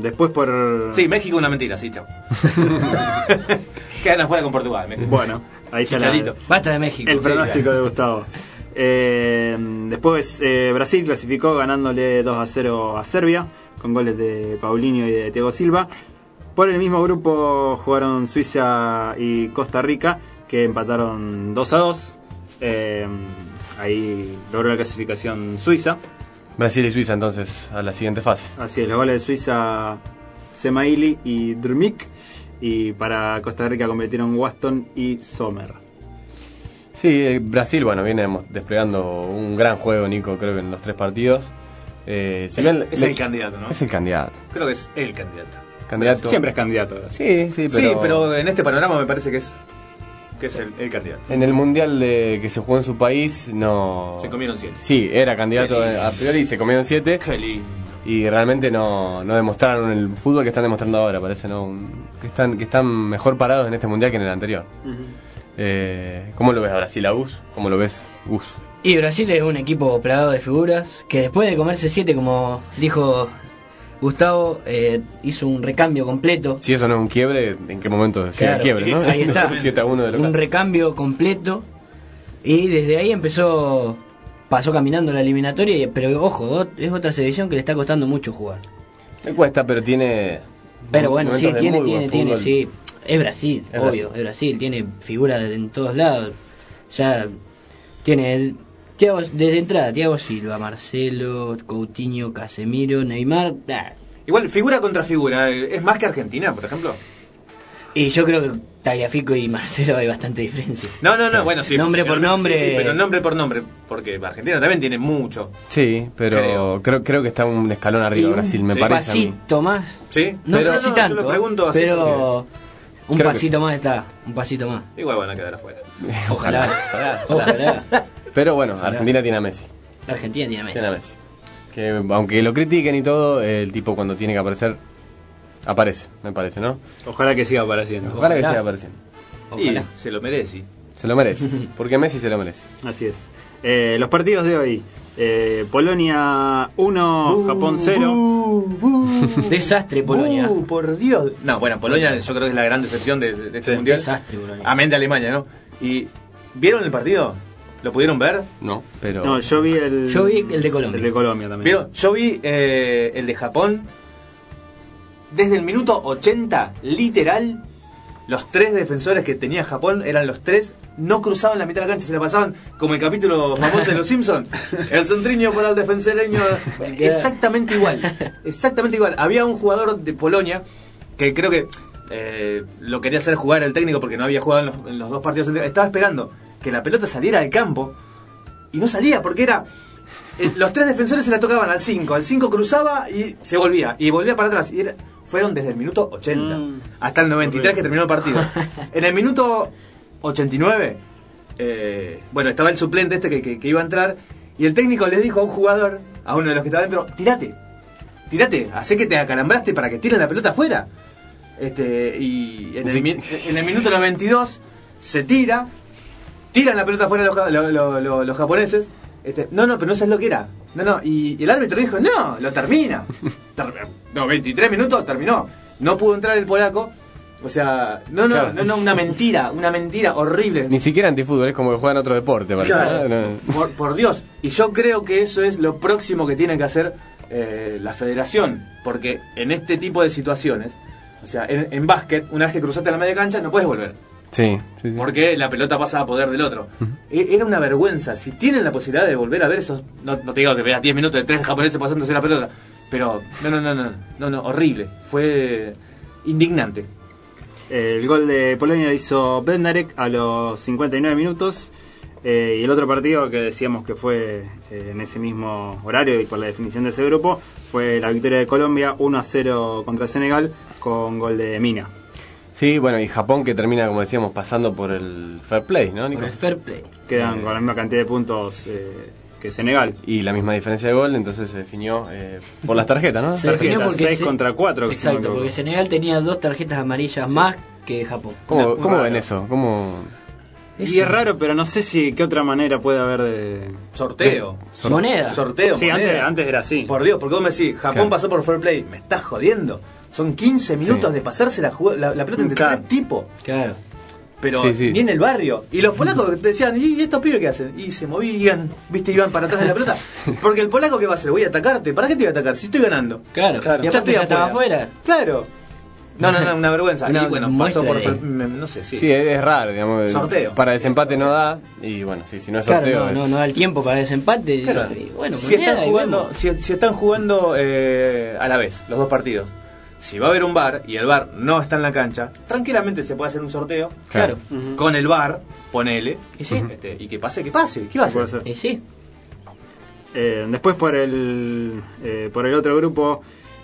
después por... Sí, México una mentira, sí, chao. Quedan afuera con Portugal. México. Bueno, ahí está la-. Basta de México. el Sí. pronóstico de Gustavo. Eh, después eh, Brasil clasificó ganándole 2 a 0 a Serbia con goles de Paulinho y de Thiago Silva. Por el mismo grupo jugaron Suiza y Costa Rica que empataron 2 a 2. Eh, ahí logró la clasificación Suiza. Brasil y Suiza entonces a la siguiente fase. Así es, los goles de Suiza Semaili y Drmik. Y para Costa Rica competieron Waston y Sommer. Sí, eh, Brasil, bueno, viene desplegando un gran juego, Nico, creo que en los tres partidos. Eh, si Es, bien es le- el candidato, ¿no? Es el candidato. Creo que es el candidato. Candidato. Siempre es candidato. Sí, sí, pero, Sí, pero en este panorama me parece que es, que es el, el candidato. en el mundial de que se jugó en su país, no. Se comieron siete. Sí, era candidato a priori y se comieron siete. Qué lindo. Y realmente no, no demostraron el fútbol que están demostrando ahora, parece, ¿no? Un- que, están, que están mejor parados en este mundial que en el anterior. Eh, ¿Cómo lo ves a Brasil, a Gus? ¿Cómo lo ves, Gus? Y Brasil es un equipo plagado de figuras que después de comerse siete, como dijo Gustavo, eh, hizo un recambio completo. Si eso no es un quiebre, ¿en qué momento llega Claro, el quiebre, no? Ahí está. 7 a 1 de local. un recambio completo. Y desde ahí empezó, pasó caminando la eliminatoria, pero ojo, es otra selección que le está costando mucho jugar. Le cuesta, pero tiene. Pero bueno, sí, tiene, tiene, tiene, sí. Es Brasil, Es obvio, Brasil. es Brasil, tiene figuras en todos lados. Ya tiene Thiago- desde entrada, Thiago Silva, Marcelo, Coutinho, Casemiro, Neymar. ah. Igual, figura contra figura. ¿Es más que Argentina, por ejemplo? Y yo creo que Tagliafico y Marcelo hay bastante diferencia. No, no, no, bueno, sí. Nombre por nombre. Sí, sí, pero nombre por nombre. Porque Argentina también tiene mucho. Sí, pero Creo. creo. Creo, que está un escalón arriba Y Brasil, me un parece. mí. pasito más. ¿Sí? No Pero- sé si yo tanto, lo pregunto así pero un pasito más está, un pasito más. Igual van a quedar afuera. Ojalá, ojalá. Pero bueno, Argentina tiene a Messi. Argentina tiene a Messi. Tiene a Messi. Que aunque lo critiquen y todo, el tipo cuando tiene que aparecer, aparece, me parece, ¿no? Ojalá que siga apareciendo. Ojalá, que siga apareciendo. Ojalá. Y se lo merece. Se lo merece. Porque Messi se lo merece. Así es. Eh, los partidos de hoy. Eh, Polonia 1, Japón 0. Desastre Polonia. Uh, por Dios. No, bueno, Polonia yo creo que es la gran decepción de, de este Sí. mundial. Desastre Polonia. Amén de Alemania, ¿no? ¿Y vieron el partido? ¿Lo pudieron ver? No, pero. No, yo vi el. Yo vi el de Colombia. El de Colombia también. ¿Vieron? Yo vi eh, el de Japón. Desde el minuto 80, literal, los tres defensores que tenía Japón eran los tres, no cruzaban la mitad de la cancha, se la pasaban como el capítulo famoso de Los Simpsons. El centriño para el defensoreño. Exactamente igual. Exactamente igual. Había un jugador de Polonia que creo que eh, lo quería hacer jugar el técnico porque no había jugado en los, en los dos partidos. Estaba esperando que la pelota saliera del campo y no salía porque era eh, los tres defensores se la tocaban al 5. Al 5 cruzaba y se volvía. Y volvía para atrás. Y era- fueron desde el minuto 80 Mm. hasta el 93 que terminó el partido. En el minuto 89, eh, bueno, estaba el suplente este que, que- que iba a entrar. Y el técnico le dijo a un jugador, a uno de los que estaba dentro, tirate. Tirate, hacé que te acalambraste para que tiren la pelota afuera. Este, y en el, Sí. mi- en el minuto 92 se tira, tiran la pelota afuera los, ja- lo- lo- lo- los japoneses. Este, no, no, pero no sabes lo que era. No, no, y, y el árbitro dijo, no, lo termina. Ter- no, 23 minutos, terminó. No pudo entrar el polaco. O sea, no, no, Claro. no, no, una mentira, una mentira horrible. Ni siquiera antifútbol, es como que juegan otro deporte, parece. Claro. ¿no? No. Por, por Dios. Y yo creo que eso es lo próximo que tiene que hacer eh, la federación. Porque en este tipo de situaciones, o sea, en, en básquet, una vez que cruzaste la media cancha, no puedes volver. Sí, sí, sí. Porque la pelota pasa a poder del otro. E- Era una vergüenza. Si tienen la posibilidad de volver a ver esos. No, no te digo que veas 10 minutos de tres japoneses pasándose la pelota. Pero, no, no, no, no. No, no, horrible. Fue indignante. El gol de Polonia lo hizo Bednarek a los 59 minutos. eh, y el otro partido que decíamos que fue eh, en ese mismo horario y por la definición de ese grupo fue la victoria de Colombia 1 a 0 contra Senegal con gol de Mina. Sí, bueno, y Japón que termina, como decíamos, pasando por el fair play, ¿no, Nico? Por el fair play. Quedan Eh. con la misma cantidad de puntos eh, que Senegal. Y la misma diferencia de gol, entonces se definió eh, por las tarjetas, ¿no? Se definió porque seis se- contra cuatro, que si no me Exacto, equivoco. porque Senegal tenía dos tarjetas amarillas más que Japón. ¿Cómo, Una- cómo una- ven eso? ¿Cómo... Y es raro, pero no sé si qué otra manera puede haber de... Sorteo. Moneda. Sorteo. Sí, moneda. antes, antes era así. Por Dios, porque vos me decís, Japón Claro. pasó por fair play. Me estás jodiendo. Son 15 minutos Sí. de pasarse la, jugada- la, la pelota entre Claro. tres tipos. Claro. Pero Sí, sí. ni en el barrio. Y los polacos decían, ¿y estos pibes qué hacen? Y se movían, viste, iban para atrás de la pelota. Porque el polaco, ¿qué va a hacer? Voy a atacarte. ¿Para qué te voy a atacar? Si estoy ganando. Claro. Y aparte ya estaba afuera. Claro. No, no, no, una vergüenza. Una y bueno, pasó por de- No sé, sí. Sí, es, raro, digamos. Sorteo. Para desempate no da, y bueno, sí, si no es Claro, sorteo no, es- no, no da el tiempo para desempate. y- Claro. y bueno, si, están jugando, si, si están jugando eh, a la vez, los dos partidos, si va a haber un bar y el bar no está en la cancha, tranquilamente se puede hacer un sorteo Claro. con el bar, ponele, Y sí. este, y que pase, que pase. ¿Qué va a Puede hacer? ser. Y sí. Eh, después por el eh, por el otro grupo,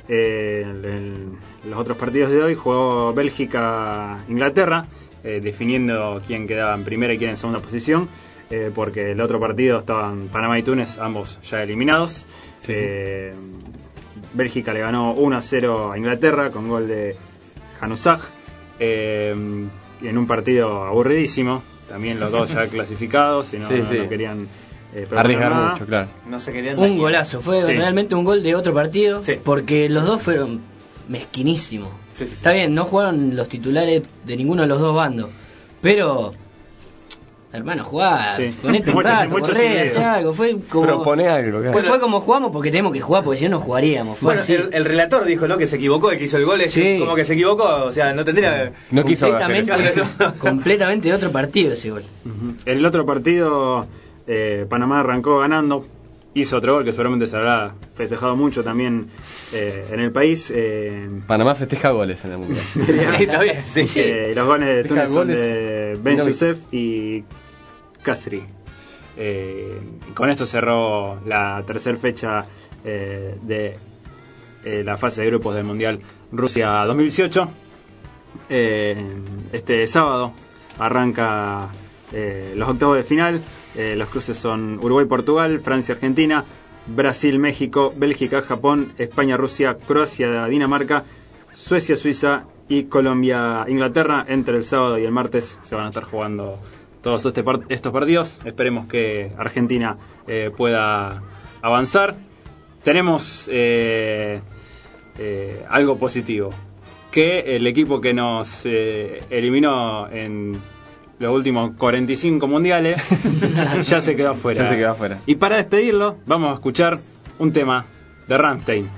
eh, el- el- los otros partidos de hoy jugó Bélgica Inglaterra, eh, definiendo quién quedaba en primera y quién en segunda posición, eh, porque el otro partido estaban Panamá y Túnez, ambos ya eliminados. Eh, Bélgica le ganó 1 a 0 a Inglaterra con gol de Januzaj, eh, en un partido aburridísimo, también los dos ya clasificados, y no, Sí, no- sí. no querían eh, arriesgar nada. mucho, claro. No se querían Un golazo. Fue Sí. realmente un gol de otro partido. Sí. Porque los dos fueron mezquinísimos. Sí, sí, sí. Está bien, no jugaron los titulares de ninguno de los dos bandos. Pero. Hermano, jugá, Sí. ponete un rato, muchos corré, hacé algo. Fue como. Propone algo, claro. fue, fue como jugamos porque tenemos que jugar, porque si no, no jugaríamos. Fue Bueno, así. el, el relator dijo, ¿no? Que se equivocó, el que hizo el gol, es Sí. como que se equivocó, o sea, no tendría... No quiso hacer completamente, eso. completamente de otro partido ese gol. En el otro partido, eh, Panamá arrancó ganando, hizo otro gol que seguramente se habrá festejado mucho también eh, en el país. eh, Panamá festeja goles en el mundial. Está bien, sí. eh, los goles de Túnez son de Ben No Youssef y Kasri. Eh, con esto cerró la tercera fecha eh, de eh, la fase de grupos del Mundial Rusia 2018. Eh, este sábado arranca eh, los octavos de final. Eh, los cruces son Uruguay-Portugal, Francia-Argentina, Brasil-México, Bélgica-Japón, España-Rusia, Croacia-Dinamarca, Suecia-Suiza y Colombia-Inglaterra. Entre el sábado y el martes se van a estar jugando todos este estos partidos. Esperemos que Argentina eh, pueda avanzar. Tenemos eh, algo positivo. Que el equipo que nos eliminó en los últimos 45 mundiales ya se quedó afuera. Ya se quedó afuera. Y para despedirlo, vamos a escuchar un tema de Rammstein.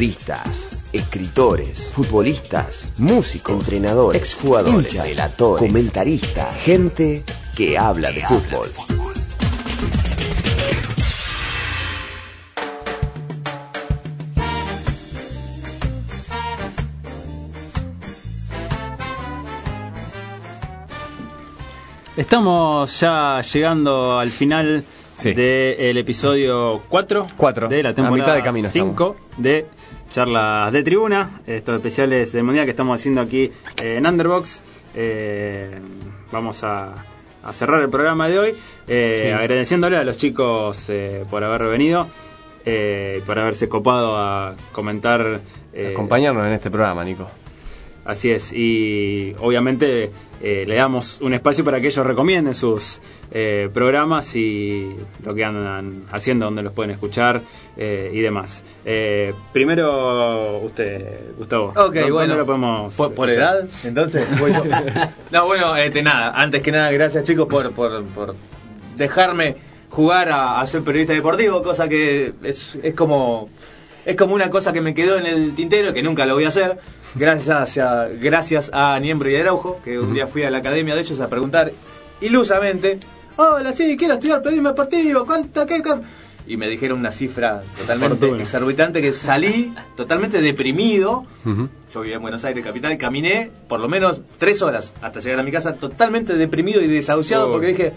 Periodistas, escritores, futbolistas, músicos, entrenadores, exjugadores, hinchas, relatores, comentaristas, gente que habla de fútbol. Estamos ya llegando al final Sí. del episodio 4, Cuatro. de la temporada mitad de camino 5 de charlas de tribuna, estos especiales del mundial que estamos haciendo aquí eh, en Underbox. Eh, vamos a, a cerrar el programa de hoy eh, Sí. agradeciéndole a los chicos por haber venido, eh, por haberse copado a comentar. eh, Acompañarnos en este programa, Nico. Así es, y obviamente eh, le damos un espacio para que ellos recomienden sus eh, programas y lo que andan haciendo, donde los pueden escuchar eh, y demás. Eh, primero, usted, Gustavo. Ok, ¿dónde- dónde bueno. lo podemos ¿Por, edad? Entonces, voy yo. No, bueno, este, nada, antes que nada, gracias chicos por, por, por dejarme jugar a, a ser periodista deportivo, cosa que es, es como es como una cosa que me quedó en el tintero, que nunca lo voy a hacer, gracias a, gracias a Niembro y Araujo, que un día fui a la academia de ellos a preguntar ilusamente, hola, sí, quiero estudiar periodismo deportivo, ¿cuánto, qué, qué?". Y me dijeron una cifra totalmente Fortuna. exorbitante que salí totalmente deprimido yo vivía en Buenos Aires, capital, caminé por lo menos tres horas hasta llegar a mi casa totalmente deprimido y desahuciado Oh. porque dije,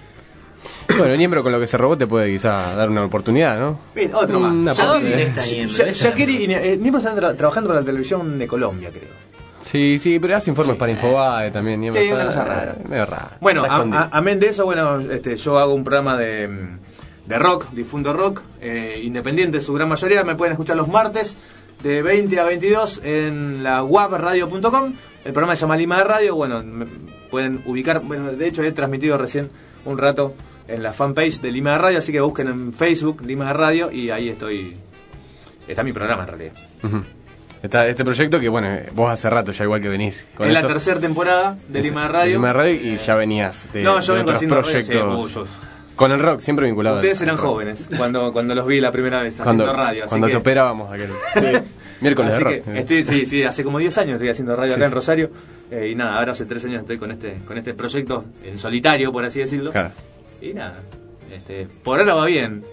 Bueno, Niembro con lo que se robó te puede quizá dar una oportunidad, ¿ó? bien, otro Una más. parte. ¿Dónde está Niembro? Shakiri y Ni- eh, Niembro están tra- trabajando para la televisión de Colombia, creo. Sí, sí, pero hace informes para Infobae también. Niembro Sí, está- una cosa rara. Medio rara. Bueno, a- amén de eso, bueno, este, yo hago un programa de, mm, de rock, difundo rock, eh, independiente en su gran mayoría. Me pueden escuchar los martes de 20 a 22 en la wabradio.com. El programa se llama Lima de Radio. Bueno, me pueden ubicar, bueno, de hecho he transmitido recién un rato en la fanpage de Lima de Radio, así que busquen en Facebook Lima de Radio y ahí estoy. Está mi programa en realidad. Está este proyecto que, bueno, vos hace rato ya igual que venís. con es la tercera temporada de Es- Lima de Radio. Lima de Radio y ya venías de, No, yo de vengo otros haciendo radio, proyectos. sí, muchos. Con el rock, siempre vinculado. Ustedes eran jóvenes cuando, cuando los vi la primera vez Cuando, haciendo radio. así cuando que- te operábamos aquel. Miércoles Así de rock. que estoy, sí, sí, hace como 10 años estoy haciendo radio Sí, acá en sí. Rosario. Eh, y nada, ahora hace 3 años estoy con este, con este proyecto en solitario, por así decirlo. Claro. Y nada, este, por ahora va bien.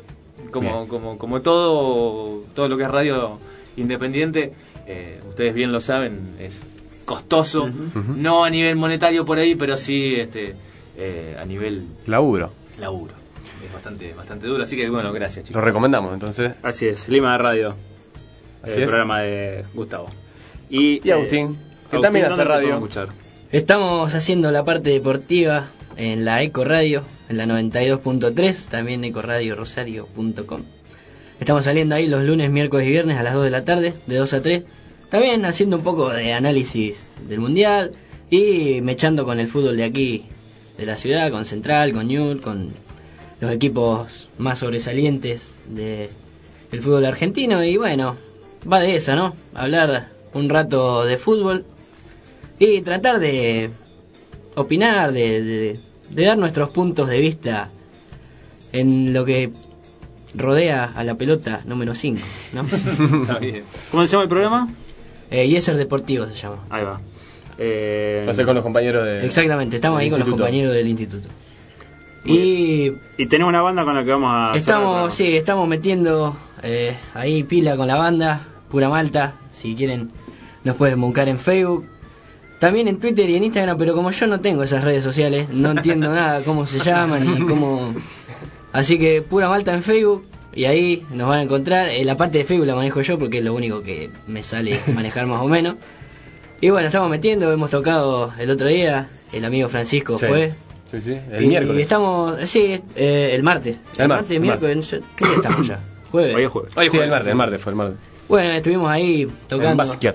Como, Bien. como, como todo, todo lo que es radio independiente, eh, ustedes bien lo saben, es costoso. No a nivel monetario por ahí, pero sí este, eh, a nivel Laburo. laburo. Es bastante, bastante duro. Así que bueno, gracias Lo chicos. recomendamos entonces. Así es, Lima de Radio, Así el es. programa de Gustavo. Y, Y Agustín, que también hace ¿dónde te radio. Estamos haciendo la parte deportiva en la Eco Radio, en la 92.3, también ecoradiorosario.com. Estamos saliendo ahí los lunes, miércoles y viernes a las 2 de la tarde, de 2 a 3. También haciendo un poco de análisis del mundial y mechando con el fútbol de aquí, de la ciudad, con Central, con Ñul, con los equipos más sobresalientes de, del fútbol argentino. Y bueno, va de esa, ¿no? Hablar un rato de fútbol y tratar de opinar, de, de- de dar nuestros puntos de vista en lo que rodea a la pelota número 5, ¿no? Está bien. ¿Cómo se llama el programa? eh, Yeser Deportivo se llama. Ahí va. Eh, Va a ser con los compañeros de. Exactamente, estamos ahí con los compañeros del instituto. Y y tenés una banda con la que vamos a... estamos, sí, estamos metiendo eh, ahí pila con la banda, pura malta, si quieren nos pueden buscar en Facebook. También en Twitter y en Instagram, pero como yo no tengo esas redes sociales, no entiendo nada cómo se llaman ni cómo... Así que pura malta en Facebook y ahí nos van a encontrar. Eh, la parte de Facebook la manejo yo porque es lo único que me sale manejar más o menos. Y bueno, estamos metiendo, hemos tocado el otro día, el amigo Francisco Sí. fue. Sí, sí. El y, miércoles. y estamos, sí, eh, el martes. El martes, el miércoles, sé, ¿qué día estamos ya? Jueves. Hoy es jueves. Hoy jueves, el martes, el martes fue el martes. Bueno, estuvimos ahí En tocando. basket.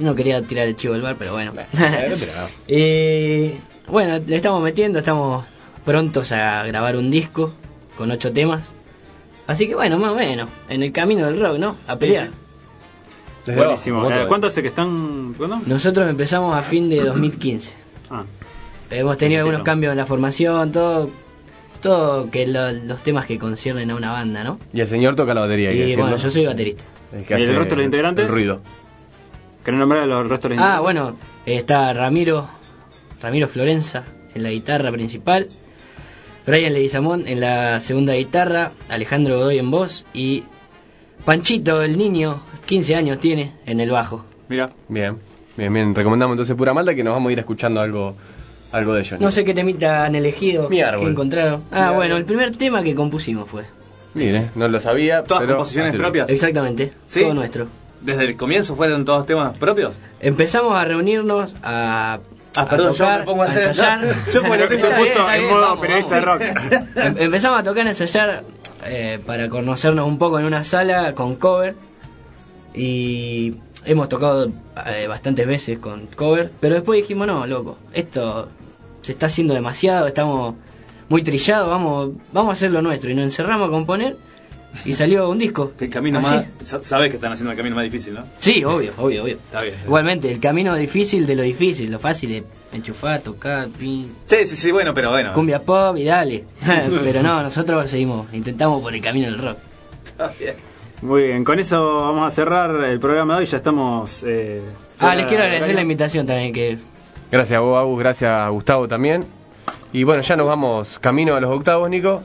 No quería tirar el chivo del bar, pero bueno. Pero- y bueno, le estamos metiendo, estamos prontos a grabar un disco con ocho temas. Así que bueno, más o menos, en el camino del rock, ¿no? A pelear. Desde Buenísimo. Eh, ¿Cuánto hace que están? Nosotros empezamos a fin de 2015. Ah, Hemos tenido algunos cambios en la formación, todo, todo que lo- los temas que conciernen a una banda, ¿no? Y el señor toca la batería. que Y bueno, yo soy baterista. el que ¿Y el resto de los integrantes? el ruido. ¿Querés nombrar a los restos de los Ah, bueno, está Ramiro, Ramiro Florenza en la guitarra principal, Brian Leguizamón en la segunda guitarra, Alejandro Godoy en voz y Panchito, el niño, 15 años tiene, en el bajo. Mira. Bien, bien, bien. Recomendamos entonces Pura Malta que nos vamos a ir escuchando algo, algo de ellos. No sé qué temita han elegido, Mi qué árbol. encontraron. Mi Ah, árbol. bueno, el primer tema que compusimos fue. Mire, no lo sabía. ¿Todas pero composiciones propias? Exactamente, ¿Sí? todo nuestro. ¿Desde el comienzo fueron todos temas propios? Empezamos a reunirnos, a, Ah, yo tocar, me pongo a hacer- ensayar. Yo como no Se puso bien, en modo vamos, periodista de rock. Em- Empezamos a tocar, a ensayar eh, para conocernos un poco en una sala con cover y hemos tocado eh, bastantes veces con cover, pero después dijimos, no, loco, esto se está haciendo demasiado, estamos muy trillados, vamos, vamos a hacer lo nuestro y nos encerramos a componer y salió un disco. El camino Así. más. sa- Sabes que están haciendo el camino más difícil, ¿no? Sí, obvio, obvio, obvio. Está bien. Igualmente, el camino difícil de lo difícil, lo fácil es enchufar, tocar, pin, Sí, sí, sí, bueno, pero bueno. cumbia pop y dale. Pero no, nosotros seguimos, intentamos por el camino del rock. Está bien. Muy bien, con eso vamos a cerrar el programa de hoy. Ya estamos. eh, Ah, les quiero de agradecer la invitación también, que Gracias a vos, Agus, gracias a Gustavo también. Y bueno, ya nos vamos camino a los octavos, Nico.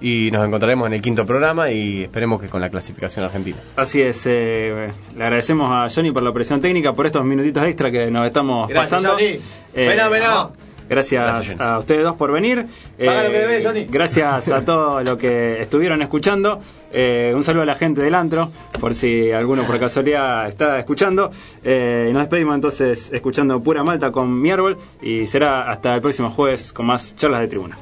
Y nos encontraremos en el quinto programa y esperemos que con la clasificación argentina. Así es, eh, le agradecemos a Johnny por la presión técnica, por estos minutitos extra que nos estamos Gracias, pasando. Johnny. Vená, vená. Gracias, a ustedes dos por venir. Eh, Paga lo que debes, Johnny. Gracias a todos los que estuvieron escuchando. Eh, un saludo a la gente del antro, por si alguno por casualidad está escuchando. Eh, y nos despedimos entonces escuchando Pura Malta con mi árbol. Y será hasta el próximo jueves con más charlas de tribuna.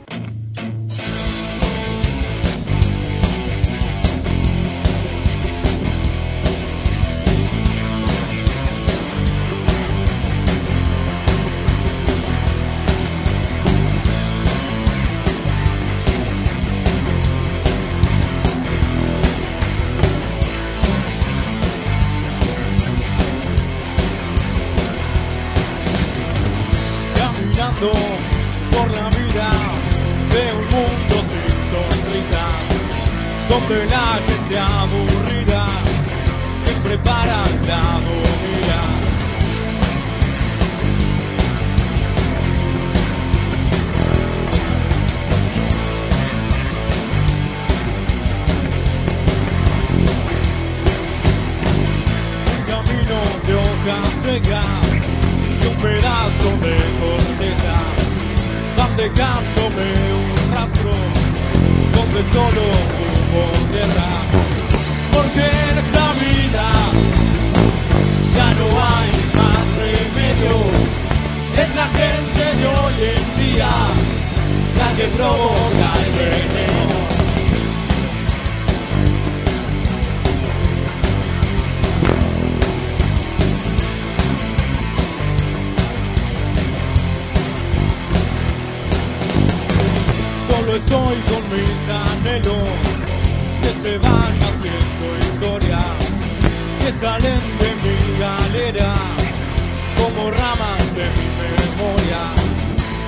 Dejándome un rastro donde solo hubo tierra porque en esta vida ya no hay más remedio. Es la gente de hoy en día la que provoca el veneno estoy con mis anhelos que se van haciendo historia, que salen de mi galera como ramas de mi memoria.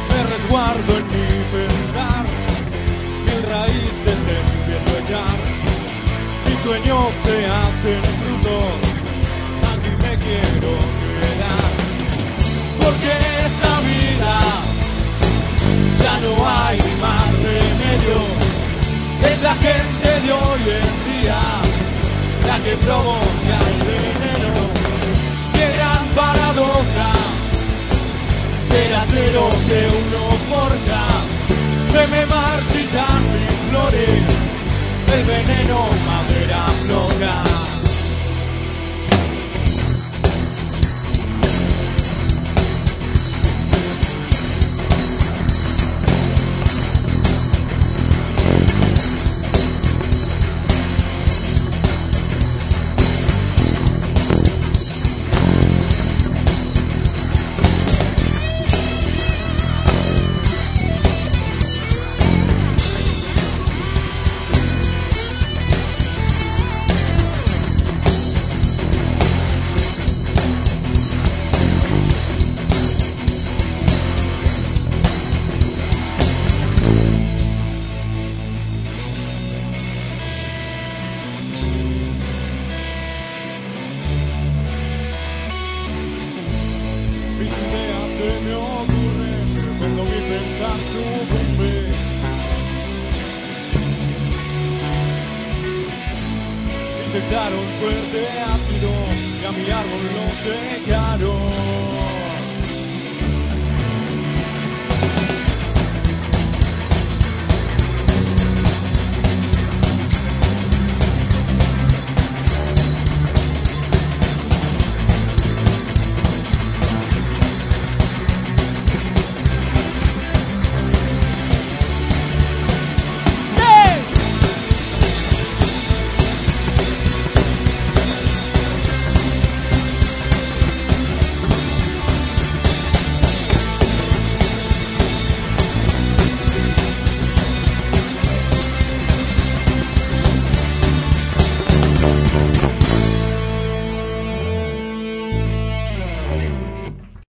Me resguardo en mi pensar, mil raíces empiezo a echar, mis sueños se hacen frutos, aquí me quiero quedar, porque esta vida ya no hay la gente de hoy en día la que provoca el veneno. Qué gran paradoja ser acero que uno forja. Se me marchitan mis flores, el veneno madera floja.